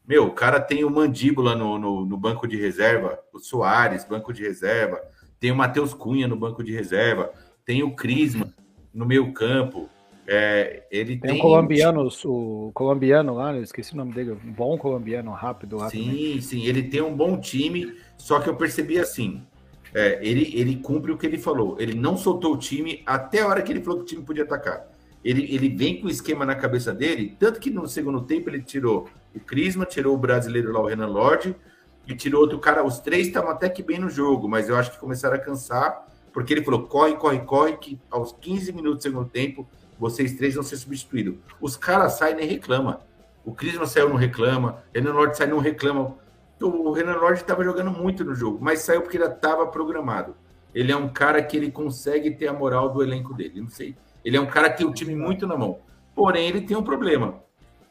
Meu, o cara tem o mandíbula no, no, no banco de reserva, o Soares, banco de reserva. Tem o Matheus Cunha no banco de reserva. Tem o Crisma no meio campo. É, ele Tem tem um colombiano, o colombiano lá, eu esqueci o nome dele, um bom colombiano, rápido lá também. Sim, sim, ele tem um bom time, só que eu percebi assim, é, ele, ele cumpre o que ele falou, ele não soltou o time até a hora que ele falou que o time podia atacar. Ele, ele vem com o esquema na cabeça dele, tanto que no segundo tempo ele tirou o Crisma, tirou o brasileiro lá, o Renan Lodge, e tirou outro cara, os três estavam até que bem no jogo, mas eu acho que começaram a cansar, porque ele falou, corre, corre, corre, que aos 15 minutos do segundo tempo, vocês três vão ser substituídos. Os caras saem e nem reclamam. O Crisma saiu, não reclama. Renan Lorde sai, não reclama. O Renan Lorde estava jogando muito no jogo, mas saiu porque ele estava programado. Ele é um cara que ele consegue ter a moral do elenco dele. Não sei. Ele é um cara que tem o time muito na mão. Porém, ele tem um problema.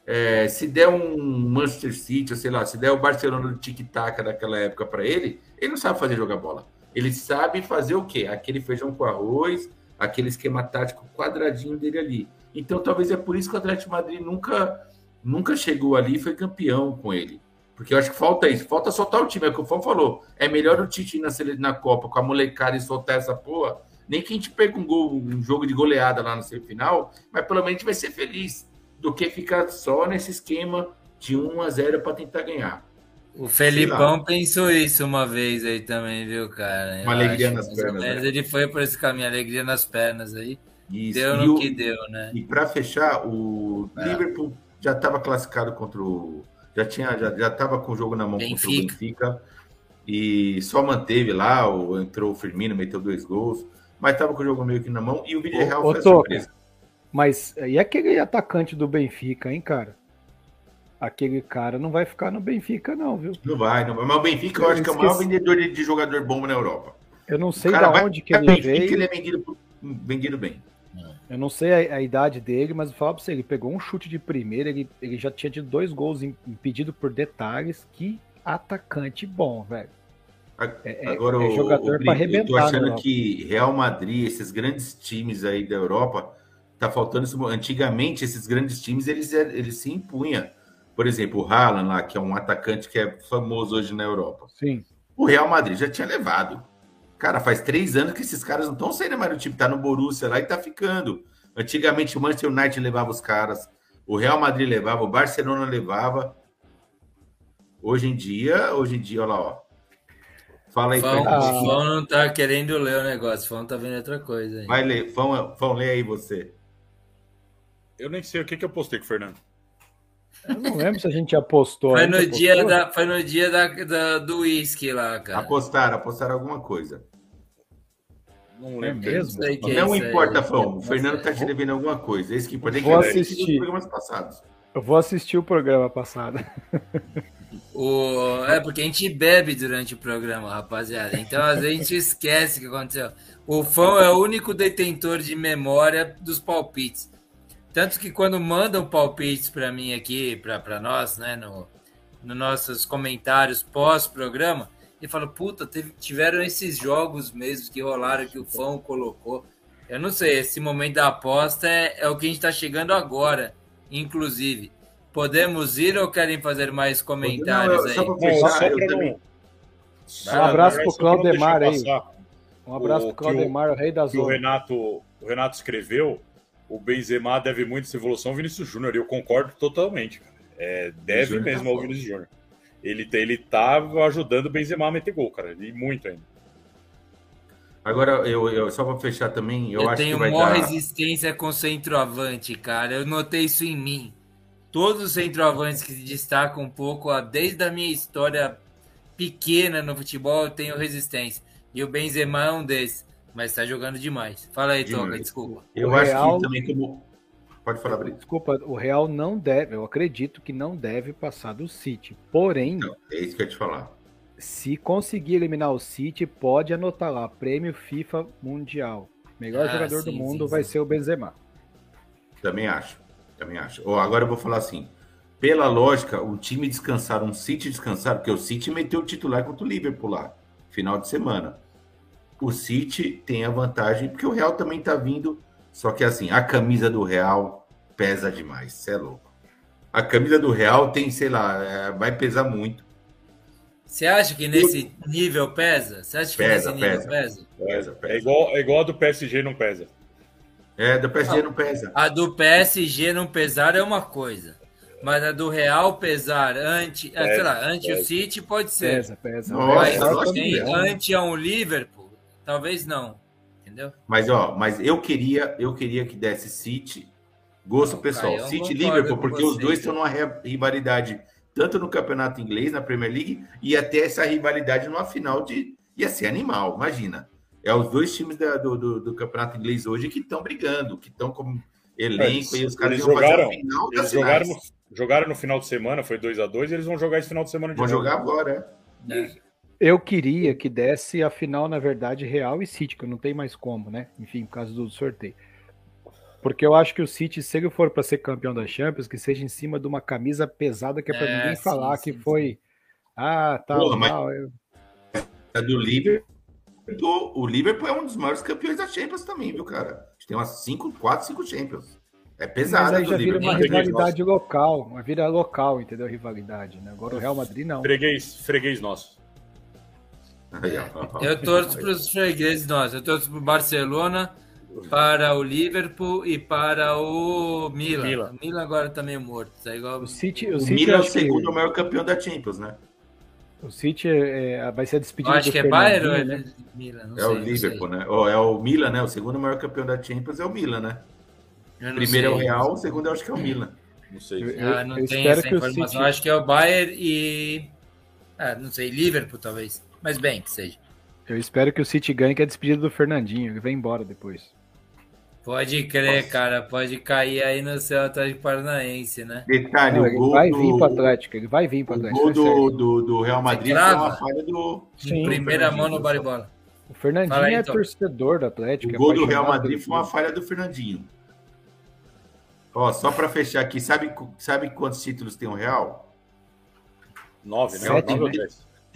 É, se der um Manchester City, ou sei lá, se der o Barcelona do tic-tac daquela época para ele, ele não sabe fazer jogar bola. Ele sabe fazer o quê? Aquele feijão com arroz, aquele esquema tático quadradinho dele ali. Então, talvez é por isso que o Atlético Madrid nunca, nunca chegou ali e foi campeão com ele. Porque eu acho que falta isso, falta soltar o time, é o que o Fão falou. É melhor o Tite na, na Copa com a molecada e soltar essa porra. Nem que a gente pegue um, gol, um jogo de goleada lá no semifinal, mas pelo menos vai ser feliz do que ficar só nesse esquema de 1 a 0 para tentar ganhar. O Felipão pensou isso uma vez aí também, viu, cara? Uma Eu alegria acho, nas pernas, né? Ele foi por esse caminho, alegria nas pernas aí. Isso. Deu E no o- que deu, né? E para fechar, o É. Liverpool já estava classificado contra o. Já tinha, já, já estava com o jogo na mão contra o Benfica. Benfica. E só manteve lá, o, entrou o Firmino, meteu dois gols, mas estava com o jogo meio que na mão. E o Vídeo Real Ô, foi surpresa. Mas e aquele atacante do Benfica, hein, cara? Aquele cara não vai ficar no Benfica, não, viu? Não vai, não vai. Mas o Benfica eu acho que é o maior esqueci. vendedor de, de jogador bom na Europa. Eu não sei da onde que ele Benfica, veio. ele é vendido, vendido bem. Eu não sei a, a idade dele, mas falar pra você, ele pegou um chute de primeira, ele, ele já tinha tido dois gols im- impedido por detalhes. Que atacante bom, velho. É- é- Agora, é o- jogador pra Brito, eu tô arrebentar, achando que Real Madrid, esses grandes times aí da Europa, tá faltando isso. Antigamente, esses grandes times, eles, eles se impunham. Por exemplo, o Haaland lá, que é um atacante que é famoso hoje na Europa. Sim. O Real Madrid já tinha levado. Cara, faz três anos que esses caras não estão saindo mais do time, tá no Borussia lá e tá ficando. Antigamente o Manchester United levava os caras, o Real Madrid levava, o Barcelona levava. Hoje em dia, hoje em dia, olha lá, ó. Fala aí, Fão, Fernando. o Fão não tá querendo ler o negócio, o Fão tá vendo outra coisa aí. Vai ler, Fão, Fão, lê aí você. Eu nem sei o que, que eu postei com o Fernando. Eu não lembro se a gente apostou. Foi no dia, apostou? da, foi no dia da, da- do uísque lá, cara. Apostaram, apostaram alguma coisa. Não É lembro. mesmo? É não isso aí. importa, Fão. O Fernando tá te devendo alguma coisa. Esse que importa é que Vou assistir. os programas passados. Eu vou assistir o programa passado. O... É porque a gente bebe durante o programa, rapaziada. Então às vezes a gente esquece o que aconteceu. O Fão é o único detentor de memória dos palpites. Tanto que quando mandam palpites para mim aqui, para nós, né, no, nos nossos comentários pós-programa, ele fala: Puta, teve- tiveram esses jogos mesmo que rolaram que o Fão colocou. Eu não sei, esse momento da aposta é, é o que a gente está chegando agora, inclusive. Podemos ir ou querem fazer mais comentários Não, eu- só aí? Não, fechar, só eu pra também-. Um abraço pro Só pra não Claudemar aí. Um abraço O pro que o- Claudemar, o rei da que o zona. Renato, o Renato escreveu, o Benzema deve muito essa evolução ao Vinícius Júnior, e eu concordo totalmente, cara. É, deve Júnior tá mesmo ao foda. Vinícius Júnior. Ele, tá- ele tava ajudando o Benzema a meter gol, cara, e muito ainda. Agora, eu, eu- só para fechar também, eu, Eu, acho tenho que vai maior dar. resistência com centroavante, cara. Eu notei isso em mim. Todos os centroavantes que se destacam um pouco, ó, desde a minha história pequena no futebol, eu tenho resistência. E o Benzema é um desses. Mas tá jogando demais. Fala aí, Demais. Toca, desculpa. Eu O acho Real- que também como. Pode falar, Brito. Desculpa, o Real não deve, eu acredito que não deve passar do City. Porém, Não, é isso que eu ia te falar. se conseguir eliminar o City, pode anotar lá, prêmio FIFA Mundial. Melhor Ah, jogador do sim, mundo sim, vai sim. ser o Benzema. Também acho. Também acho. Ó, agora eu vou falar assim. Pela lógica, o time descansar, um City descansar, porque o City meteu o titular contra o Liverpool lá, final de semana. O City tem a vantagem, porque o Real também tá vindo. Só que assim, a camisa do Real pesa demais, cê é louco. A camisa do Real tem, sei lá, é, vai pesar muito. Você acha que nesse nível pesa? Você acha que Pesa, nesse nível pesa. pesa? Pesa, É pesa. igual, é igual a do PSG não pesa. É, do PSG não pesa. A do PSG não pesar é uma coisa. Mas a do Real pesar ante, ah, sei lá, ante o pesa. City pode ser. Pesa, pesa. Nossa, Mas Pesa, é. ante a um Liverpool, talvez não. Entendeu? Mas ó, mas eu queria, eu queria que desse City, gosto Não, pessoal, Caio, City e Liverpool, porque você. os dois estão numa ri- rivalidade tanto no campeonato inglês, na Premier League, e até essa rivalidade numa final de ia ser animal, imagina. É os dois times da- do, do, do campeonato inglês hoje que estão brigando, que estão como elenco e os caras Eles jogaram- final das Eles jogaram no, jogaram no final de semana, foi 2 a 2 e eles vão jogar esse final de semana de Vão jogar agora, é. Né? Eu queria que desse a final, na verdade, Real e City, que não tem mais como, né? Enfim, por causa do sorteio. Porque eu acho que o City, se ele for para ser campeão da Champions, que seja em cima de uma camisa pesada, que é para É, ninguém sim, falar sim, que sim. foi. Ah, tal, Porra, mas- tal. eu- A do Liverpool, o Liverpool é um dos maiores campeões da Champions também, viu, cara? A gente tem umas 5, 4, 5 Champions. É Mas pesada aí do já vira Liverpool. uma rivalidade local, uma vida local, entendeu? Rivalidade, né? Agora o Real Madrid não. Freguês, freguês nosso. Eu torço para os fregueses nossos. Eu torço para o Barcelona, para o Liverpool e para o Milan. Milan. O Milan agora tá meio morto. Tá igual... O City, o O City, Milan é o acho que- segundo maior campeão da Champions, né? o City é- é- vai ser a Eu acho do que é Bayern ou é né? Milan? Não é sei, o não Liverpool, sei. né? Ó, é o Milan, né? O segundo maior campeão da Champions é o Milan, né? Eu Primeiro é o sei. Real, o segundo eu acho que é o Milan. Não sei. Eu- Ah, não eu tenho essa que o informação. City- Acho que é o Bayern e. Ah, não sei, Liverpool talvez. Mas bem, que seja. Eu espero que o City ganhe, que é a despedida do Fernandinho, que vem embora depois. Pode crer, cara. Pode cair aí no céu Atlético Paranaense, né? Detalhe, Não, o ele gol, vai do, vir para Atlético, ele vai vir para o Atlético. gol é do, do, do Real Madrid foi uma falha do. Sim, Primeira mão no baribola. O Fernandinho aí, é então. torcedor do Atlético. O é gol do Real Madrid foi uma falha do Fernandinho. Ó, só para fechar aqui, sabe, sabe quantos títulos tem o Real? Nove, né? Sete, Nove ou né?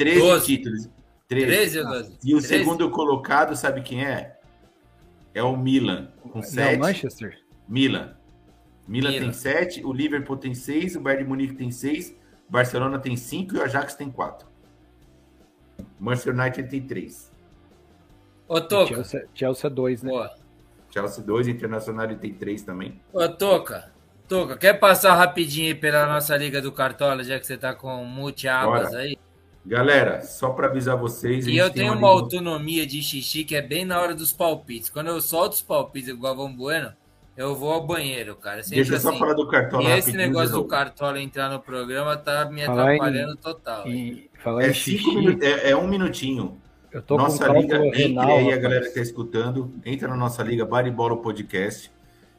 Dez. 13 Doze. títulos. 13. 13 ou 12? E o 13? segundo colocado, sabe quem é? É o Milan, com Não, 7. Manchester. Milan. Milan Milan. tem 7, o Liverpool tem 6, o Bayern de Munique tem 6, o Barcelona tem 5 e o Ajax tem 4. O Manchester United tem 3. Ô, Toca. Chelsea, Chelsea 2, né? Boa. Chelsea 2, Internacional tem 3 também. Ô, Toca. Toca, quer passar rapidinho aí pela nossa Liga do Cartola, já que você tá com multi-abas Bora. aí? Galera, só para avisar vocês. a E eu tenho uma autonomia de xixi que é bem na hora dos palpites. Quando eu solto os palpites igual Galvão Bueno, eu vou ao banheiro, cara. Sempre Deixa eu só assim. falar do Cartola E esse negócio do. Cartola entrar no programa tá me Falar em- atrapalhando total. E falar É, em cinco minutos, é, é um minutinho. eu tô nossa com liga, entre renal, aí a rapaz. galera que está escutando, entra na nossa liga Baribola Podcast.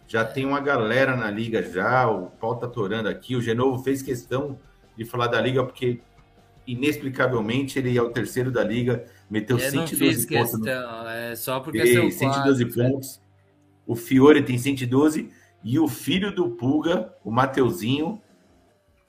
Já tem uma galera na liga já, o pau tá torando aqui. O Genovo fez questão de falar da liga porque inexplicavelmente ele é o terceiro da liga, meteu eu não 112 fiz pontos. no- questão, é só porque Ei, seu 112 quadro, pontos. O Fiore tem 112 e o filho do Pulga, o Mateuzinho,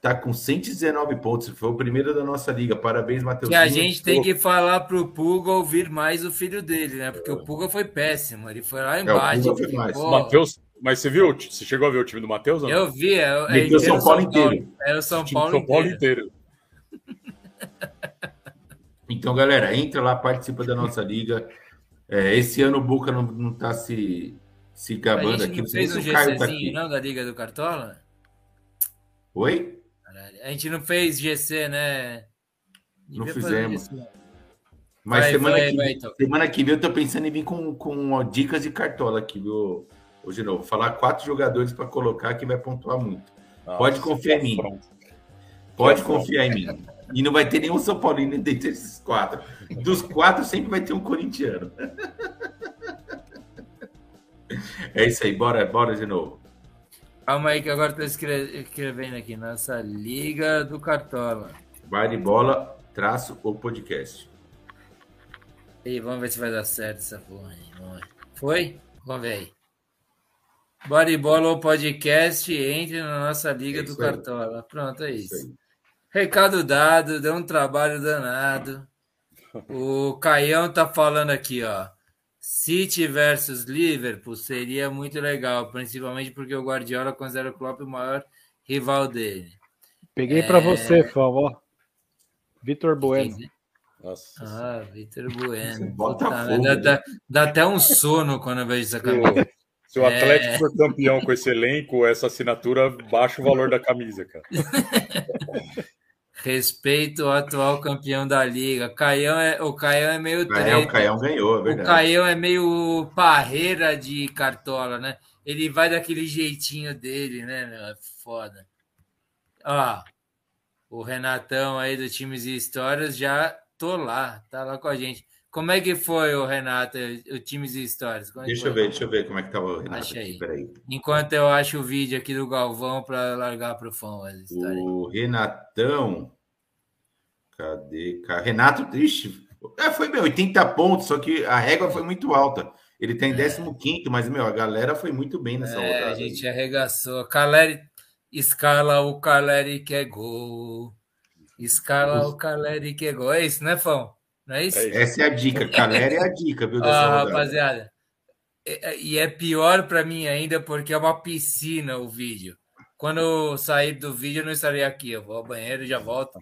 tá com 119 pontos. Foi o primeiro da nossa liga. Parabéns, Que Mateuzinho. a gente tem que falar pro Puga ouvir mais o filho dele, né? Porque o Puga foi péssimo. Ele foi lá embaixo. Foi mais. ficou- Matheus, mas você viu? Você chegou a ver o time do Matheus? Eu vi, é, é, Meteu era São o Paulo inteiro. Era o São O Paulo, São Paulo inteiro. inteiro. Então, galera, entra lá, participa da nossa liga. É, esse ano o Boca não, não tá se, se A gabando gente aqui. não fez se um o tá GCzinho, aqui. não, da Liga do Cartola? Oi? Caralho, A gente não fez GC, né? Não Devia fazer fizemos. GC. Mas Vai, semana, vai, que, vai, então. semana que vem eu tô pensando em vir com, com ó, dicas de cartola aqui, viu? Hoje não. Vou falar quatro jogadores para colocar que vai pontuar muito. Pode confiar em mim. Pronto. Pode Tá confiar em mim. E não vai ter nenhum São Paulino dentro desses quatro. Dos quatro, sempre vai ter um corintiano. É isso aí, bora, bora de novo. Calma aí que agora escre- escrevendo aqui. Nossa Liga do Cartola. Vai de bola, traço ou podcast. E vamos ver se vai dar certo essa porra aí. Vamos ver. Foi? Vamos ver aí. Bodybola ou podcast, entre na nossa Liga É do aí. Cartola. Pronto, é Isso isso. aí. Recado dado, deu um trabalho danado. O Caião tá falando aqui, ó. City versus Liverpool seria muito legal, principalmente porque o Guardiola considera o Klopp o maior rival dele. Peguei É. pra você, Fão, ó. Vitor Bueno. Nossa. Ah, Vitor Bueno. Botafogo, Puta, dá, né? dá- dá até um sono quando eu vejo essa camisa. Se o Atlético É. for campeão com esse elenco, essa assinatura baixa o valor da camisa, cara. Respeito ao atual campeão da liga. Caião é, o Caião é meio o. Caião ganhou, é O verdade. Caião é meio parreira de cartola, né? Ele vai daquele jeitinho dele, né? meu? É foda. Ó, o Renatão aí do Times e Histórias já tô lá, tá lá com a gente. Como é que foi o Renato, o Times e Histórias? É Deixa eu foi? ver, deixa eu ver como é que tava o Renato. Acha aí. aqui, Peraí. Enquanto eu acho o vídeo aqui do Galvão para largar pro fã as histórias. O Renatão. Cadê? Ca- Renato, ixi, é, foi meu, 80 pontos, só que a régua foi muito alta. Ele tem 15, mas, meu, a galera foi muito bem nessa É, rodada. a gente arregaçou. Caleri escala o Caleri que é gol. Escala o Caleri que é gol. É isso, né, Fão? Não é isso? É isso. Essa é a dica. Caleri é a dica, viu, Ah, rapaziada. é- é- E é pior para mim ainda porque é uma piscina o vídeo. Quando eu sair do vídeo, eu não estarei aqui. Eu vou ao banheiro e já volto.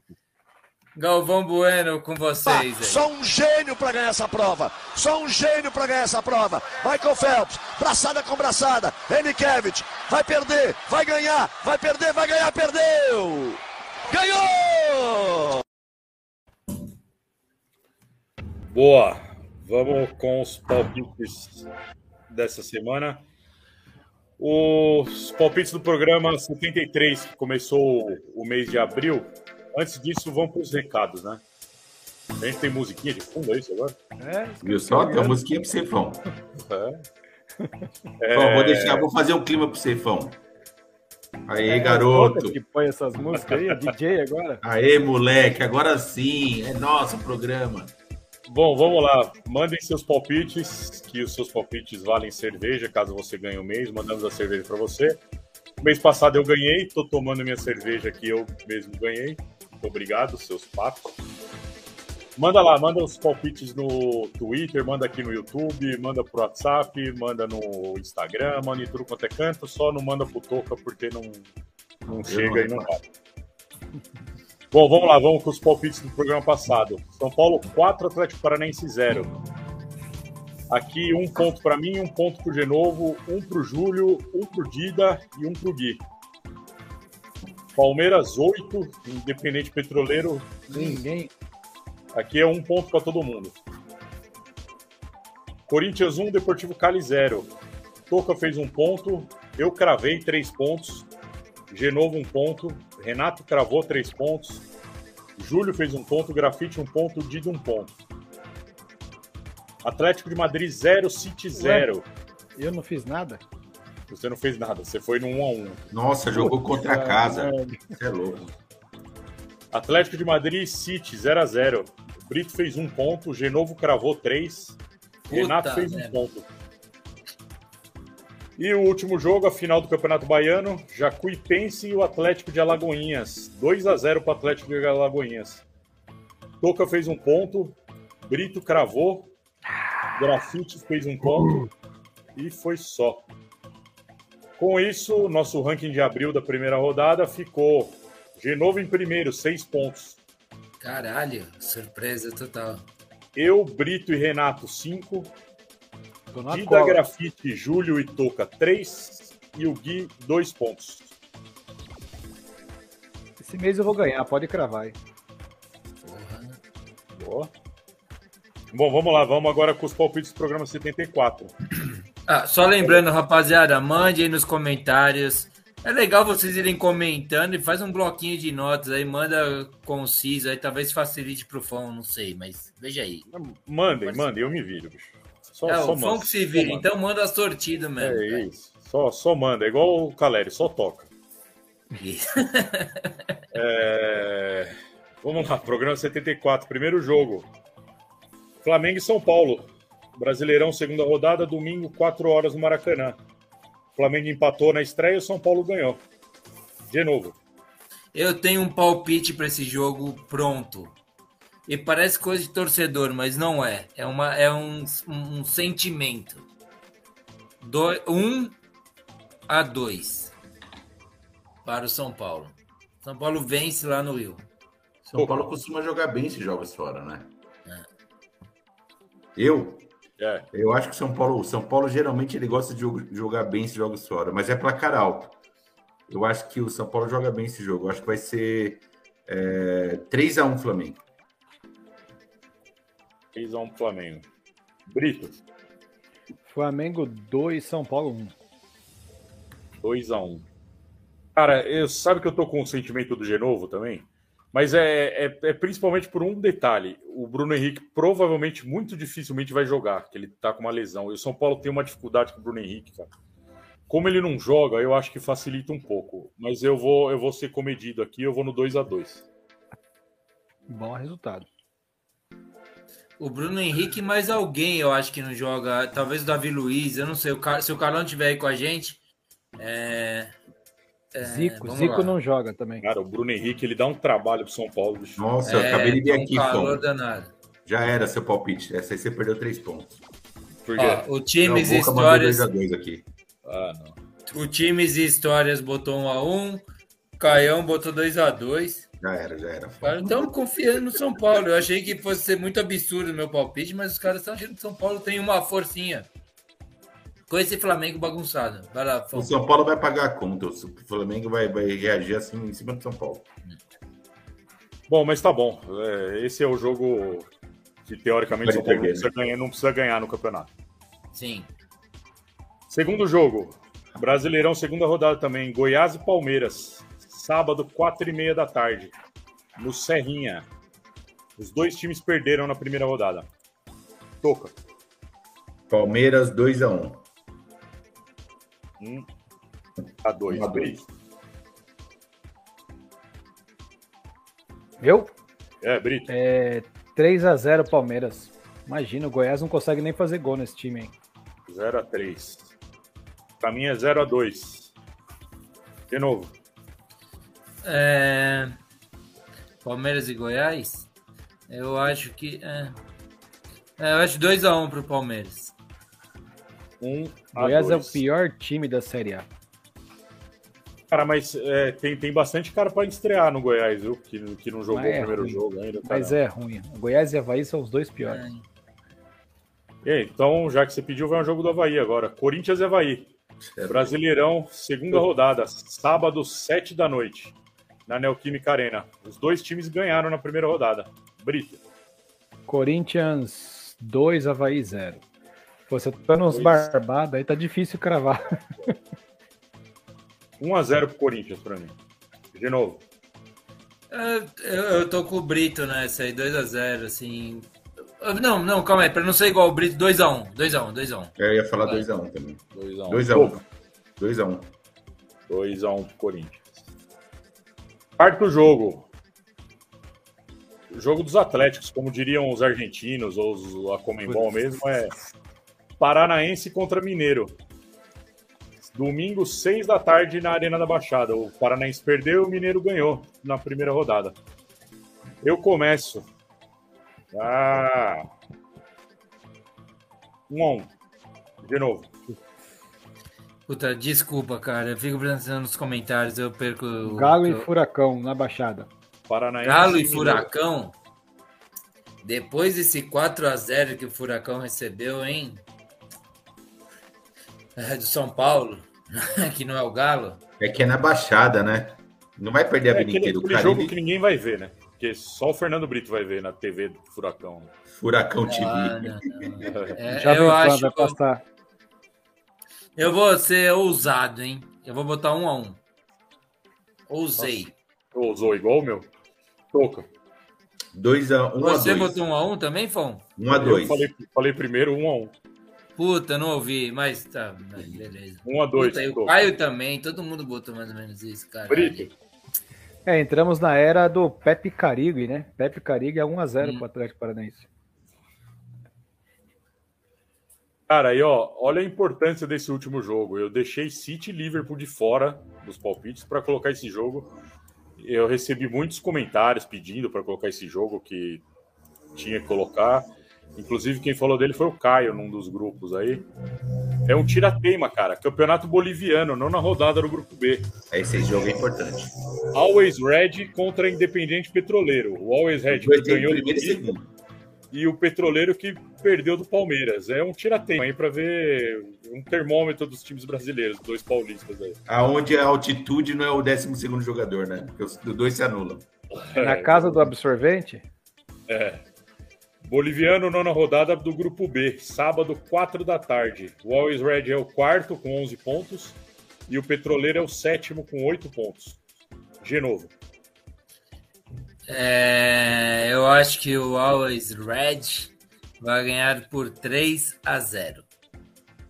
Galvão Bueno com vocês aí. Só um gênio para ganhar essa prova. Só um gênio para ganhar essa prova. Michael Phelps, braçada com braçada. Enikevich, vai perder, vai ganhar, vai perder, vai ganhar, perdeu! Ganhou! Boa. Vamos com os palpites dessa semana. Os palpites do programa 73, que começou o mês de abril. Antes disso, vamos para os recados, né? A gente tem musiquinha de fundo, é isso agora? É, Viu só? Tem uma musiquinha pra você, Fão. É. Fão, vou deixar, vou fazer um clima pra você, Fão. Aê, É, garoto. Que põe essas músicas aí, é DJ agora. Aê, moleque, agora sim, é nosso programa. Bom, vamos lá. Mandem seus palpites, que os seus palpites valem cerveja, caso você ganhe o mês. Mandamos a cerveja para você. Mês passado eu ganhei, tô tomando minha cerveja aqui, eu mesmo ganhei. Muito obrigado, seus papos. Manda lá, manda os palpites no Twitter, manda aqui no YouTube, manda pro WhatsApp, manda no Instagram, manda em tudo quanto é canto, só não manda pro Toca porque não, não chega e não vale. Bom, vamos lá, vamos com os palpites do programa passado. São Paulo 4, Atlético Paranaense 0. Aqui um ponto para mim, um ponto pro Genovo, um pro Júlio, um pro Dida e um pro Gui. Palmeiras 8, Independente Petroleiro. Ninguém. Aqui é um ponto para todo mundo. Corinthians 1, Deportivo Cali 0. Toca fez um ponto, eu cravei três pontos, Genovo um ponto, Renato cravou três pontos, Júlio fez um ponto, Grafite um ponto, Dido um ponto. Atlético de Madrid 0, City 0. Eu não fiz nada. Você não fez nada, você foi no 1 a 1 Nossa, jogou contra a casa. Você é louco. Atlético de Madrid City 0 a 0 Brito fez um ponto, Genovo cravou três, Renato fez um merda. ponto. E o último jogo, a final do Campeonato Baiano, Jacuipense e o Atlético de Alagoinhas. 2 a 0 para o Atlético de Alagoinhas. Toca fez um ponto, Brito cravou, Grafite fez um ponto e foi só. Com isso, nosso ranking de abril da primeira rodada ficou Genovo em primeiro, seis pontos. Caralho, surpresa total. Eu, Brito e Renato, cinco. Cola. Grafite, Júlio e Toca, três. E o Gui, dois pontos. Esse mês eu vou ganhar, pode cravar aí. Boa. Bom, vamos lá, vamos agora com os palpites do programa 74. Ah, só lembrando, rapaziada, mande aí nos comentários. É legal vocês irem comentando e faz um bloquinho de notas aí, manda conciso aí, talvez facilite pro fã, não sei, mas veja aí. Mandem, Pode mandem, eu me viro, bicho. Só, é, só o manda, que se vira, manda. então manda sortido mesmo. É cara. isso. Só, só manda, é igual o Caleri, só toca. Isso. É, Vamos lá, programa 74, primeiro jogo. Flamengo e São Paulo. Brasileirão, segunda rodada, domingo, 4 horas no Maracanã. Flamengo empatou na estreia e o São Paulo ganhou. De novo. Eu tenho um palpite para esse jogo pronto. E parece coisa de torcedor, mas não é. É, uma, é um, um, sentimento. Do, um a dois para o São Paulo. São Paulo vence lá no Rio. São Paulo costuma jogar bem esses jogos fora, né? É. Eu? É, Eu acho que o São Paulo, o São Paulo geralmente ele gosta de jogar bem esses jogos fora, mas é placar alto. Eu acho que o São Paulo joga bem esse jogo. Eu acho que vai ser é, 3x1 Flamengo. 3x1 pro Flamengo. Brito, Flamengo 2, São Paulo 1. 2x1. Cara, eu, sabe que eu tô com o sentimento do Genovo também? Mas é, é, é principalmente por um detalhe. O Bruno Henrique provavelmente, muito dificilmente vai jogar, que ele tá com uma lesão. E o São Paulo tem uma dificuldade com o Bruno Henrique, cara. Como ele não joga, eu acho que facilita um pouco. Mas eu vou, eu vou ser comedido aqui, eu vou no 2 a 2 Bom resultado. O Bruno Henrique e mais alguém, eu acho que não joga. Talvez o Davi Luiz, eu não sei. O Car... Se o Carlão estiver aí com a gente. É... é, Zico, Zico lá. não joga também. Cara, o Bruno Henrique, ele dá um trabalho pro São Paulo, bicho. Nossa, eu É, acabei de ver tá um aqui, calor. Já era seu palpite. Essa aí você perdeu três pontos. Por quê? Ó, o Times e Não, mandou Histórias. 2x2 aqui. Ah, não. O Times e Histórias botou 1 a 1 Caião botou 2 a 2 Já era, já era. Cara, Então confiando no São Paulo. Eu achei que fosse ser muito absurdo o meu palpite, mas os caras estão achando que o São Paulo tem uma forcinha. Com esse Flamengo bagunçado. Vai lá, O. São Paulo vai pagar a conta. O Flamengo vai, vai reagir assim em cima do São Paulo. Bom, mas tá bom. É, esse é o jogo que teoricamente o São Paulo não precisa, ganhar, não precisa ganhar no campeonato. Sim. Segundo jogo, Brasileirão, segunda rodada também, Goiás e Palmeiras. Sábado, quatro e meia da tarde, no Serrinha. Os dois times perderam na primeira rodada. Toca. Palmeiras 2x1. Um a dois. Um a dois. Eu? É, Brito. É 3x0 Palmeiras. Imagina, o Goiás não consegue nem fazer gol nesse time, hein? 0 a 3 Pra mim é 0 a 2 De novo. É, Palmeiras e Goiás? Eu acho que. É... É, eu acho 2x1 pro Palmeiras. 1 a Goiás é o 2 pior time da Série A. Cara, mas é, tem, tem bastante cara pra estrear no Goiás, viu? Que, que não jogou Mas é o primeiro ruim. jogo ainda. Mas caramba. é ruim. O Goiás e Havaí são os dois piores. É. E aí, então, já que você pediu, vai um jogo do Havaí agora. Corinthians e Havaí. Brasileirão, segunda rodada, sábado, sete da noite, na Neoquímica Arena. Os dois times ganharam na primeira rodada. Brito. Corinthians 2, Havaí 0. Você tá nos barbados, aí tá difícil cravar. 1x0 pro Corinthians pra mim. De novo. É, Eu, eu tô com o Brito nessa aí, 2x0, assim. Não, não, calma aí, pra não ser igual o Brito, 2x1, 2x1, 2x1. Eu ia falar Vai. 2x1 também. 2x1. 2x1. 2x1. 2x1 pro Corinthians. Quarto jogo. O jogo dos Atléticos, como diriam os argentinos ou os, a Comembol mesmo, é Paranaense contra Mineiro. Domingo, 6 da tarde, na Arena da Baixada. O Paranaense perdeu e o Mineiro ganhou na primeira rodada. Eu começo. Ah! 1 a 1 De novo. Puta, desculpa, cara, eu fico pensando nos comentários, eu perco. o- Galo e eu- Furacão na Baixada. Paranaense Galo e. Furacão. Depois desse 4x0 que o Furacão recebeu, hein? É, do São Paulo, que não é o Galo. É que é na Baixada, né? Não vai perder a É vida aquele, inteira. O aquele jogo que ninguém vai ver, né? Porque só o Fernando Brito vai ver na TV do Furacão. Furacão TV. Ah, não, não. É, Já eu acho. vai passar. Eu vou ser ousado, hein? Eu vou botar um a um. Ousei. Ousou igual o meu. Toca. 2x1 Você a 2. botou um a um também, Fon? 1 a Eu 2. falei, falei primeiro 1 a 1 Puta, não ouvi, mas tá, mas beleza. 1 a 2 Puta, e o. Caio também, todo mundo botou mais ou menos isso, cara. Brito. É, entramos na era do Pepe Carigui, né? Pepe Carigui é 1x0 Hum. pro Atlético Paranaense. Cara, aí ó, olha a importância desse último jogo. Eu deixei City e Liverpool de fora dos palpites para colocar esse jogo. Eu recebi muitos comentários pedindo para colocar esse jogo que tinha que colocar. Inclusive quem falou dele foi o Caio num dos grupos aí. É um tira-teima, cara. Campeonato boliviano, não na rodada do grupo B. Esse jogo é importante. Always Red contra Independente Petroleiro. O Always Red que ganhou primeiro e segundo. E o Petroleiro que perdeu do Palmeiras. É um tira-teima aí para ver um termômetro dos times brasileiros, dois paulistas aí. Aonde a altitude não é o 12 jogador, né? Porque os dois se anulam. Na casa do absorvente, É. Boliviano, nona rodada do grupo B, sábado, 4 da tarde. O Always Red é o quarto com 11 pontos e o Petroleiro é o sétimo com 8 pontos. Genovo. É, eu acho que o Always Red vai ganhar por 3 a 0.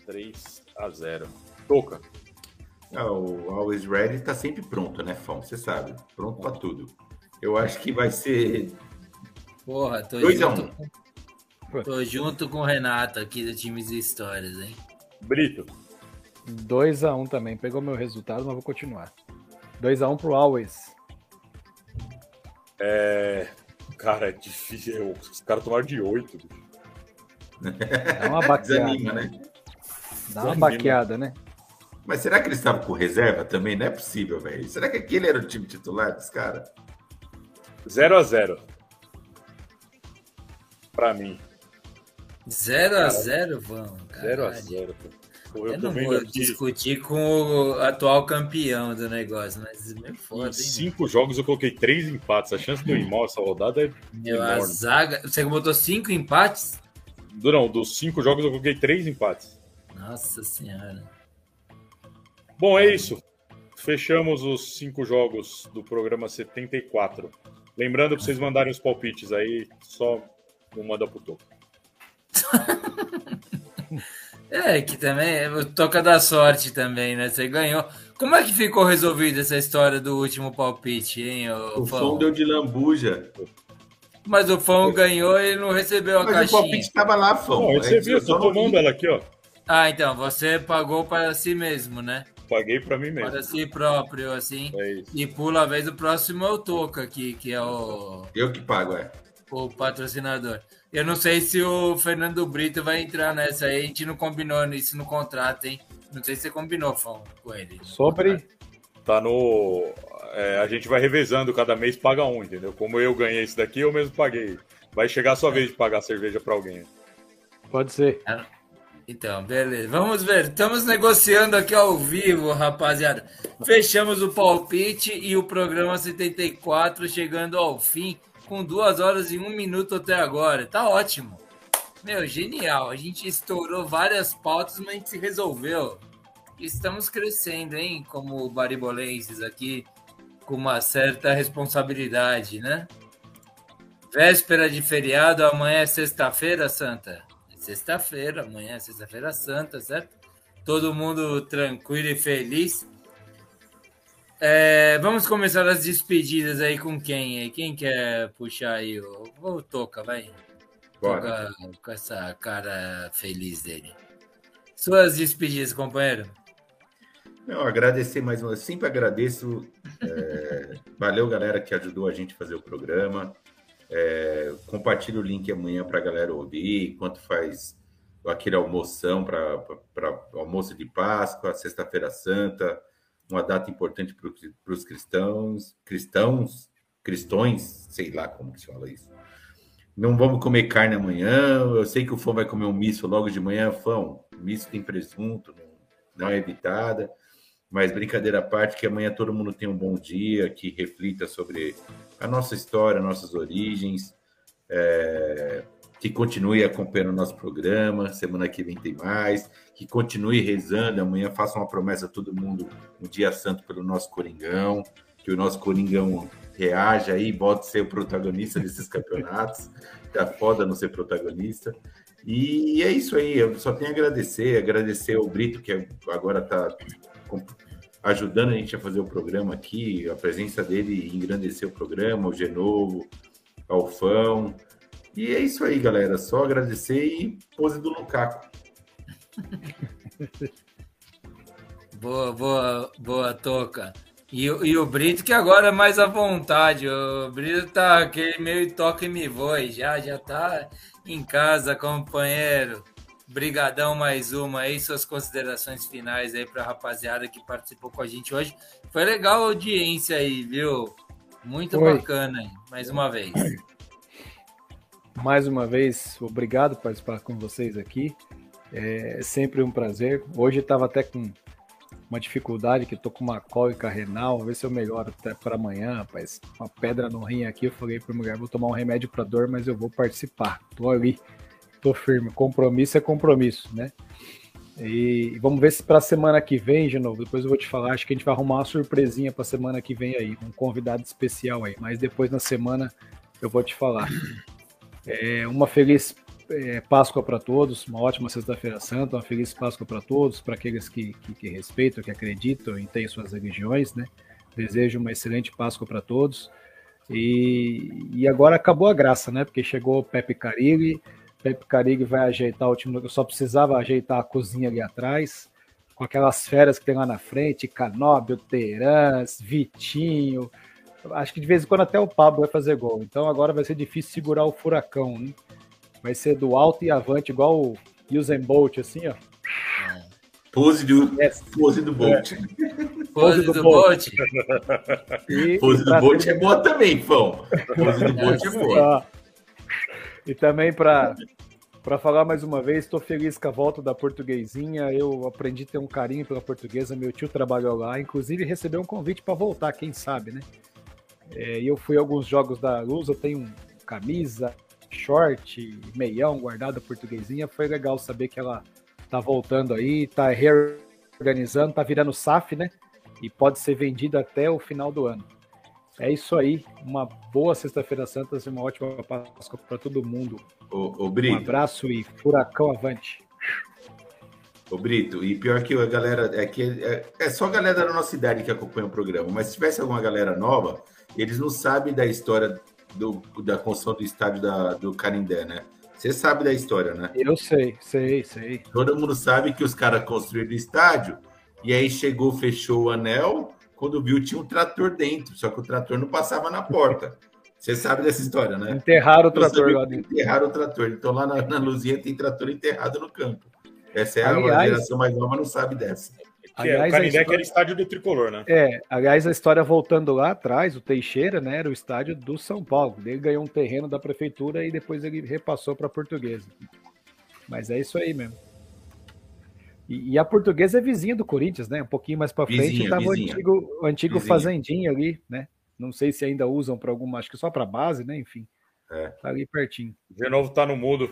3 a 0. Toca. Ah, o Always Ready tá sempre pronto, né, Fão? Você sabe. Pronto pra tudo. Eu acho que vai ser Porra, tô 2 a junto, 1 tô junto com o Renato aqui do Times e Histórias, hein? Brito. 2x1 também. Pegou meu resultado, mas vou continuar. 2x1 pro Always. É. Cara, é difícil. Os caras tomaram de 8. Dá uma baqueada. Desanima, né? Dá uma Desanima. baqueada, né? Mas será que eles estavam com reserva também? Não é possível, velho. Será que aquele era o time titular dos caras? 0 a 0 Pra mim. 0 a 0 vamos. 0 a caralho. 0 Pô, Eu, eu não vou aqui. discutir com o atual campeão do negócio, mas é meio foda, hein? cinco jogos eu coloquei três empates. A chance de eu ir mal essa rodada é Meu, a enorme. zaga. Você botou cinco empates? Não, dos cinco jogos eu coloquei três empates. Nossa senhora. Bom, é isso. Fechamos os cinco jogos do programa 74. Lembrando para vocês mandarem os palpites aí, só não manda pro topo. É, que também é toca da sorte também, né? Você ganhou. Como é que ficou resolvida essa história do último palpite, hein, ô, O Fão? Deu de lambuja. Mas o Fão ganhou e não recebeu a Mas o caixinha. palpite tava lá, Fão. É você viu, eu só tô não vi. tomando ela aqui, ó. Ah, então, você pagou para si mesmo, né? Paguei pra mim mesmo. Para si próprio, assim. É isso. E pula a vez, o próximo é o Toca aqui, que é o, Eu que pago, é. o patrocinador. Eu não sei se o Fernando Brito vai entrar nessa aí, a gente não combinou isso no contrato, hein? Não sei se você combinou, Fão, com ele. Sobre. Tá no. é, a gente vai revezando, cada mês paga um, entendeu? Como eu ganhei esse daqui, eu mesmo paguei. Vai chegar a sua vez de pagar cerveja pra alguém. Pode ser. Então, beleza. Vamos ver. Estamos negociando aqui ao vivo, rapaziada. Fechamos o palpite e o programa 74 chegando ao fim com duas horas e um minuto até agora. Tá ótimo. Meu, genial. A gente estourou várias pautas, mas a gente se resolveu. Estamos crescendo, hein? Como baribolenses aqui, com uma certa responsabilidade, né? Véspera de feriado, amanhã é sexta-feira, Santa. É sexta-feira, amanhã é sexta-feira santa, certo? Todo mundo tranquilo e feliz. É, vamos começar as despedidas aí com quem? aí? Quem quer puxar aí? O, o Toca, vai. Bora. Toca com essa cara feliz dele. Suas despedidas, companheiro. Não, agradecer mais uma vez. Sempre agradeço. é, valeu, galera, que ajudou a gente a fazer o programa. É, compartilha o link amanhã para a galera ouvir, enquanto faz aquele almoção para almoço de Páscoa, Sexta-feira Santa, uma data importante para os cristãos, cristãos, cristões, sei lá como que se fala isso. Não vamos comer carne amanhã. Eu sei que o Fão vai comer um misto logo de manhã. Fão, misto tem presunto, não, não é evitada. Mas brincadeira à parte, que amanhã todo mundo tenha um bom dia, que reflita sobre a nossa história, nossas origens, é, que continue acompanhando o nosso programa. Semana que vem tem mais. Que continue rezando. Amanhã faça uma promessa a todo mundo, um dia santo pelo nosso Coringão. Que o nosso Coringão reaja aí, volte a ser o protagonista desses campeonatos. Tá foda não ser protagonista. E é isso aí, eu só tenho a agradecer, agradecer ao Brito, que agora está ajudando a gente a fazer o programa aqui, a presença dele engrandecer o programa, o Genovo, Alfão. E é isso aí, galera. Só agradecer e pose do Lukaku. Boa, boa, boa, Toca. E, o- e o Brito que agora é mais à vontade. O Brito tá aquele meio toque me voe, já, já tá em casa, companheiro. Brigadão mais uma aí, suas considerações finais aí pra rapaziada que participou com a gente hoje. Foi legal a audiência aí, viu? Muito Foi. bacana aí, mais uma vez. Mais uma vez, obrigado por participar com vocês aqui. É sempre um prazer. Hoje estava até com uma dificuldade, que tô com uma cólica renal, vou ver se eu melhoro até para amanhã, rapaz. Uma pedra no rim aqui, eu falei para mulher, vou tomar um remédio para dor, mas eu vou participar. Tô ali, tô firme. Compromisso é compromisso, né? E vamos ver se para a semana que vem, de novo, depois eu vou te falar, acho que a gente vai arrumar uma surpresinha para semana que vem aí, um convidado especial aí, mas depois na semana eu vou te falar. É, uma feliz é, Páscoa para todos, uma ótima Sexta-feira Santa, uma feliz Páscoa para todos, para aqueles que, que, que respeitam, que acreditam e têm suas religiões, né? Desejo uma excelente Páscoa para todos. E, e agora acabou a graça, né? Porque chegou o Pepe Carilli, Pepe Carilli vai ajeitar o time, eu só precisava ajeitar a cozinha ali atrás, com aquelas feras que tem lá na frente, Canóbio, Terãs, Vitinho, acho que de vez em quando até o Pablo vai fazer gol. Então agora vai ser difícil segurar o furacão, né? Vai ser do alto e avante, igual o Usain Bolt, assim, ó. Pose do, Yes. pose do Bolt. Pose do do Bolt. E, Pose do pra- Bolt é boa também, Fão. Pose do Bolt é boa. E também para para falar mais uma vez, estou feliz com a volta da portuguesinha. Eu aprendi a ter um carinho pela portuguesa. Meu tio trabalhou lá, inclusive recebeu um convite para voltar, quem sabe, né? É, eu fui a alguns jogos da Luz, eu tenho camisa, short, meião guardado da portuguesinha. Foi legal saber que ela tá voltando aí, tá reorganizando, tá virando SAF, né? E pode ser vendida até o final do ano. É isso aí. Uma boa Sexta-feira Santa e uma ótima Páscoa para todo mundo. Ô, ô Um abraço e furacão avante. Ô Brito, e pior que a galera, é que é, é só a galera da nossa idade que acompanha o programa, mas se tivesse alguma galera nova, eles não sabem da história do, da construção do estádio da, do Canindé, né? Você sabe da história, né? Eu sei, sei, sei. Todo mundo sabe que os caras construíram o estádio e aí chegou, fechou o anel. Quando viu, tinha um trator dentro, só que o trator não passava na porta. Você sabe dessa história, né? Enterraram o trator lá dentro. Enterraram o trator. Então lá na, na Luzinha tem trator enterrado no campo. Essa é a Aliás- geração mais nova, não sabe dessa. Que é, o Aliás, a Canindé que história- era estádio do Tricolor, né? É, aliás, a história voltando lá atrás, o Teixeira, né, era o estádio do São Paulo. Ele ganhou um terreno da prefeitura e depois ele repassou para a portuguesa. Mas é isso aí mesmo. E, e a portuguesa é vizinha do Corinthians, né? Um pouquinho mais para frente estava o antigo, o antigo Vizinha. fazendinha ali, né? Não sei se ainda usam para alguma, acho que só para base, né? Enfim. É. Tá ali pertinho. De novo tá no mudo.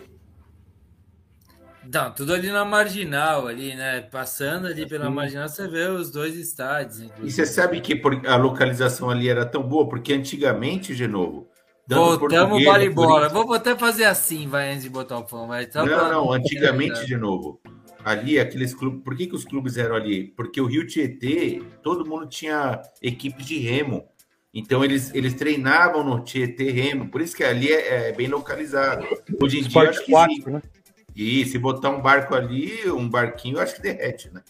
Não, tudo ali na marginal, ali, né? Passando ali pela Sim. marginal, você vê os dois estádios. E inclusive. você sabe que a localização ali era tão boa, porque antigamente, de novo. Voltamos o bola. Vou até fazer assim, vai, antes de botar o pão. Vai. Não, pra- não, antigamente, de novo. Ali, aqueles clubes. Por que, que os clubes eram ali? Porque o Rio Tietê, todo mundo tinha equipe de remo. Então, eles, eles treinavam no Tietê remo. Por isso que ali é, é bem localizado. Hoje em dia, Esporte acho que aquático, sim. né? E se botar um barco ali, um barquinho, eu acho que derrete, né?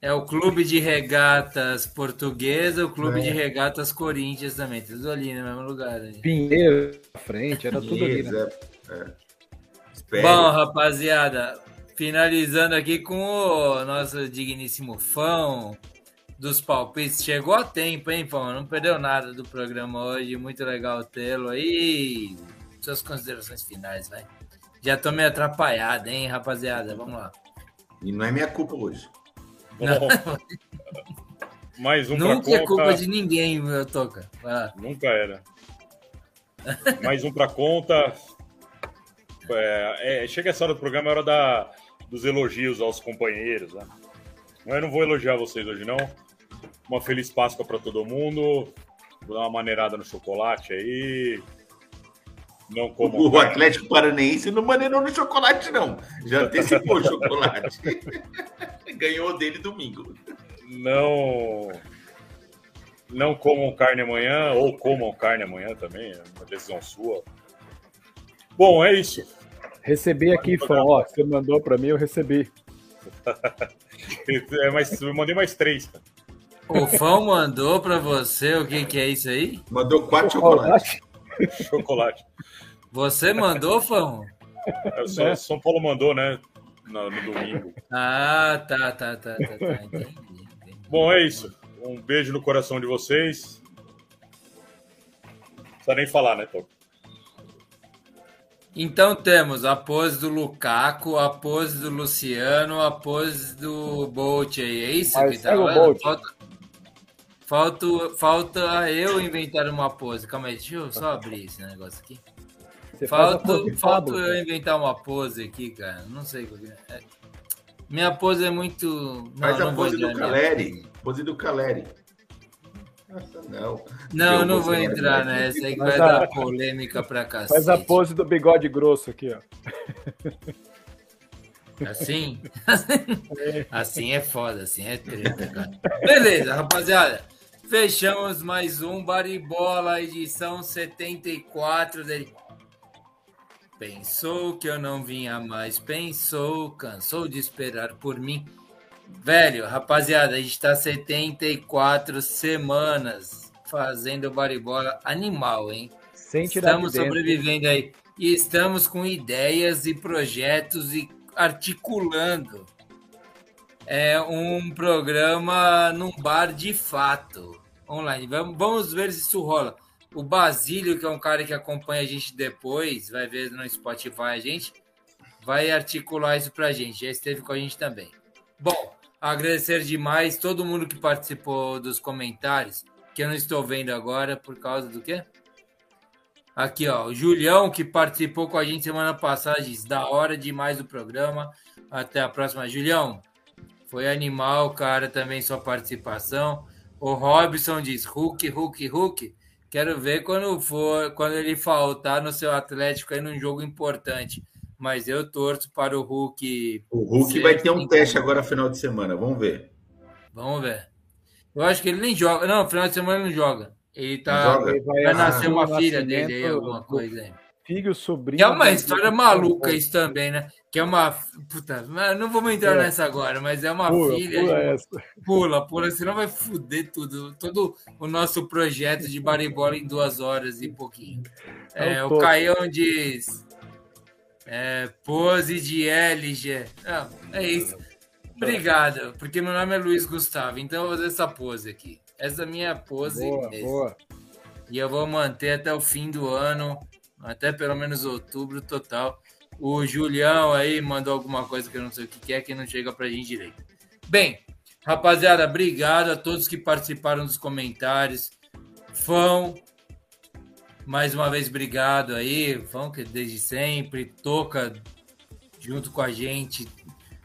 É o Clube de Regatas Portuguesa, o Clube É. de Regatas Corinthians também. Tudo ali no mesmo lugar. ali. Pinheiro à frente, era tudo ali, né? É, é. Bom, rapaziada, finalizando aqui com o nosso digníssimo fã dos palpites. Chegou a tempo, hein, Fão? Não perdeu nada do programa hoje. Muito legal tê-lo aí. Suas considerações finais, vai. Já tô meio atrapalhado, hein, rapaziada? Vamos lá. E não é minha culpa hoje. Mais um Nunca pra é conta. culpa de ninguém, meu Toca. Vai lá. Nunca era. Mais um pra conta. É, é, chega essa hora do programa, é hora da, dos elogios aos companheiros. Né? Mas eu não vou elogiar vocês hoje, não. Uma feliz Páscoa pra todo mundo. Vou dar uma maneirada no chocolate aí. Não como. O Atlético Paranaense não maneirou no chocolate, não. Já antecipou o chocolate. Ganhou dele domingo. Não. Não comam carne amanhã, ou comam carne amanhã também, é uma decisão sua. Bom, é isso. Recebi aqui, Fã, ó, você mandou para mim, eu recebi. É, mas eu mandei mais três. cara. O Fão mandou pra você o que, que é isso aí? Mandou quatro chocolates. Chocolate. Você mandou, Fão? É, o São, São Paulo mandou, né? No, no domingo. Ah, tá, tá, tá, tá, tá. Entendi, entendi. Bom, é isso. Um beijo no coração de vocês. Não precisa nem falar, né, Toco? Então temos a pose do Lukaku, a pose do Luciano, a pose do Bolt aí. É isso que tá Marcelo falando? Bolt. Falta, falta, falta eu inventar uma pose. Calma aí, deixa eu só abrir esse negócio aqui. Você Falta, falta eu inventar uma pose aqui, cara. Não sei que é. É. Minha pose é muito. Não, Faz não a vou pose do. Caleri. Pose do Caleri. Nossa, não. Não, Deu não vou entrar né? nessa aí que Faz vai a- dar polêmica pra cacete. Faz a pose do bigode grosso aqui, ó. Assim? assim é foda, assim é treta, cara. Beleza, rapaziada. Fechamos mais um Baribola, edição 74 dele. Pensou que eu não vinha mais, pensou, cansou de esperar por mim. Velho, rapaziada, a gente tá 74 semanas fazendo Baribola animal, hein? Sem tirar Estamos de sobrevivendo aí. E estamos com ideias e projetos e articulando é um programa num bar de fato online. Vamos, ver se isso rola. O Basílio, que é um cara que acompanha a gente depois, vai ver no Spotify a gente, vai articular isso pra gente. Já esteve com a gente também. Bom, agradecer demais todo mundo que participou dos comentários, que eu não estou vendo agora por causa do quê? Aqui, ó, o Julião, que participou com a gente semana passada, diz: da hora demais o programa. Até a próxima. Julião, foi animal, cara, também sua participação. O Robson diz: Hulk, Hulk, Hulk. Quero ver quando for, quando ele faltar no seu Atlético aí num jogo importante. Mas eu torço para o Hulk. O Hulk ser vai ter um teste agora final de semana. Vamos ver. Vamos ver. Eu acho que ele nem joga. Não, final de semana ele não joga. Ele tá. Joga? Ele Vai Ah, nascer uma o filha dele aí, alguma coisa aí. Filho, sobrinho. Que é uma história maluca isso também, né? Que é uma. Puta, não vamos entrar É. nessa agora, mas é uma Pula, filha. pula de- essa. Pula, pula, senão vai foder tudo. Todo o nosso projeto de baribola em duas horas e pouquinho. É, É um o. Caião diz. É, pose de LG. Não, é isso. Obrigado, porque meu nome é Luiz Gustavo, então eu vou fazer essa pose aqui. Essa é a minha pose Boa, boa. E eu vou manter até o fim do ano, até pelo menos outubro total. O Julião aí mandou alguma coisa que eu não sei o que é, que não chega pra gente direito. Bem, rapaziada, obrigado a todos que participaram dos comentários. Fão, mais uma vez, obrigado aí. Fão, que desde sempre toca junto com a gente.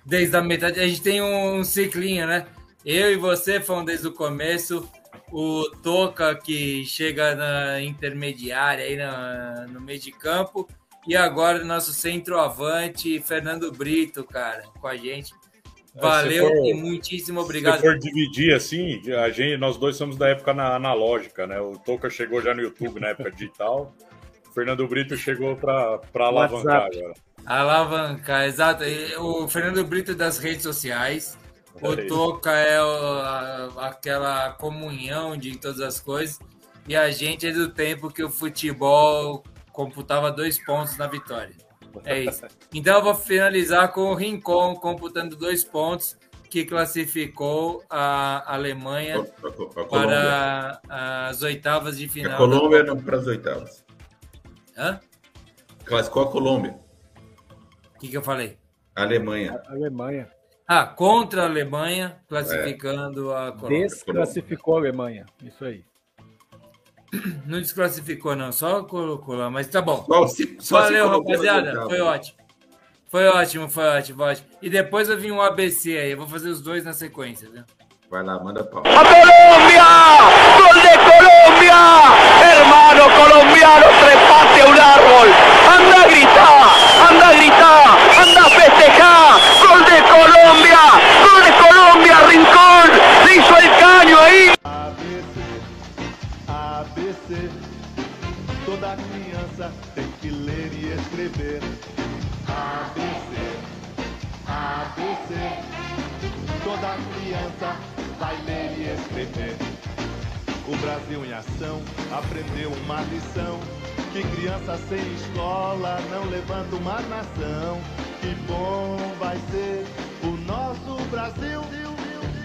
Desde a metade, a gente tem um ciclinho, né? Eu e você, Fão, desde o começo. O Toca, que chega na intermediária, aí na, no meio de campo. E agora, nosso centroavante, Fernando Brito, cara, com a gente. Valeu for- e muitíssimo obrigado. Se for dividir assim, a gente, nós dois somos da época na- analógica, né? O Toca chegou já no YouTube na época digital. O Fernando Brito chegou para alavancar WhatsApp. agora. Alavancar, exato. O Fernando Brito das redes sociais. O. Toca é o- a- aquela comunhão de todas as coisas. E a gente é do tempo que o futebol computava dois pontos na vitória. É isso. Então eu vou finalizar com o Rincon computando dois pontos que classificou a Alemanha A, a- a Colômbia. para as oitavas de A final. Colômbia da não para as oitavas. Hã? Classificou a Colômbia. O que, que eu falei? A Alemanha. Alemanha. Ah, contra a Alemanha, classificando a Colômbia. Desclassificou a Alemanha. Isso aí. Não desclassificou, não, só colocou lá, mas tá bom. Só se- só Valeu, rapaziada. oitavas. Foi ótimo. Foi ótimo, foi ótimo, foi ótimo. E depois eu vim um ABC aí, eu vou fazer os dois na sequência, viu? Vai lá, manda pau. ¡A Colombia! ¡Gol de Colombia! Hermano colombiano, trepate un árbol. Anda a gritar, anda a gritar, anda a festejar. ¡Gol de Colombia! ¡Gol de Colombia, Rincón! ¡Se hizo el caño ahí! ABC, ABC. Toda criança tem que ler e escrever. ABC, ABC. Toda criança vai ler e escrever. O Brasil em ação aprendeu uma lição: que criança sem escola não levanta uma nação. Que bom vai ser o nosso Brasil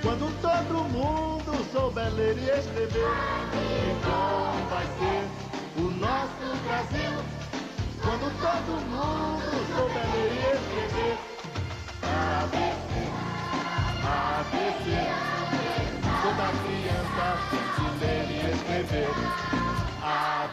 quando todo mundo souber ler e escrever. Que bom vai ser o nosso Brasil quando todo mundo souber ler e escrever. ABC, ABC, abc, abc está, se deve escrever a